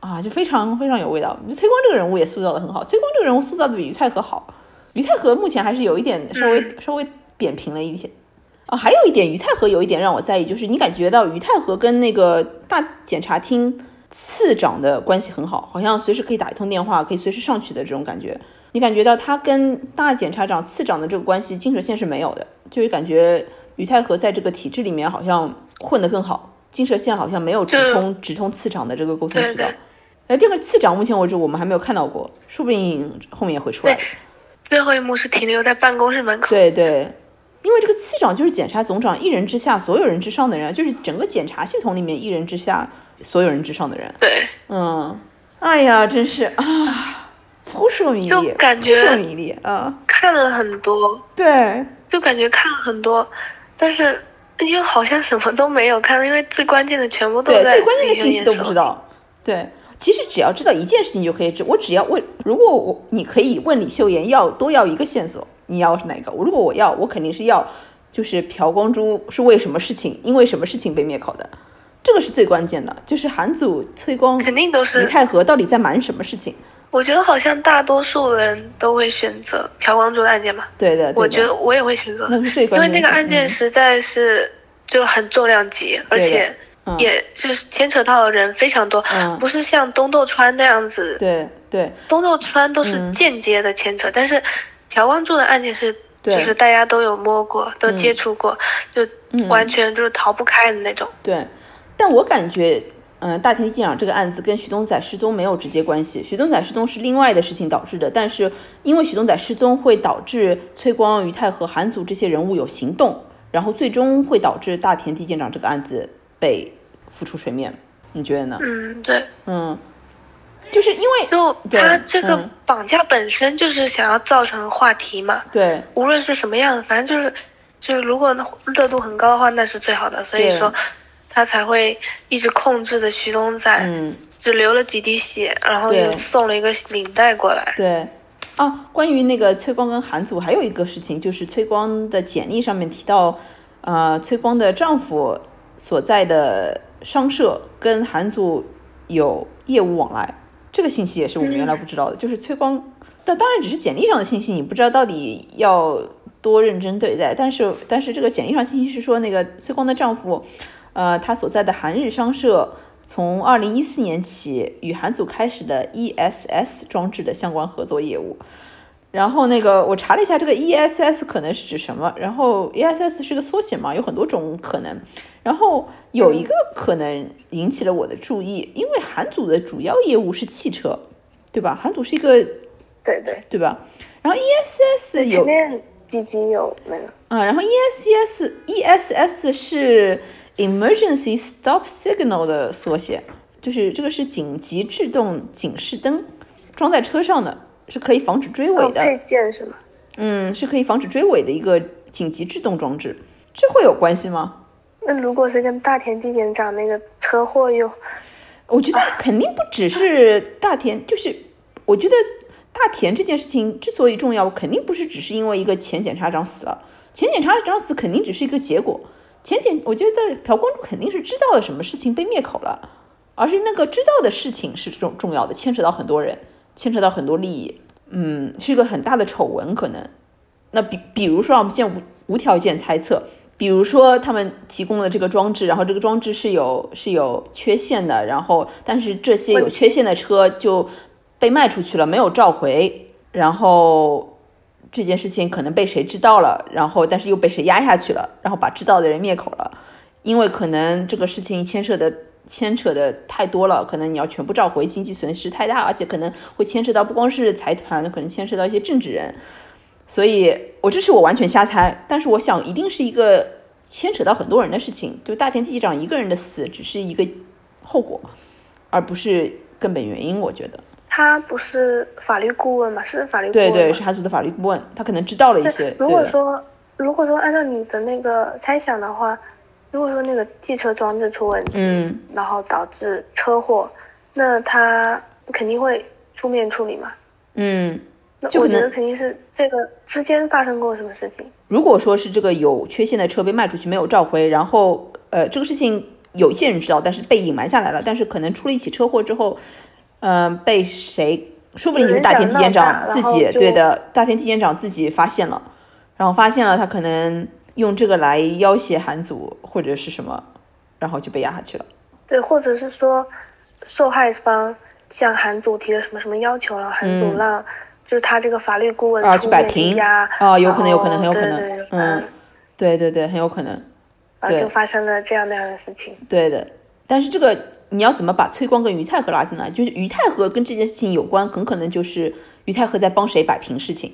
啊，就非常非常有味道。崔光这个人物也塑造的很好，崔光这个人物塑造的比于太和好。于太和目前还是有一点稍微稍微扁平了一些。啊，还有一点，于太和有一点让我在意，就是你感觉到于太和跟那个大检察厅次长的关系很好，好像随时可以打一通电话，可以随时上去的这种感觉。你感觉到他跟大检察长次长的这个关系，金蛇线是没有的，就是感觉于太和在这个体制里面好像混得更好，金蛇线好像没有直通直通次长的这个沟通渠道。哎，这个次长目前为止我们还没有看到过，说不定后面也会出来。最后一幕是停留在办公室门口。对对，因为这个次长就是检察总长一人之下，所有人之上的人，就是整个检察系统里面一人之下，所有人之上的人。对，嗯，哎呀，真是啊，扑朔迷离，感觉扑朔迷离啊，看了很多，对，就感觉看了很多，但是又好像什么都没有看，因为最关键的全部都在最关键的信息都不知道，对。其实只要知道一件事情就可以知，我只要问，如果我你可以问李秀妍要多要一个线索，你要是哪个？如果我要，我肯定是要，就是朴光洙是为什么事情，因为什么事情被灭口的，这个是最关键的，就是韩祖、崔光、肯定都是李太和到底在瞒什么事情？我觉得好像大多数的人都会选择朴光洙的案件吧。对的，我觉得我也会选择，那是最关键，因为那个案件实在是就很重量级，而且。也就是牵扯到的人非常多，不是像东豆川那样子。对对，东豆川都是间接的牵扯，但是朴光柱的案件是，就是大家都有摸过，都接触过，就完全就是逃不开的那种。对，但我感觉，嗯，大田机长这个案子跟徐东仔失踪没有直接关系，徐东仔失踪是另外的事情导致的，但是因为徐东仔失踪会导致崔光、于泰和、韩祖这些人物有行动，然后最终会导致大田地舰长这个案子。被浮出水面，你觉得呢？嗯，对，嗯，就是因为就他这个绑架本身就是想要造成话题嘛。对，无论是什么样，反正就是，就是如果热度很高的话，那是最好的。所以说，他才会一直控制着徐东仔，嗯，只流了几滴血，然后又送了一个领带过来。对，啊，关于那个崔光跟韩祖还有一个事情，就是崔光的简历上面提到，呃，崔光的丈夫。所在的商社跟韩组有业务往来，这个信息也是我们原来不知道的。就是崔光，但当然只是简历上的信息，你不知道到底要多认真对待。但是，但是这个简历上信息是说，那个崔光的丈夫，呃，他所在的韩日商社从二零一四年起与韩组开始的 ESS 装置的相关合作业务。然后那个我查了一下，这个 E S S 可能是指什么？然后 E S S 是个缩写嘛，有很多种可能。然后有一个可能引起了我的注意，因为韩组的主要业务是汽车，对吧？韩组是一个，对对，对吧？然后 E S S 有前面几集有那个啊，然后 E S S E S S 是 Emergency Stop Signal 的缩写，就是这个是紧急制动警示灯，装在车上的。是可以防止追尾的配件是吗？嗯，是可以防止追尾的一个紧急制动装置，这会有关系吗？那如果是跟大田地检长那个车祸有，我觉得肯定不只是大田，就是我觉得大田这件事情之所以重要，肯定不是只是因为一个前检察长死了，前检察长死肯定只是一个结果，前检我觉得朴光柱肯定是知道了什么事情被灭口了，而是那个知道的事情是重重要的，牵扯到很多人。牵扯到很多利益，嗯，是一个很大的丑闻，可能。那比比如说，我们现在无无条件猜测，比如说他们提供了这个装置，然后这个装置是有是有缺陷的，然后但是这些有缺陷的车就被卖出去了，没有召回，然后这件事情可能被谁知道了，然后但是又被谁压下去了，然后把知道的人灭口了，因为可能这个事情牵涉的。牵扯的太多了，可能你要全部召回，经济损失太大，而且可能会牵扯到不光是财团，可能牵涉到一些政治人，所以我这是我完全瞎猜，但是我想一定是一个牵扯到很多人的事情，就大田地长一个人的死只是一个后果，而不是根本原因。我觉得他不是法律顾问嘛，是法律顾问，对对，是韩组的法律顾问，他可能知道了一些。如果说如果说按照你的那个猜想的话。如果说那个汽车装置出问题，嗯，然后导致车祸，那他肯定会出面处理嘛，嗯，那我觉得肯定是这个之间发生过什么事情。如果说是这个有缺陷的车被卖出去没有召回，然后呃这个事情有一些人知道，但是被隐瞒下来了，但是可能出了一起车祸之后，嗯，被谁，说不定就是大田体检长自己，对的，大田体检长自己发现了，然后发现了他可能。用这个来要挟韩祖或者是什么，然后就被压下去了。对，或者是说，受害方向韩祖提了什么什么要求了，韩祖让就是他这个法律顾问出面提压，啊，有可能，有可能，很有可能，嗯，对对对，很有可能，啊，就发生了这样那样的事情。对的，但是这个你要怎么把崔光跟于太和拉进来？就是于太和跟这件事情有关，很可能就是于太和在帮谁摆平事情。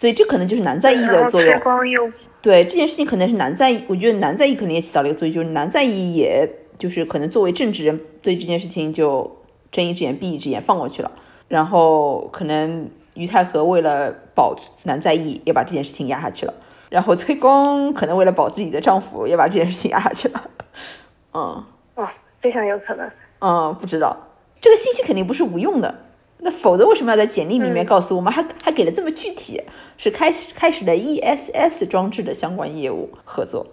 所以这可能就是难在意的作用。对这件事情可能是难在意，我觉得难在意可能也起到了一个作用，就是难在意，也就是可能作为政治人对这件事情就睁一只眼闭一只眼放过去了。然后可能于太和为了保难在意，也把这件事情压下去了。然后崔光可能为了保自己的丈夫，也把这件事情压下去了。嗯，哦，非常有可能。嗯，不知道。这个信息肯定不是无用的。那否则为什么要在简历里面告诉我们，还还给了这么具体，是开始开始了 ESS 装置的相关业务合作。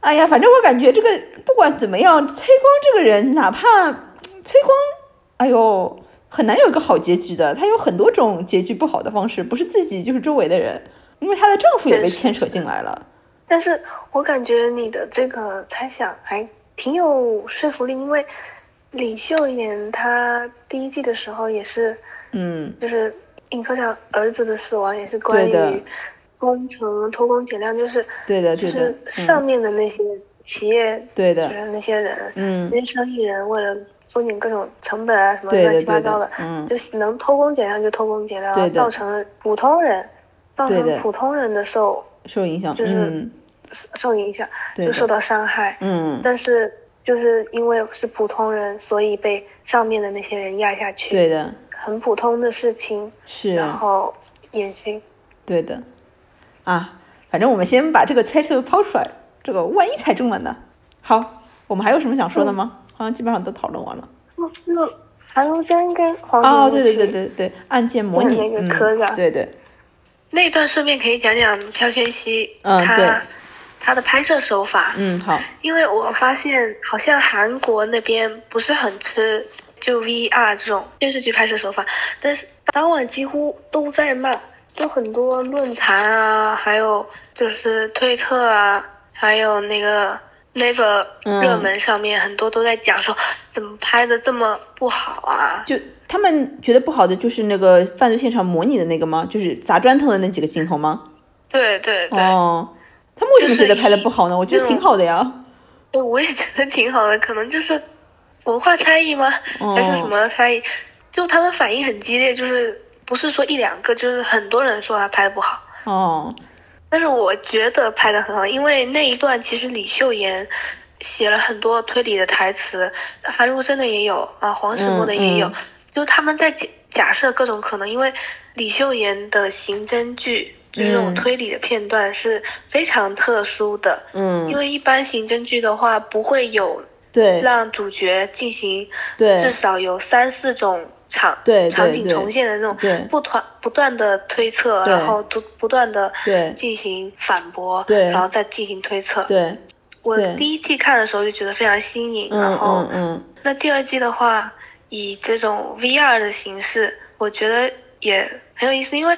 哎呀，反正我感觉这个不管怎么样，崔光这个人，哪怕崔光，哎呦，很难有一个好结局的。他有很多种结局不好的方式，不是自己就是周围的人，因为她的丈夫也被牵扯进来了。但是我感觉你的这个猜想还挺有说服力，因为。李秀妍她第一季的时候也是，嗯，就是尹科长儿子的死亡也是关于工程偷工减料，就是对的就是，上面的那些企业对的。那些人，嗯，那些生意人为了缩减各种成本啊什么乱七八糟的，嗯，就能偷工减料就偷工减料，造成了普通人，造成普通人的受受影响，就是受影响，就受到伤害，嗯，但是。就是因为是普通人，所以被上面的那些人压下去。对的，很普通的事情。是。然后延续。对的，啊，反正我们先把这个猜测抛出来，这个万一猜中了呢？好，我们还有什么想说的吗？好像基本上都讨论完了。那韩如真跟黄哦，对对对对对，案件模拟那个科长，对对。那段顺便可以讲讲朴宣熙，嗯，对。他的拍摄手法，嗯好，因为我发现好像韩国那边不是很吃就 VR 这种电视剧拍摄手法，但是当晚几乎都在骂，就很多论坛啊，还有就是推特啊，还有那个 Naver 热门上面很多都在讲说怎么拍的这么不好啊，就他们觉得不好的就是那个犯罪现场模拟的那个吗？就是砸砖头的那几个镜头吗？对对对。哦。他们为什么觉得拍的不好呢？我觉得挺好的呀。对，我也觉得挺好的，可能就是文化差异吗？还是什么差异？就他们反应很激烈，就是不是说一两个，就是很多人说他拍的不好。哦。但是我觉得拍的很好，因为那一段其实李秀妍写了很多推理的台词，韩如真的也有啊，黄始墨的也有，就他们在假假设各种可能，因为李秀妍的刑侦剧。这种推理的片段是非常特殊的，嗯，因为一般刑侦剧的话不会有对。让主角进行对。至少有三四种场对场景重现的那种对。不团不断的推测，然后不不断的对。进行反驳，对，然后再进行推测。对，我第一季看的时候就觉得非常新颖，然后嗯嗯，那第二季的话以这种 VR 的形式，我觉得也很有意思，因为。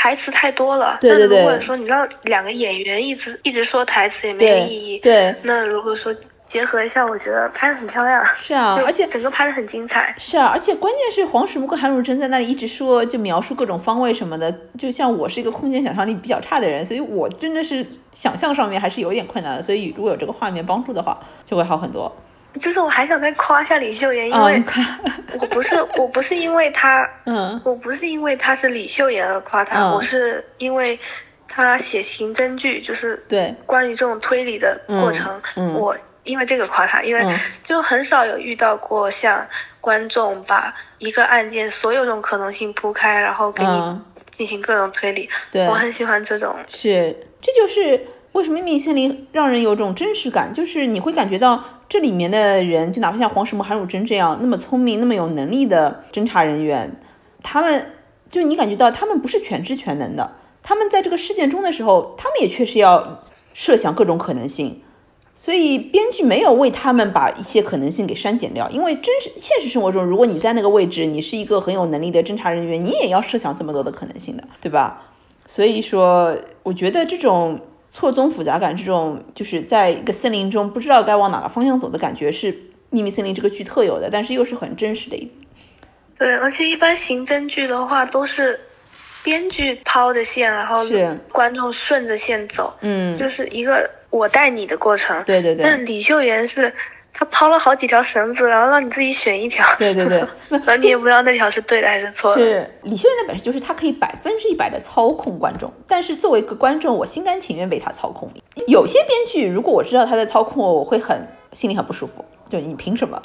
台词太多了，那如果说你让两个演员一直一直说台词也没有意义。对，那如果说结合一下，我觉得拍的很漂亮。是啊，而且整个拍的很精彩。是啊，而且关键是黄始木跟韩汝真在那里一直说，就描述各种方位什么的。就像我是一个空间想象力比较差的人，所以我真的是想象上面还是有点困难的。所以如果有这个画面帮助的话，就会好很多。就是我还想再夸一下李秀妍，因为 我不是我不是因为她，嗯，我不是因为她是李秀妍而夸她，我是因为她写刑侦剧，就是对。关于这种推理的过程，我因为这个夸她，因为就很少有遇到过像观众把一个案件所有种可能性铺开，然后给你进行各种推理，对。我很喜欢这种，是这就是为什么《秘密森林》让人有种真实感，就是你会感觉到。这里面的人，就哪怕像黄什么韩汝珍这样那么聪明、那么有能力的侦查人员，他们就你感觉到他们不是全知全能的。他们在这个事件中的时候，他们也确实要设想各种可能性。所以编剧没有为他们把一些可能性给删减掉，因为真实现实生活中，如果你在那个位置，你是一个很有能力的侦查人员，你也要设想这么多的可能性的，对吧？所以说，我觉得这种。错综复杂感，这种就是在一个森林中不知道该往哪个方向走的感觉，是《秘密森林》这个剧特有的，但是又是很真实的。一对，而且一般刑侦剧的话都是编剧抛的线，然后观众顺着线走，嗯，就是一个我带你的过程。对对对。但李秀媛是。他抛了好几条绳子，然后让你自己选一条。对对对，然后你也不知道那条是对的还是错的。是李秀妍的本事就是他可以百分之一百的操控观众，但是作为一个观众，我心甘情愿被他操控。有些编剧如果我知道他在操控我，我会很心里很不舒服，就你凭什么？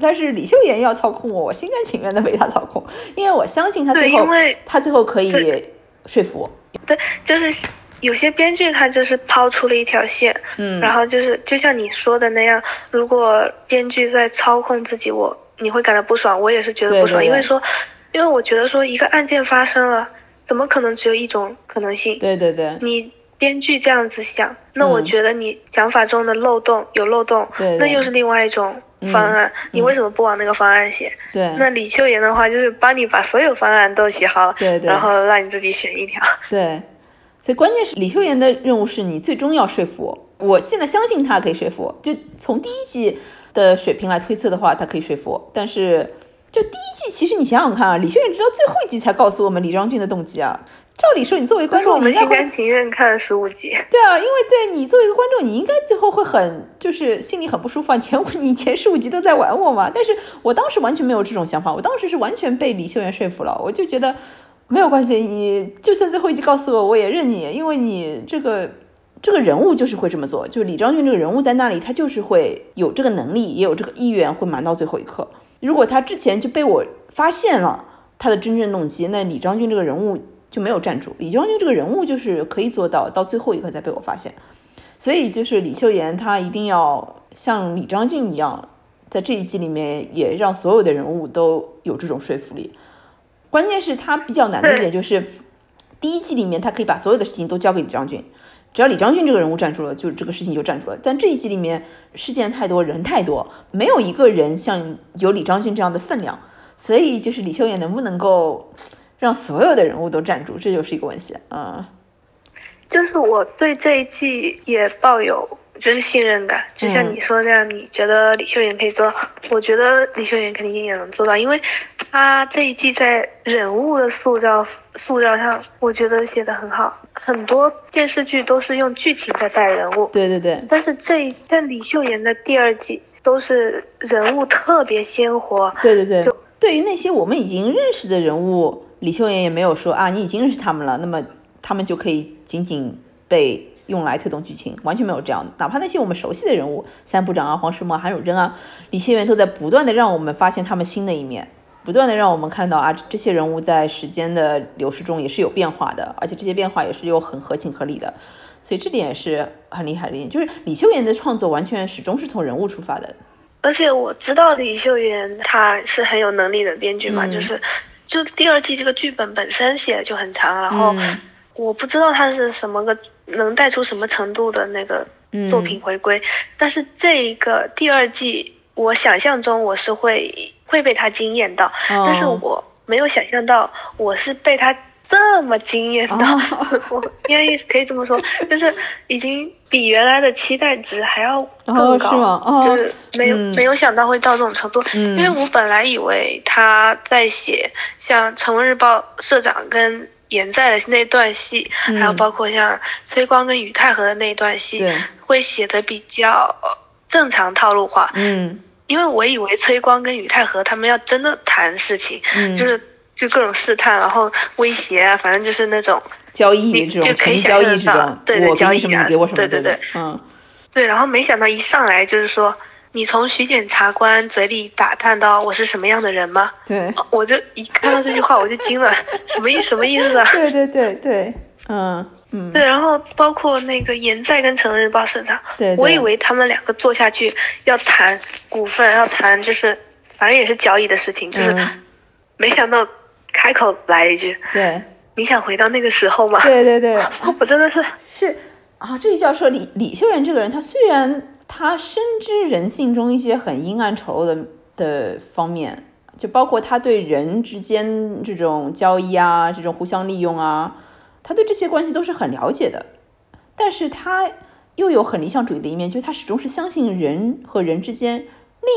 但是李秀妍要操控我，我心甘情愿的被他操控，因为我相信他最后他最后可以说服我。对，就是。有些编剧他就是抛出了一条线，嗯，然后就是就像你说的那样，如果编剧在操控自己，我你会感到不爽，我也是觉得不爽，因为说，因为我觉得说一个案件发生了，怎么可能只有一种可能性？对对对，你编剧这样子想，那我觉得你想法中的漏洞有漏洞，那又是另外一种方案，你为什么不往那个方案写？对，那李秀妍的话就是帮你把所有方案都写好，对对，然后让你自己选一条。对，所以关键是李秀妍的任务是你最终要说服我，我现在相信他可以说服我，就从第一季。的水平来推测的话，他可以说服我。但是，就第一季，其实你想想看啊，李秀妍直到最后一集才告诉我们李章俊的动机啊。照理说，你作为观众，我们心甘情愿看了十五集。对啊，因为对你作为一个观众，你应该最后会很就是心里很不舒服。前五你前十五集都在玩我嘛？但是我当时完全没有这种想法，我当时是完全被李秀妍说服了。我就觉得没有关系，你就算最后一集告诉我，我也认你，因为你这个。这个人物就是会这么做，就是李章俊这个人物在那里，他就是会有这个能力，也有这个意愿，会瞒到最后一刻。如果他之前就被我发现了他的真正动机，那李章俊这个人物就没有站住。李章俊这个人物就是可以做到到最后一刻才被我发现，所以就是李秀妍她一定要像李章俊一样，在这一季里面也让所有的人物都有这种说服力。关键是他比较难的一点就是，第一季里面他可以把所有的事情都交给李章俊。只要李章俊这个人物站住了，就这个事情就站住了。但这一季里面事件太多，人太多，没有一个人像有李章俊这样的分量，所以就是李秀妍能不能够让所有的人物都站住，这就是一个问题啊。就是我对这一季也抱有就是信任感，就像你说那样，你觉得李秀妍可以做到，我觉得李秀妍肯定也能做到，因为她这一季在人物的塑造塑造上，我觉得写的很好。很多电视剧都是用剧情在带人物，对对对。但是这但李秀妍的第二季都是人物特别鲜活，对对对。就对于那些我们已经认识的人物，李秀妍也没有说啊，你已经认识他们了，那么他们就可以仅仅被用来推动剧情，完全没有这样。哪怕那些我们熟悉的人物，三部长啊、黄世墨、韩汝珍啊，李秀妍都在不断的让我们发现他们新的一面。不断的让我们看到啊，这些人物在时间的流逝中也是有变化的，而且这些变化也是又很合情合理的，所以这点也是很厉害的一点。就是李秀妍的创作完全始终是从人物出发的。而且我知道李秀妍她是很有能力的编剧嘛，就是就第二季这个剧本本身写的就很长，然后我不知道她是什么个能带出什么程度的那个作品回归，但是这一个第二季，我想象中我是会。会被他惊艳到，但是我没有想象到我是被他这么惊艳到，我应该可以这么说，就是已经比原来的期待值还要更高，就是没有没有想到会到这种程度，因为我本来以为他在写像《成文日报》社长跟严在的那段戏，还有包括像崔光跟宇太和的那段戏，会写的比较正常套路化，嗯。因为我以为崔光跟宇太和他们要真的谈事情，就是就各种试探，然后威胁啊，反正就是那种交易这种，可以交易这种，对对，交易啊，对对对，嗯，对，然后没想到一上来就是说，你从徐检察官嘴里打探到我是什么样的人吗？对，我就一看到这句话我就惊了，什么意什么意思啊？对对对对，嗯嗯。对，然后包括那个严在跟成日报社长，对，我以为他们两个坐下去要谈股份，要谈就是，反正也是交易的事情，就是，没想到开口来一句，对，你想回到那个时候吗？对对对，我真的是是啊，这个教授李李秀媛这个人，他虽然他深知人性中一些很阴暗丑陋的的方面，就包括他对人之间这种交易啊，这种互相利用啊。他对这些关系都是很了解的，但是他又有很理想主义的一面，就是他始终是相信人和人之间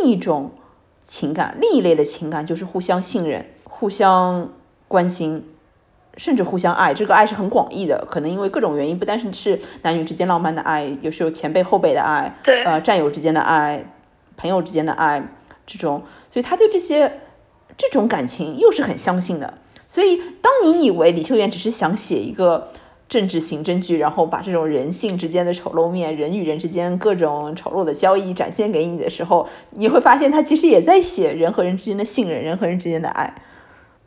另一种情感，另一类的情感，就是互相信任、互相关心，甚至互相爱。这个爱是很广义的，可能因为各种原因，不单是是男女之间浪漫的爱，有时候前辈后辈的爱，对，呃，战友之间的爱，朋友之间的爱，这种，所以他对这些这种感情又是很相信的。所以，当你以为李秀媛只是想写一个政治刑侦剧，然后把这种人性之间的丑陋面、人与人之间各种丑陋的交易展现给你的时候，你会发现他其实也在写人和人之间的信任、人和人之间的爱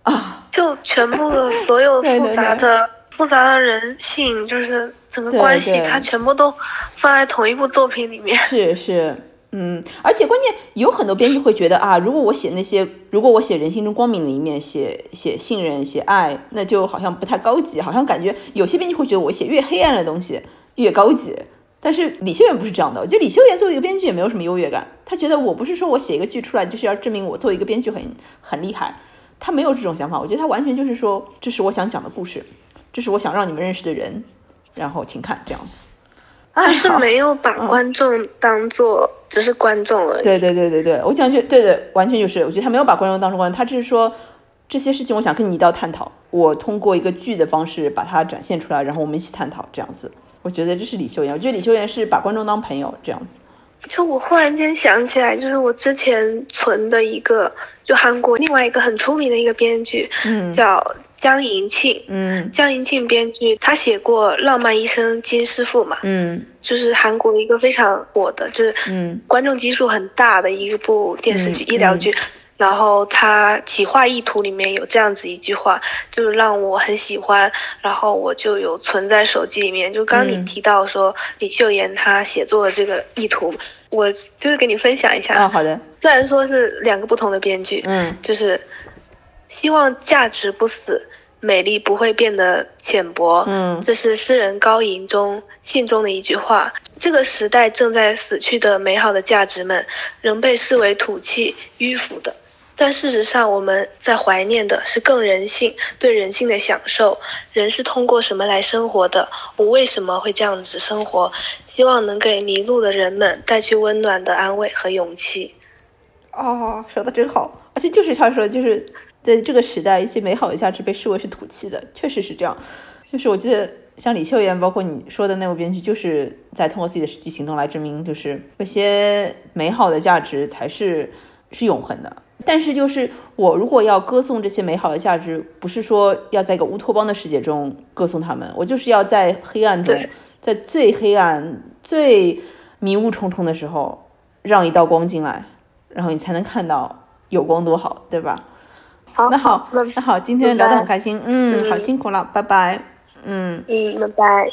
啊！就全部的所有复杂的、复杂的人性，就是整个关系，他全部都放在同一部作品里面。是是，嗯，而且关键有很多编剧会觉得啊，如果我写那些，如果我写人性中光明的一面，写写信任、写爱，那就好像不太高级，好像感觉有些编剧会觉得我写越黑暗的东西越高级。但是李秀妍不是这样的，我觉得李秀妍作为一个编剧也没有什么优越感，他觉得我不是说我写一个剧出来就是要证明我作为一个编剧很很厉害，他没有这种想法，我觉得他完全就是说这是我想讲的故事，这是我想让你们认识的人，然后请看这样子。他是没有把观众当做只是观众而已。对对对对对，我想就对对，完全就是，我觉得他没有把观众当成观众，他只是说这些事情，我想跟你一道探讨，我通过一个剧的方式把它展现出来，然后我们一起探讨这样子。我觉得这是李秀妍，我觉得李秀妍是把观众当朋友这样子。就我忽然间想起来，就是我之前存的一个，就韩国另外一个很出名的一个编剧，嗯，叫江银庆，嗯，江银庆编剧，他写过《浪漫医生金师傅》嘛，嗯，就是韩国一个非常火的，就是嗯，观众基数很大的一部电视剧，医疗剧。然后他企划意图里面有这样子一句话，就是让我很喜欢，然后我就有存在手机里面。就刚你提到说李秀妍她写作的这个意图，我就是给你分享一下。啊，好的。虽然说是两个不同的编剧，嗯，就是希望价值不死，美丽不会变得浅薄。嗯，这是诗人高吟中信中的一句话。这个时代正在死去的美好的价值们，仍被视为土气迂腐的。但事实上，我们在怀念的是更人性、对人性的享受。人是通过什么来生活的？我为什么会这样子生活？希望能给迷路的人们带去温暖的安慰和勇气。哦，说的真好，而且就是他说，就是在这个时代，一些美好的价值被视为是土气的，确实是这样。就是我记得，像李秀妍，包括你说的那部编剧，就是在通过自己的实际行动来证明，就是那些美好的价值才是是永恒的。但是，就是我如果要歌颂这些美好的价值，不是说要在一个乌托邦的世界中歌颂他们，我就是要在黑暗中，在最黑暗、最迷雾重重的时候，让一道光进来，然后你才能看到有光多好，对吧？好，那好，那好，今天聊得很开心，嗯，好辛苦了，拜拜，嗯，嗯，拜拜。